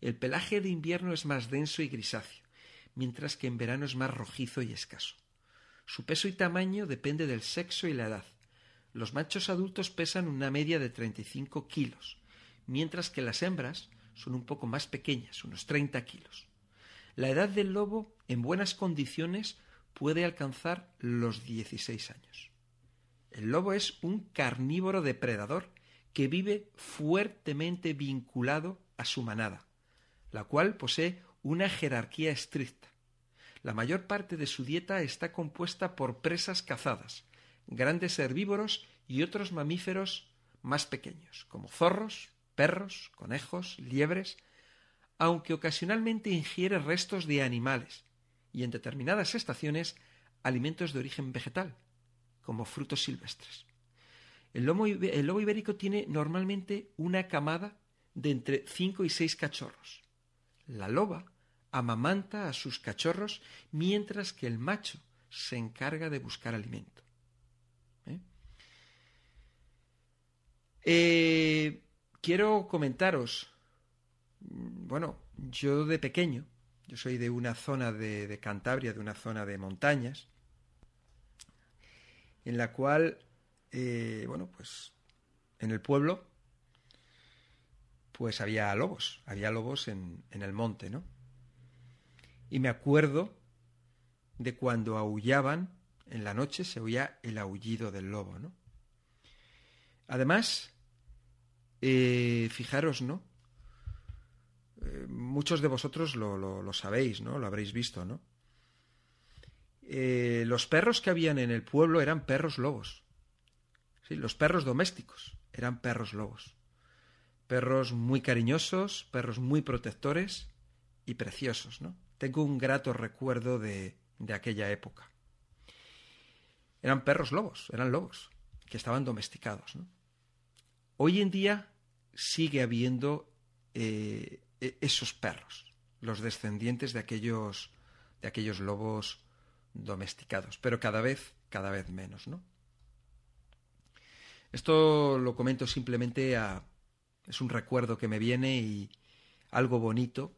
El pelaje de invierno es más denso y grisáceo, mientras que en verano es más rojizo y escaso. Su peso y tamaño depende del sexo y la edad. Los machos adultos pesan una media de 35 kilos, mientras que las hembras son un poco más pequeñas, unos 30 kilos. La edad del lobo, en buenas condiciones, puede alcanzar los 16 años. El lobo es un carnívoro depredador que vive fuertemente vinculado a su manada, la cual posee una jerarquía estricta. La mayor parte de su dieta está compuesta por presas cazadas, grandes herbívoros y otros mamíferos más pequeños, como zorros, perros, conejos, liebres, aunque ocasionalmente ingiere restos de animales y en determinadas estaciones alimentos de origen vegetal, como frutos silvestres. El lobo, ibérico tiene normalmente una camada de entre cinco y seis cachorros. La loba amamanta a sus cachorros mientras que el macho se encarga de buscar alimento. Eh, quiero comentaros, mm, bueno, yo de pequeño, yo soy de una zona de, Cantabria, de una zona de montañas, en la cual, eh, bueno, pues en el pueblo, pues había lobos, había lobos en, en el monte, ¿no? Y me acuerdo de cuando aullaban en la noche, se oía el aullido del lobo, ¿no? Además, eh, fijaros, ¿no? Eh, muchos de vosotros lo, lo, sabéis, ¿no? Lo habréis visto, ¿no? Eh, los perros que habían en el pueblo eran perros lobos. ¿sí? Los perros domésticos eran perros lobos. Perros muy cariñosos, perros muy protectores y preciosos, ¿no? Tengo un grato recuerdo de, de aquella época. Eran perros lobos, eran lobos, que estaban domesticados. ¿no? Hoy en día sigue habiendo eh, e, esos perros, los descendientes de aquellos, de aquellos lobos domesticados, pero cada vez, cada vez menos, ¿no? Esto lo comento simplemente a, es un recuerdo que me viene y algo bonito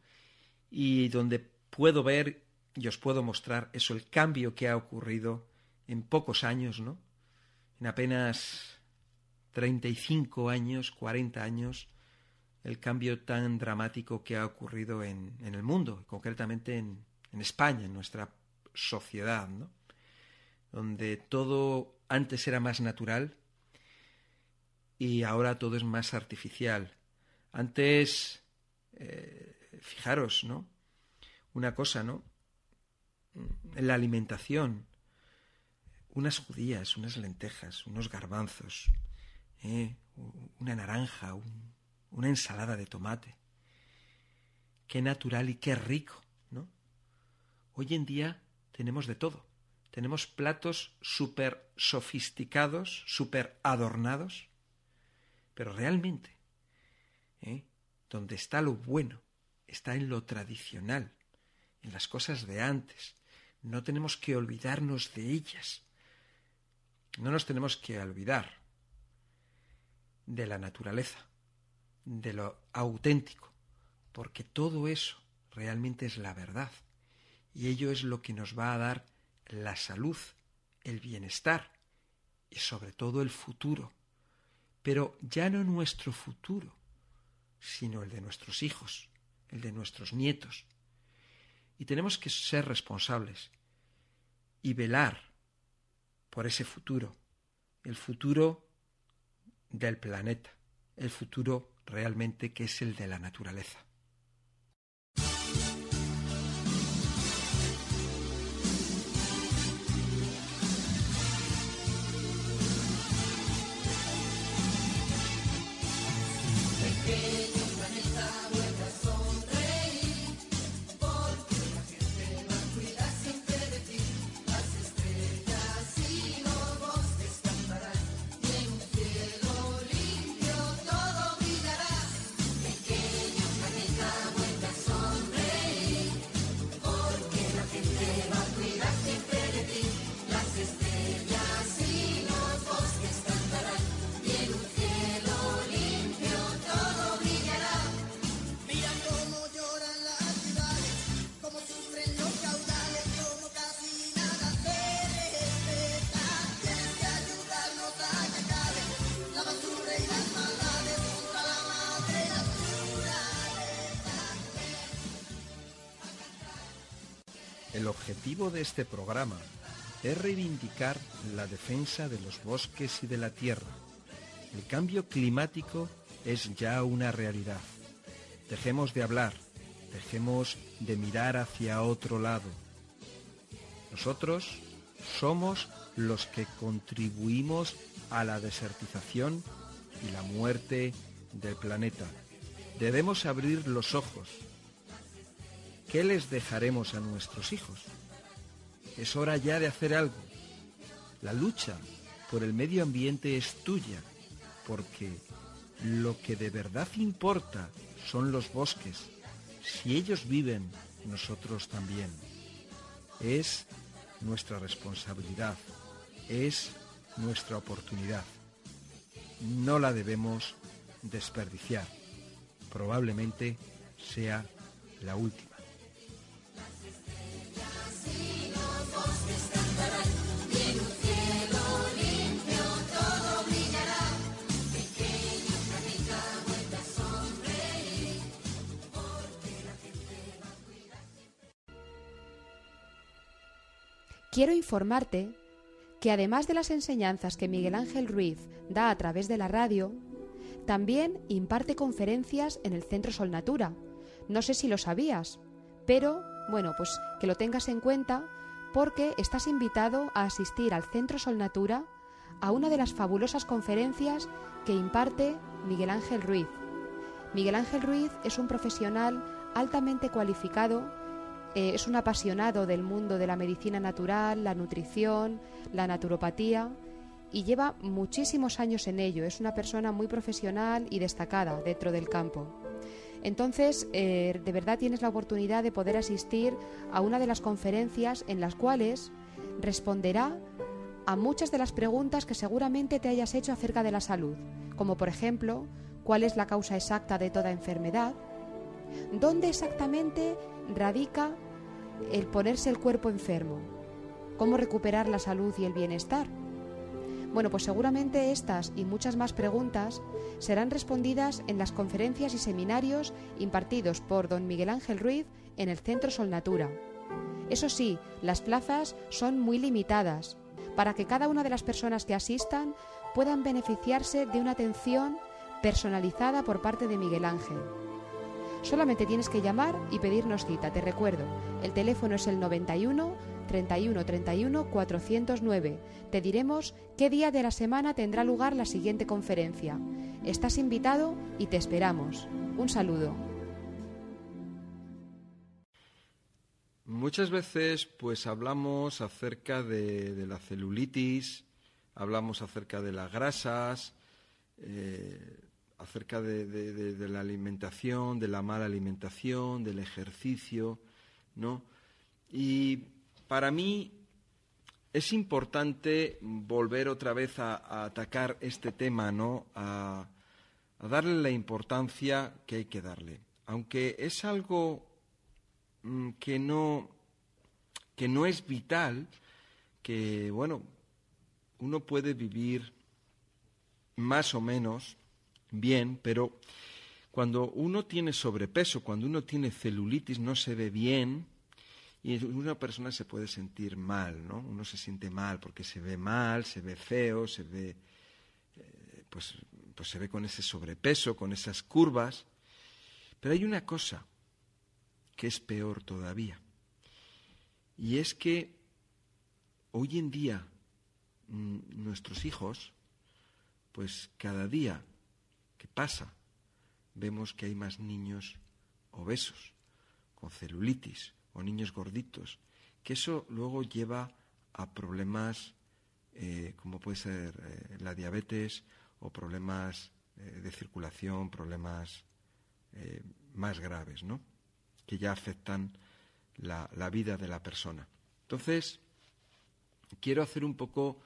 y donde puedo ver y os puedo mostrar eso, el cambio que ha ocurrido en pocos años, ¿no? En apenas 35 años, 40 años, el cambio tan dramático que ha ocurrido en, en el mundo, concretamente en, en España, en nuestra sociedad, ¿no? donde todo antes era más natural y ahora todo es más artificial. Antes, eh, fijaros, ¿no? Una cosa, ¿no? La alimentación, unas judías, unas lentejas, unos garbanzos, ¿eh? una naranja, una ensalada de tomate. Qué natural y qué rico, ¿no? Hoy en día tenemos de todo. Tenemos platos súper sofisticados, súper adornados, pero realmente, ¿eh? donde está lo bueno, está en lo tradicional, en las cosas de antes. No tenemos que olvidarnos de ellas. No nos tenemos que olvidar de la naturaleza, de lo auténtico, porque todo eso realmente es la verdad y ello es lo que nos va a dar la salud, el bienestar y sobre todo el futuro. Pero ya no nuestro futuro, sino el de nuestros hijos, el de nuestros nietos. Y tenemos que ser responsables y velar por ese futuro, el futuro del planeta, el futuro realmente que es el de la naturaleza. Objetivo de este programa es reivindicar la defensa de los bosques y de la tierra. El cambio climático es ya una realidad. Dejemos de hablar, dejemos de mirar hacia otro lado. Nosotros somos los que contribuimos a la desertización y la muerte del planeta. Debemos abrir los ojos, ¿Qué les dejaremos a nuestros hijos? Es hora ya de hacer algo. La lucha por el medio ambiente es tuya, porque lo que de verdad importa son los bosques. Si ellos viven, nosotros también. Es nuestra responsabilidad, es nuestra oportunidad. No la debemos desperdiciar. Probablemente sea la última. Quiero informarte que además de las enseñanzas que Miguel Ángel Ruiz da a través de la radio, también imparte conferencias en el Centro Sol Natura. No sé si lo sabías, pero bueno, pues que lo tengas en cuenta porque estás invitado a asistir al Centro Sol Natura a una de las fabulosas conferencias que imparte Miguel Ángel Ruiz. Miguel Ángel Ruiz es un profesional altamente cualificado eh, es un apasionado del mundo de la medicina natural, la nutrición, la naturopatía y lleva muchísimos años en ello. Es una persona muy profesional y destacada dentro del campo. Entonces, eh, de verdad tienes la oportunidad de poder asistir a una de las conferencias en las cuales responderá a muchas de las preguntas que seguramente te hayas hecho acerca de la salud, como por ejemplo, ¿cuál es la causa exacta de toda enfermedad? ¿Dónde exactamente radica el ponerse el cuerpo enfermo? ¿Cómo recuperar la salud y el bienestar? Bueno, pues seguramente estas y muchas más preguntas serán respondidas en las conferencias y seminarios impartidos por don Miguel Ángel Ruiz en el Centro Sol Natura. Eso sí, las plazas son muy limitadas para que cada una de las personas que asistan puedan beneficiarse de una atención personalizada por parte de Miguel Ángel. Solamente tienes que llamar y pedirnos cita, te recuerdo. El teléfono es el 91 31 31 409. Te diremos qué día de la semana tendrá lugar la siguiente conferencia. Estás invitado y te esperamos. Un saludo. Muchas veces pues hablamos acerca de, la celulitis, hablamos acerca de las grasas, eh, acerca de, la alimentación, de la mala alimentación, del ejercicio, ¿no? Y para mí es importante volver otra vez a, atacar este tema, ¿no? A, darle la importancia que hay que darle. Aunque es algo mm, que no, que no es vital, que, bueno, uno puede vivir más o menos bien, pero cuando uno tiene sobrepeso, cuando uno tiene celulitis, no se ve bien y una persona se puede sentir mal, ¿no? Uno se siente mal porque se ve mal, se ve feo, se ve, eh, pues, pues se ve con ese sobrepeso, con esas curvas. Pero hay una cosa que es peor todavía. Y es que hoy en día mm, nuestros hijos, pues cada día pasa, vemos que hay más niños obesos, con celulitis, o niños gorditos, que eso luego lleva a problemas eh, como puede ser eh, la diabetes o problemas eh, de circulación, problemas más graves, ¿no? que ya afectan la, vida de la persona. Entonces, quiero hacer un poco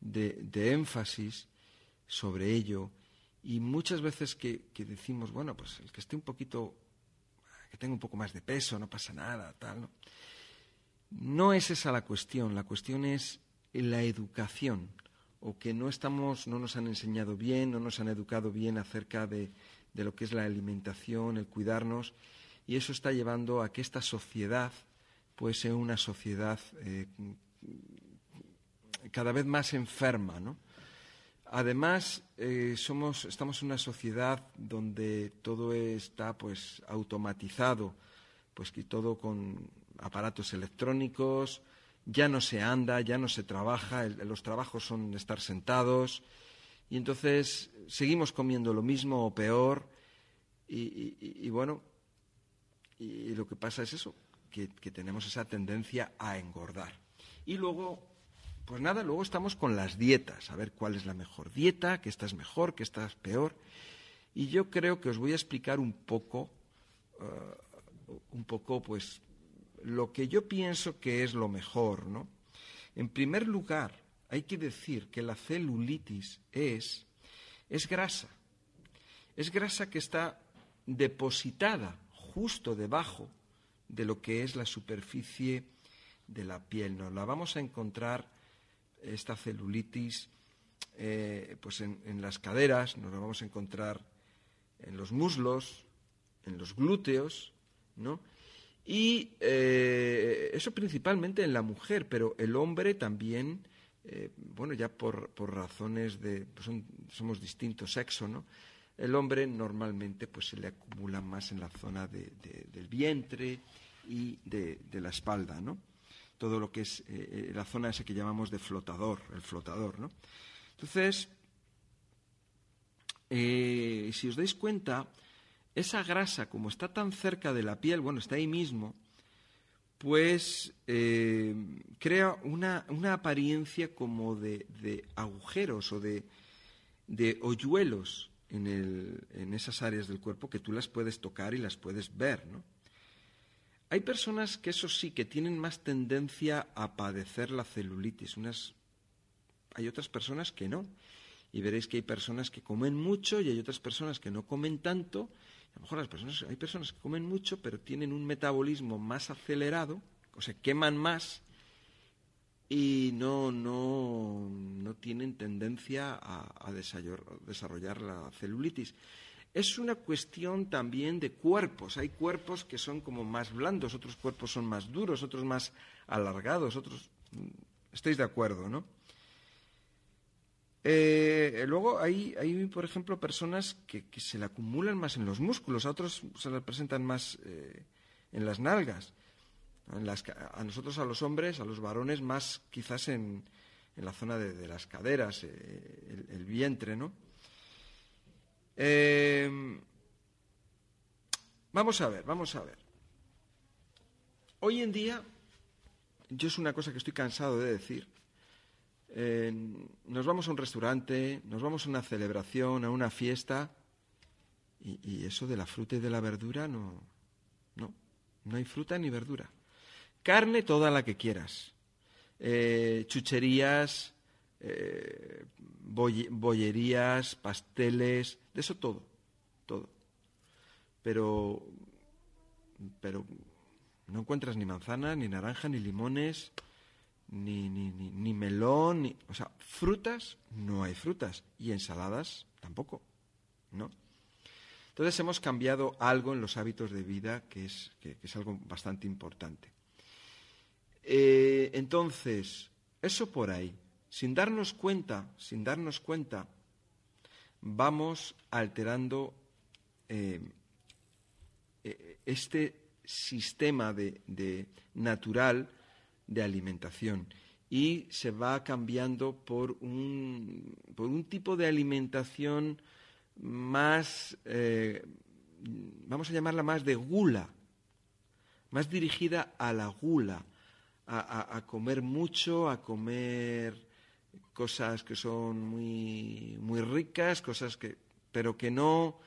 de, énfasis sobre ello y muchas veces que, decimos, bueno, pues el que esté un poquito, que tenga un poco más de peso, no pasa nada, tal, ¿no? No es esa la cuestión, la cuestión es la educación, o que no estamos, no nos han enseñado bien, no nos han educado bien acerca de, de lo que es la alimentación, el cuidarnos, y eso está llevando a que esta sociedad pues sea una sociedad eh, cada vez más enferma, ¿no? Además, eh, somos, estamos en una sociedad donde todo está pues automatizado, pues que todo con aparatos electrónicos, ya no se anda, ya no se trabaja, los trabajos son estar sentados, y entonces seguimos comiendo lo mismo o peor, y bueno, y lo que pasa es eso, que, tenemos esa tendencia a engordar. Y luego, pues nada, luego estamos con las dietas, a ver cuál es la mejor dieta, que esta es mejor, que esta es peor. Y yo creo que os voy a explicar un poco, eh, un poco, pues, lo que yo pienso que es lo mejor, ¿no? En primer lugar, hay que decir que la celulitis es, es grasa. Es grasa que está depositada justo debajo de lo que es la superficie de la piel. Nos la vamos a encontrar, esta celulitis, eh, pues en, las caderas, nos la vamos a encontrar en los muslos, en los glúteos, ¿no? Y eh, eso principalmente en la mujer, pero el hombre también, eh, bueno, ya por, razones de, pues somos distintos sexo, ¿no? El hombre normalmente pues se le acumula más en la zona del vientre y de, la espalda, ¿no? Todo lo que es eh, eh, la zona esa que llamamos de flotador, el flotador, ¿no? Entonces, eh, si os dais cuenta, esa grasa, como está tan cerca de la piel, bueno, está ahí mismo, pues crea una, apariencia como de, agujeros o de, de hoyuelos en, esas áreas del cuerpo que tú las puedes tocar y las puedes ver, ¿no? Hay personas que eso sí, que tienen más tendencia a padecer la celulitis. Unas, hay otras personas que no. Y veréis que hay personas que comen mucho y hay otras personas que no comen tanto. A lo mejor las personas, hay personas que comen mucho, pero tienen un metabolismo más acelerado, o sea, queman más y no, no, no tienen tendencia a, desarrollar la celulitis. Es una cuestión también de cuerpos. Hay cuerpos que son como más blandos, otros cuerpos son más duros, otros más alargados, otros... Estáis de acuerdo, ¿no? Eh, luego hay, por ejemplo, personas que, se le acumulan más en los músculos, a otros se le presentan más eh, en las nalgas a nosotros, a los hombres, a los varones, más quizás en, la zona de, las caderas, eh, el, vientre, ¿no? Eh, vamos a ver, vamos a ver. Hoy en día, yo es una cosa que estoy cansado de decir, eh, nos vamos a un restaurante, nos vamos a una celebración, a una fiesta, y, y eso de la fruta y de la verdura no, no, no hay fruta ni verdura. Carne toda la que quieras. Eh, chucherías, eh, bollerías, pasteles, de eso todo, todo. Pero, pero no encuentras ni manzana, ni naranja, ni limones, ni, ni, ni, ni melón, ni, o sea, frutas, no hay frutas. Y ensaladas tampoco, ¿no? Entonces hemos cambiado algo en los hábitos de vida que es, que es algo bastante importante. Eh, entonces, eso por ahí, sin darnos cuenta, sin darnos cuenta, vamos alterando eh, eh, este sistema de, natural de alimentación. Y se va cambiando por un, por un tipo de alimentación más, eh, vamos a llamarla más de gula, más dirigida a la gula, a, comer mucho, a comer cosas que son muy, muy ricas, cosas que, pero que no,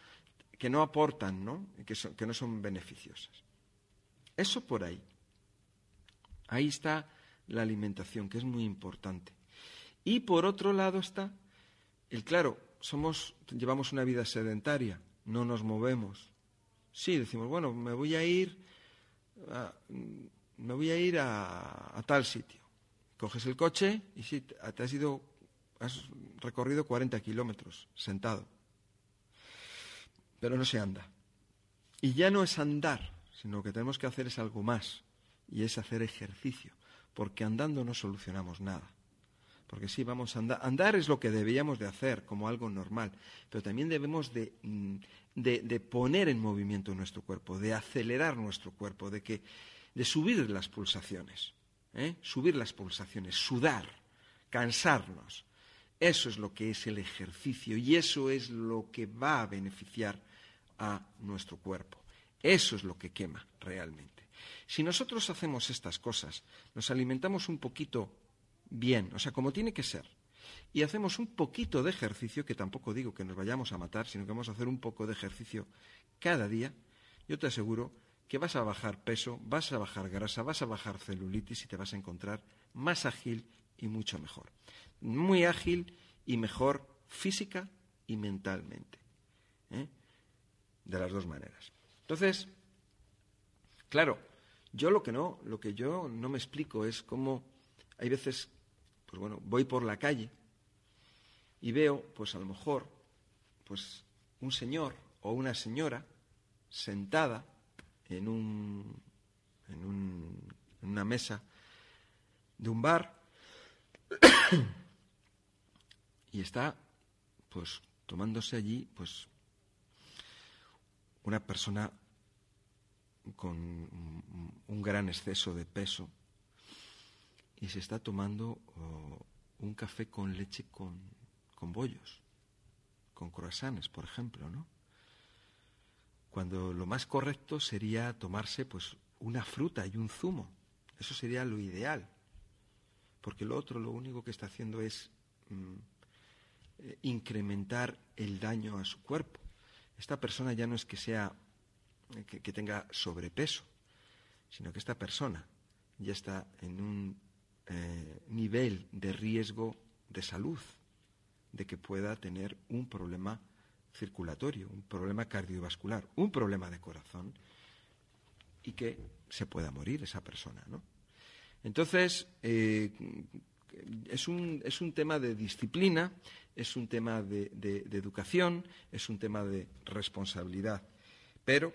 que no aportan, ¿no? Que, que no son beneficiosas. Eso por ahí. Ahí está la alimentación, que es muy importante. Y por otro lado está el claro, somos, llevamos una vida sedentaria, no nos movemos. Sí, decimos, bueno, me voy a ir a, me voy a ir a, tal sitio. Coges el coche y sí, te has ido, has recorrido 40 kilómetros sentado. Pero no se anda. Y ya no es andar, sino que tenemos que hacer es algo más, y es hacer ejercicio, porque andando no solucionamos nada. Porque sí, vamos a andar. Andar es lo que debíamos de hacer como algo normal, pero también debemos de, mm, de, poner en movimiento nuestro cuerpo, de acelerar nuestro cuerpo, de, que, de subir las pulsaciones, ¿eh? subir las pulsaciones, sudar, cansarnos. Eso es lo que es el ejercicio y eso es lo que va a beneficiar a nuestro cuerpo. Eso es lo que quema realmente. Si nosotros hacemos estas cosas, nos alimentamos un poquito bien, o sea, como tiene que ser. Y hacemos un poquito de ejercicio, que tampoco digo que nos vayamos a matar, sino que vamos a hacer un poco de ejercicio cada día, yo te aseguro que vas a bajar peso, vas a bajar grasa, vas a bajar celulitis y te vas a encontrar más ágil y mucho mejor. Muy ágil y mejor física y mentalmente. ¿eh? De las dos maneras. Entonces, claro, yo lo que no, lo que yo no me explico es cómo hay veces pues bueno, voy por la calle y veo, pues a lo mejor, pues un señor o una señora sentada en, un, en, un, en una mesa de un bar y está, pues, tomándose allí, pues, una persona con un gran exceso de peso y se está tomando un café con leche con, con bollos, con croissants, por ejemplo, ¿no? Cuando lo más correcto sería tomarse pues una fruta y un zumo. Eso sería lo ideal. Porque lo otro lo único que está haciendo es mm, eh, incrementar el daño a su cuerpo. Esta persona ya no es que sea eh, que tenga sobrepeso, sino que esta persona ya está en un eh, nivel de riesgo de salud, de que pueda tener un problema circulatorio, un problema cardiovascular, un problema de corazón y que se pueda morir esa persona, ¿no? Entonces, eh, es, un, es, un, tema de disciplina, es un tema de, de educación, es un tema de responsabilidad. Pero,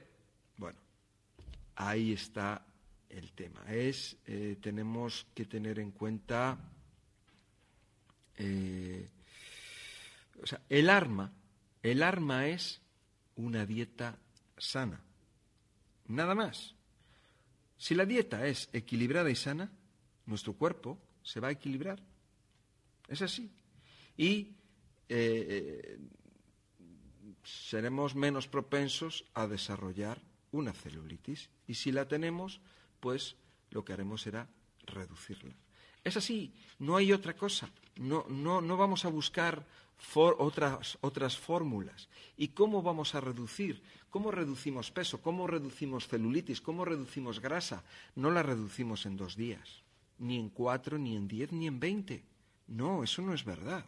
bueno, ahí está el tema. Es, eh, tenemos que tener en cuenta, eh, o sea, el arma, el arma es una dieta sana. Nada más. Si la dieta es equilibrada y sana, nuestro cuerpo se va a equilibrar. Es así. Y eh, seremos menos propensos a desarrollar una celulitis. Y si la tenemos, pues lo que haremos será reducirla. Es así, no hay otra cosa. No, no, no vamos a buscar otras, otras fórmulas. ¿Y cómo vamos a reducir? ¿Cómo reducimos peso? ¿Cómo reducimos celulitis? ¿Cómo reducimos grasa? No la reducimos en dos días, ni en cuatro, ni en diez, ni en veinte. No, eso no es verdad.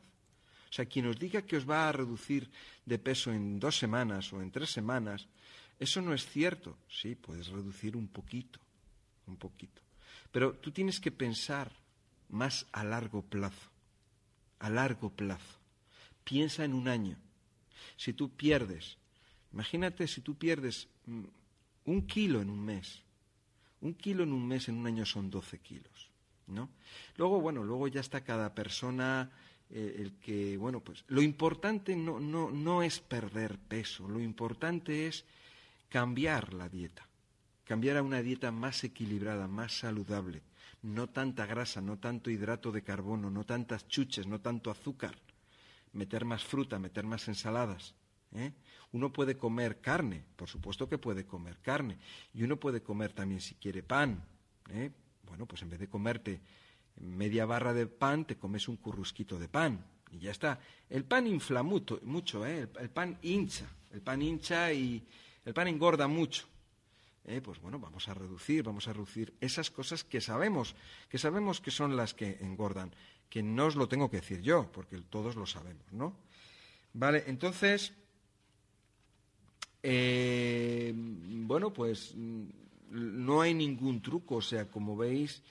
O sea, quien os diga que os va a reducir de peso en dos semanas o en tres semanas, eso no es cierto. Sí, puedes reducir un poquito, un poquito. Pero tú tienes que pensar más a largo plazo, a largo plazo. Piensa en un año. Si tú pierdes, imagínate si tú pierdes mm, un kilo en un mes, un kilo en un mes en un año son 12 kilos, ¿no? Luego, bueno, luego ya está cada persona eh, el que, bueno, pues lo importante no, no, no es perder peso, lo importante es cambiar la dieta, cambiar a una dieta más equilibrada, más saludable, no tanta grasa, no tanto hidrato de carbono, no tantas chuches, no tanto azúcar, meter más fruta, meter más ensaladas. ¿eh? Uno puede comer carne, por supuesto que puede comer carne, y uno puede comer también si quiere pan. ¿eh? Bueno, pues en vez de comerte media barra de pan, te comes un currusquito de pan y ya está. El pan infla mucho, ¿eh? el, pan hincha, el pan hincha y el pan engorda mucho. Pues bueno, vamos a reducir, vamos a reducir esas cosas que sabemos, que sabemos que son las que engordan, que no os lo tengo que decir yo, porque todos lo sabemos, ¿no? Vale, entonces, eh, bueno, pues mm, no hay ningún truco, o sea, como veis,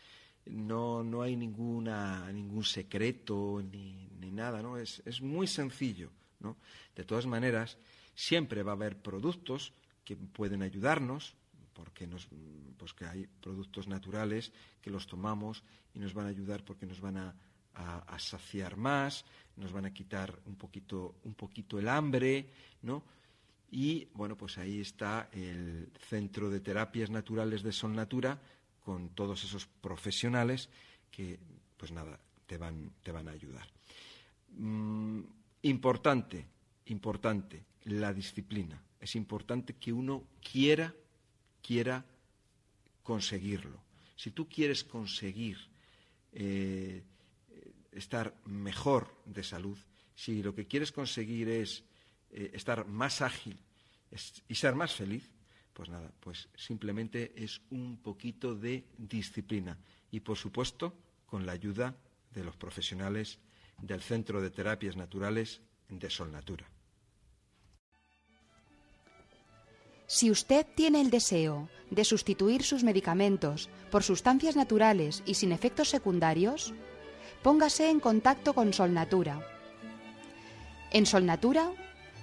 no, no hay ninguna, ningún secreto ni, ni nada, ¿no? Es, es, muy sencillo, ¿no? De todas maneras, siempre va a haber productos que pueden ayudarnos, porque nos, pues que hay productos naturales que los tomamos y nos van a ayudar porque nos van a, a, saciar más, nos van a quitar un poquito, un poquito el hambre, ¿no? Y bueno, pues ahí está el Centro de Terapias Naturales de Sol Natura, con todos esos profesionales que, pues nada, te van, te van a ayudar. Mm, importante, importante, la disciplina. Es importante que uno quiera, quiera conseguirlo. Si tú quieres conseguir eh, estar mejor de salud, si lo que quieres conseguir es eh, estar más ágil y ser más feliz, pues nada, pues simplemente es un poquito de disciplina y por supuesto con la ayuda de los profesionales del Centro de Terapias Naturales de Sol Natura. Si usted tiene el deseo de sustituir sus medicamentos por sustancias naturales y sin efectos secundarios, póngase en contacto con Sol Natura. En Sol Natura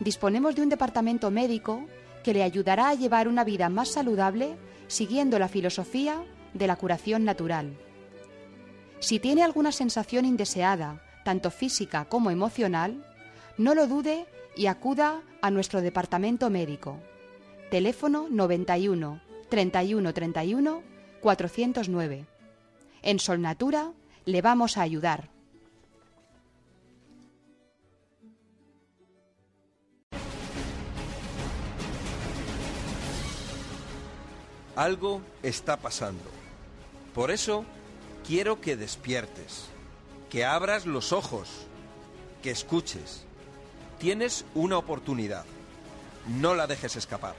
disponemos de un departamento médico que le ayudará a llevar una vida más saludable siguiendo la filosofía de la curación natural. Si tiene alguna sensación indeseada, tanto física como emocional, no lo dude y acuda a nuestro departamento médico. Teléfono 91 31 31 409. En Solnatura le vamos a ayudar. Algo está pasando. Por eso quiero que despiertes, que abras los ojos, que escuches. Tienes una oportunidad. No la dejes escapar.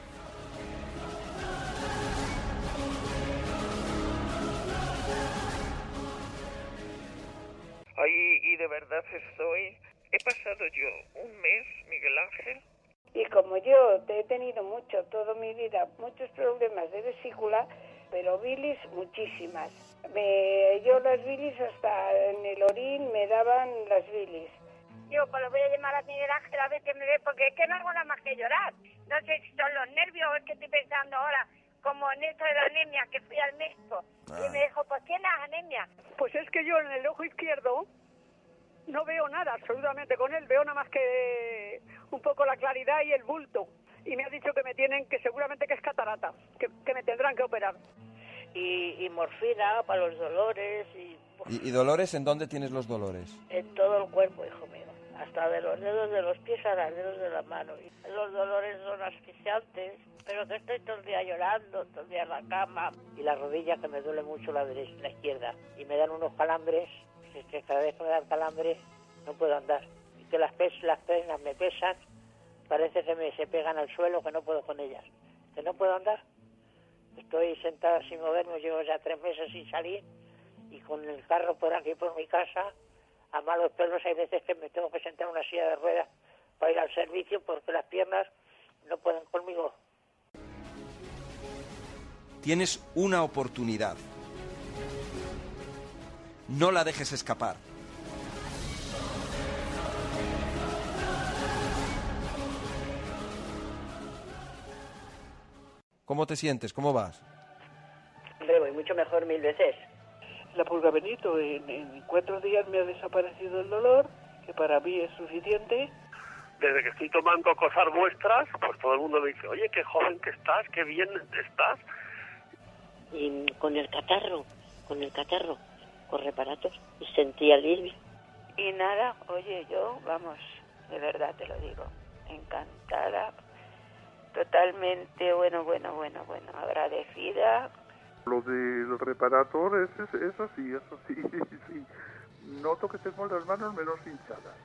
Y de verdad estoy... He pasado yo un mes, Miguel Ángel, y como yo he tenido mucho, toda mi vida, muchos problemas de vesícula, pero bilis muchísimas. Me, yo las bilis hasta en el orín me daban las bilis. Yo pues lo voy a llamar a Miguel Ángel a ver qué me ve, porque es que no hago nada más que llorar. No sé si son los nervios o es que estoy pensando ahora, como en esto de la anemia, que fui al médico. Y me dijo, pues tienes anemia. Pues es que yo en el ojo izquierdo no veo nada absolutamente con él, veo nada más que un poco la claridad y el bulto. Y me ha dicho que me tienen, que seguramente que es catarata, que, me tendrán que operar. Y, morfina para los dolores. Y, ¿Y, dolores en dónde tienes los dolores? En todo el cuerpo, hijo mío. Hasta de los dedos de los pies a los dedos de la mano. Los dolores son asfixiantes, pero que estoy todo el día llorando, todo el día en la cama. Y la rodilla que me duele mucho la derecha, la izquierda. Y me dan unos calambres es que cada vez que me dan calambre no puedo andar. Y que las, pes las penas me pesan, parece que me se pegan al suelo, que no puedo con ellas. Que no puedo andar. Estoy sentada sin moverme, llevo ya tres meses sin salir y con el carro por aquí, por mi casa, a malos pelos hay veces que me tengo que sentar en una silla de ruedas para ir al servicio porque las piernas no pueden conmigo. Tienes una oportunidad no la dejes escapar. ¿Cómo te sientes? ¿Cómo vas? Hombre, voy mucho mejor mil veces. La pulga Benito, en, cuatro días me ha desaparecido el dolor que para mí es suficiente. Desde que estoy tomando cosas vuestras, pues todo el mundo me dice, oye, qué joven que estás, qué bien estás. Y con el catarro, con el catarro, con reparatos, y sentí alivio. Y nada, oye, yo, vamos, de verdad te lo digo, encantada, totalmente, bueno, bueno, bueno, bueno, agradecida. Lo del reparator es, es, es así, eso sí, sí. Noto que tengo las manos menos hinchadas.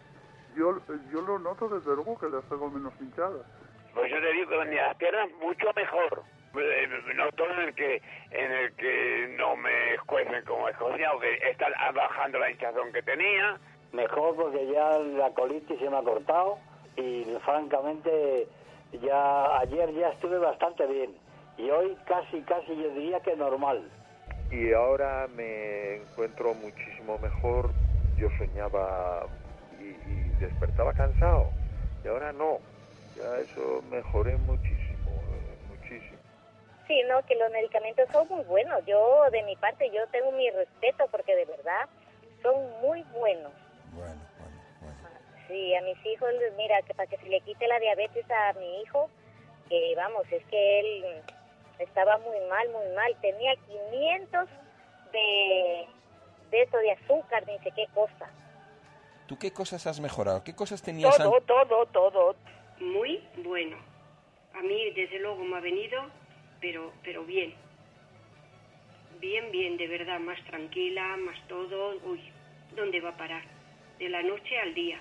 Yo, yo lo noto desde luego que las tengo menos hinchadas. Pues yo te digo que las piernas mucho mejor. Eh, Noto en el que en el que no me escuecen como escocia o que está bajando la hinchazón que tenía. Mejor porque ya la colitis se me ha cortado y francamente ya ayer ya estuve bastante bien y hoy casi casi yo diría que normal. Y ahora me encuentro muchísimo mejor. Yo soñaba y, y despertaba cansado y ahora no. Ya eso mejoré muchísimo. Sí, no, que los medicamentos son muy buenos. Yo, de mi parte, yo tengo mi respeto porque de verdad son muy buenos. Bueno, Sí, a mis hijos, mira, que para que se le quite la diabetes a mi hijo, que vamos, es que él estaba muy mal, muy mal. Tenía 500 de, de eso, de azúcar, ni sé qué cosa. ¿Tú qué cosas has mejorado? ¿Qué cosas tenías Todo, an- todo, todo. Muy bueno. A mí, desde luego, me ha venido, pero, pero bien. Bien, bien, de verdad, más tranquila, más todo. Uy, ¿dónde va a parar? De la noche al día.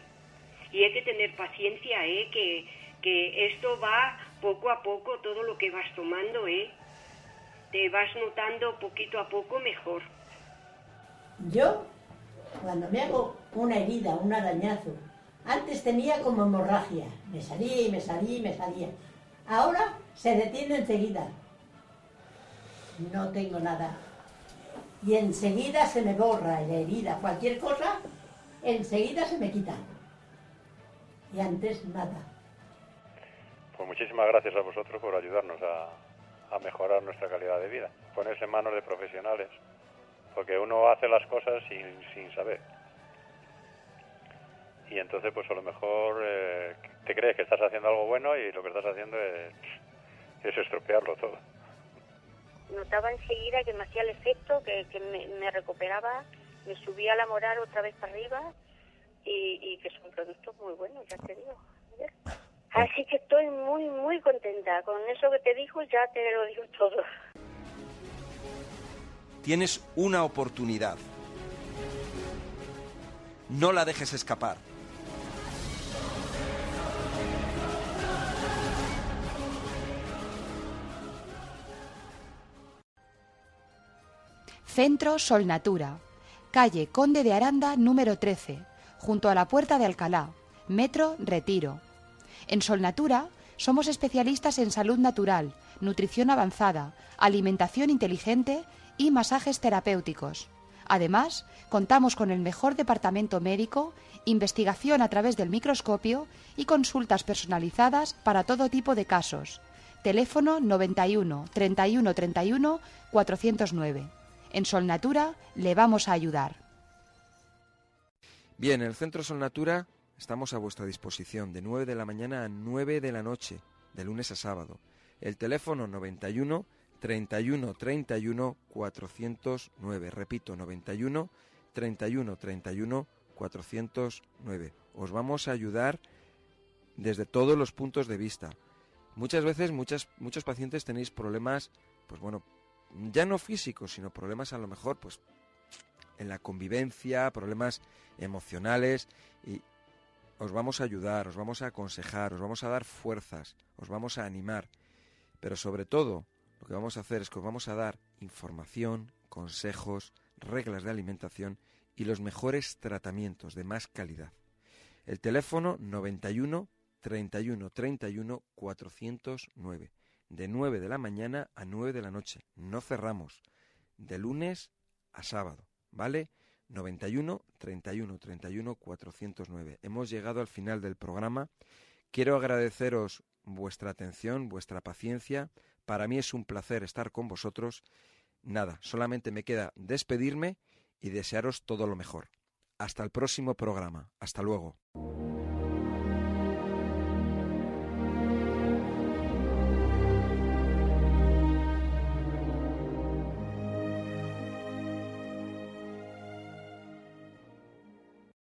Y hay que tener paciencia, ¿eh? Que, que esto va poco a poco, todo lo que vas tomando, ¿eh? Te vas notando poquito a poco mejor. Yo, cuando me hago una herida, un arañazo, antes tenía como hemorragia. Me salía y me salía y me salía. Ahora se detiene enseguida. No tengo nada. Y enseguida se me borra la herida. Cualquier cosa, enseguida se me quita. Y antes nada. Pues muchísimas gracias a vosotros por ayudarnos a, mejorar nuestra calidad de vida. Ponerse en manos de profesionales, porque uno hace las cosas sin, sin saber. Y entonces, pues a lo mejor eh, te crees que estás haciendo algo bueno y lo que estás haciendo es, es estropearlo todo. Notaba enseguida que me hacía el efecto, que, que me, recuperaba, me subía la moral otra vez para arriba y, y que son productos muy buenos, ya te digo. Así que estoy muy, muy contenta. Con eso que te dijo ya te lo digo todo. Tienes una oportunidad. No la dejes escapar. Centro Sol Natura, calle Conde de Aranda número 13, junto a la Puerta de Alcalá, Metro Retiro. En Sol Natura somos especialistas en salud natural, nutrición avanzada, alimentación inteligente y masajes terapéuticos. Además, contamos con el mejor departamento médico, investigación a través del microscopio y consultas personalizadas para todo tipo de casos. Teléfono 91 31 31 409. En Sol Natura le vamos a ayudar. Bien, en el Centro Sol Natura estamos a vuestra disposición de 9 de la mañana a 9 de la noche, de lunes a sábado. El teléfono 91 31 31 409. Repito, 91 31 31 409. Os vamos a ayudar desde todos los puntos de vista. Muchas veces muchas, muchos pacientes tenéis problemas, pues bueno, ya no físicos, sino problemas a lo mejor, pues en la convivencia, problemas emocionales y os vamos a ayudar, os vamos a aconsejar, os vamos a dar fuerzas, os vamos a animar, pero sobre todo lo que vamos a hacer es que os vamos a dar información, consejos, reglas de alimentación y los mejores tratamientos de más calidad. El teléfono 91 31 31 409 de 9 de la mañana a 9 de la noche. No cerramos. De lunes a sábado, ¿vale? 91 31 31 409. Hemos llegado al final del programa. Quiero agradeceros vuestra atención, vuestra paciencia. Para mí es un placer estar con vosotros. Nada, solamente me queda despedirme y desearos todo lo mejor. Hasta el próximo programa. Hasta luego.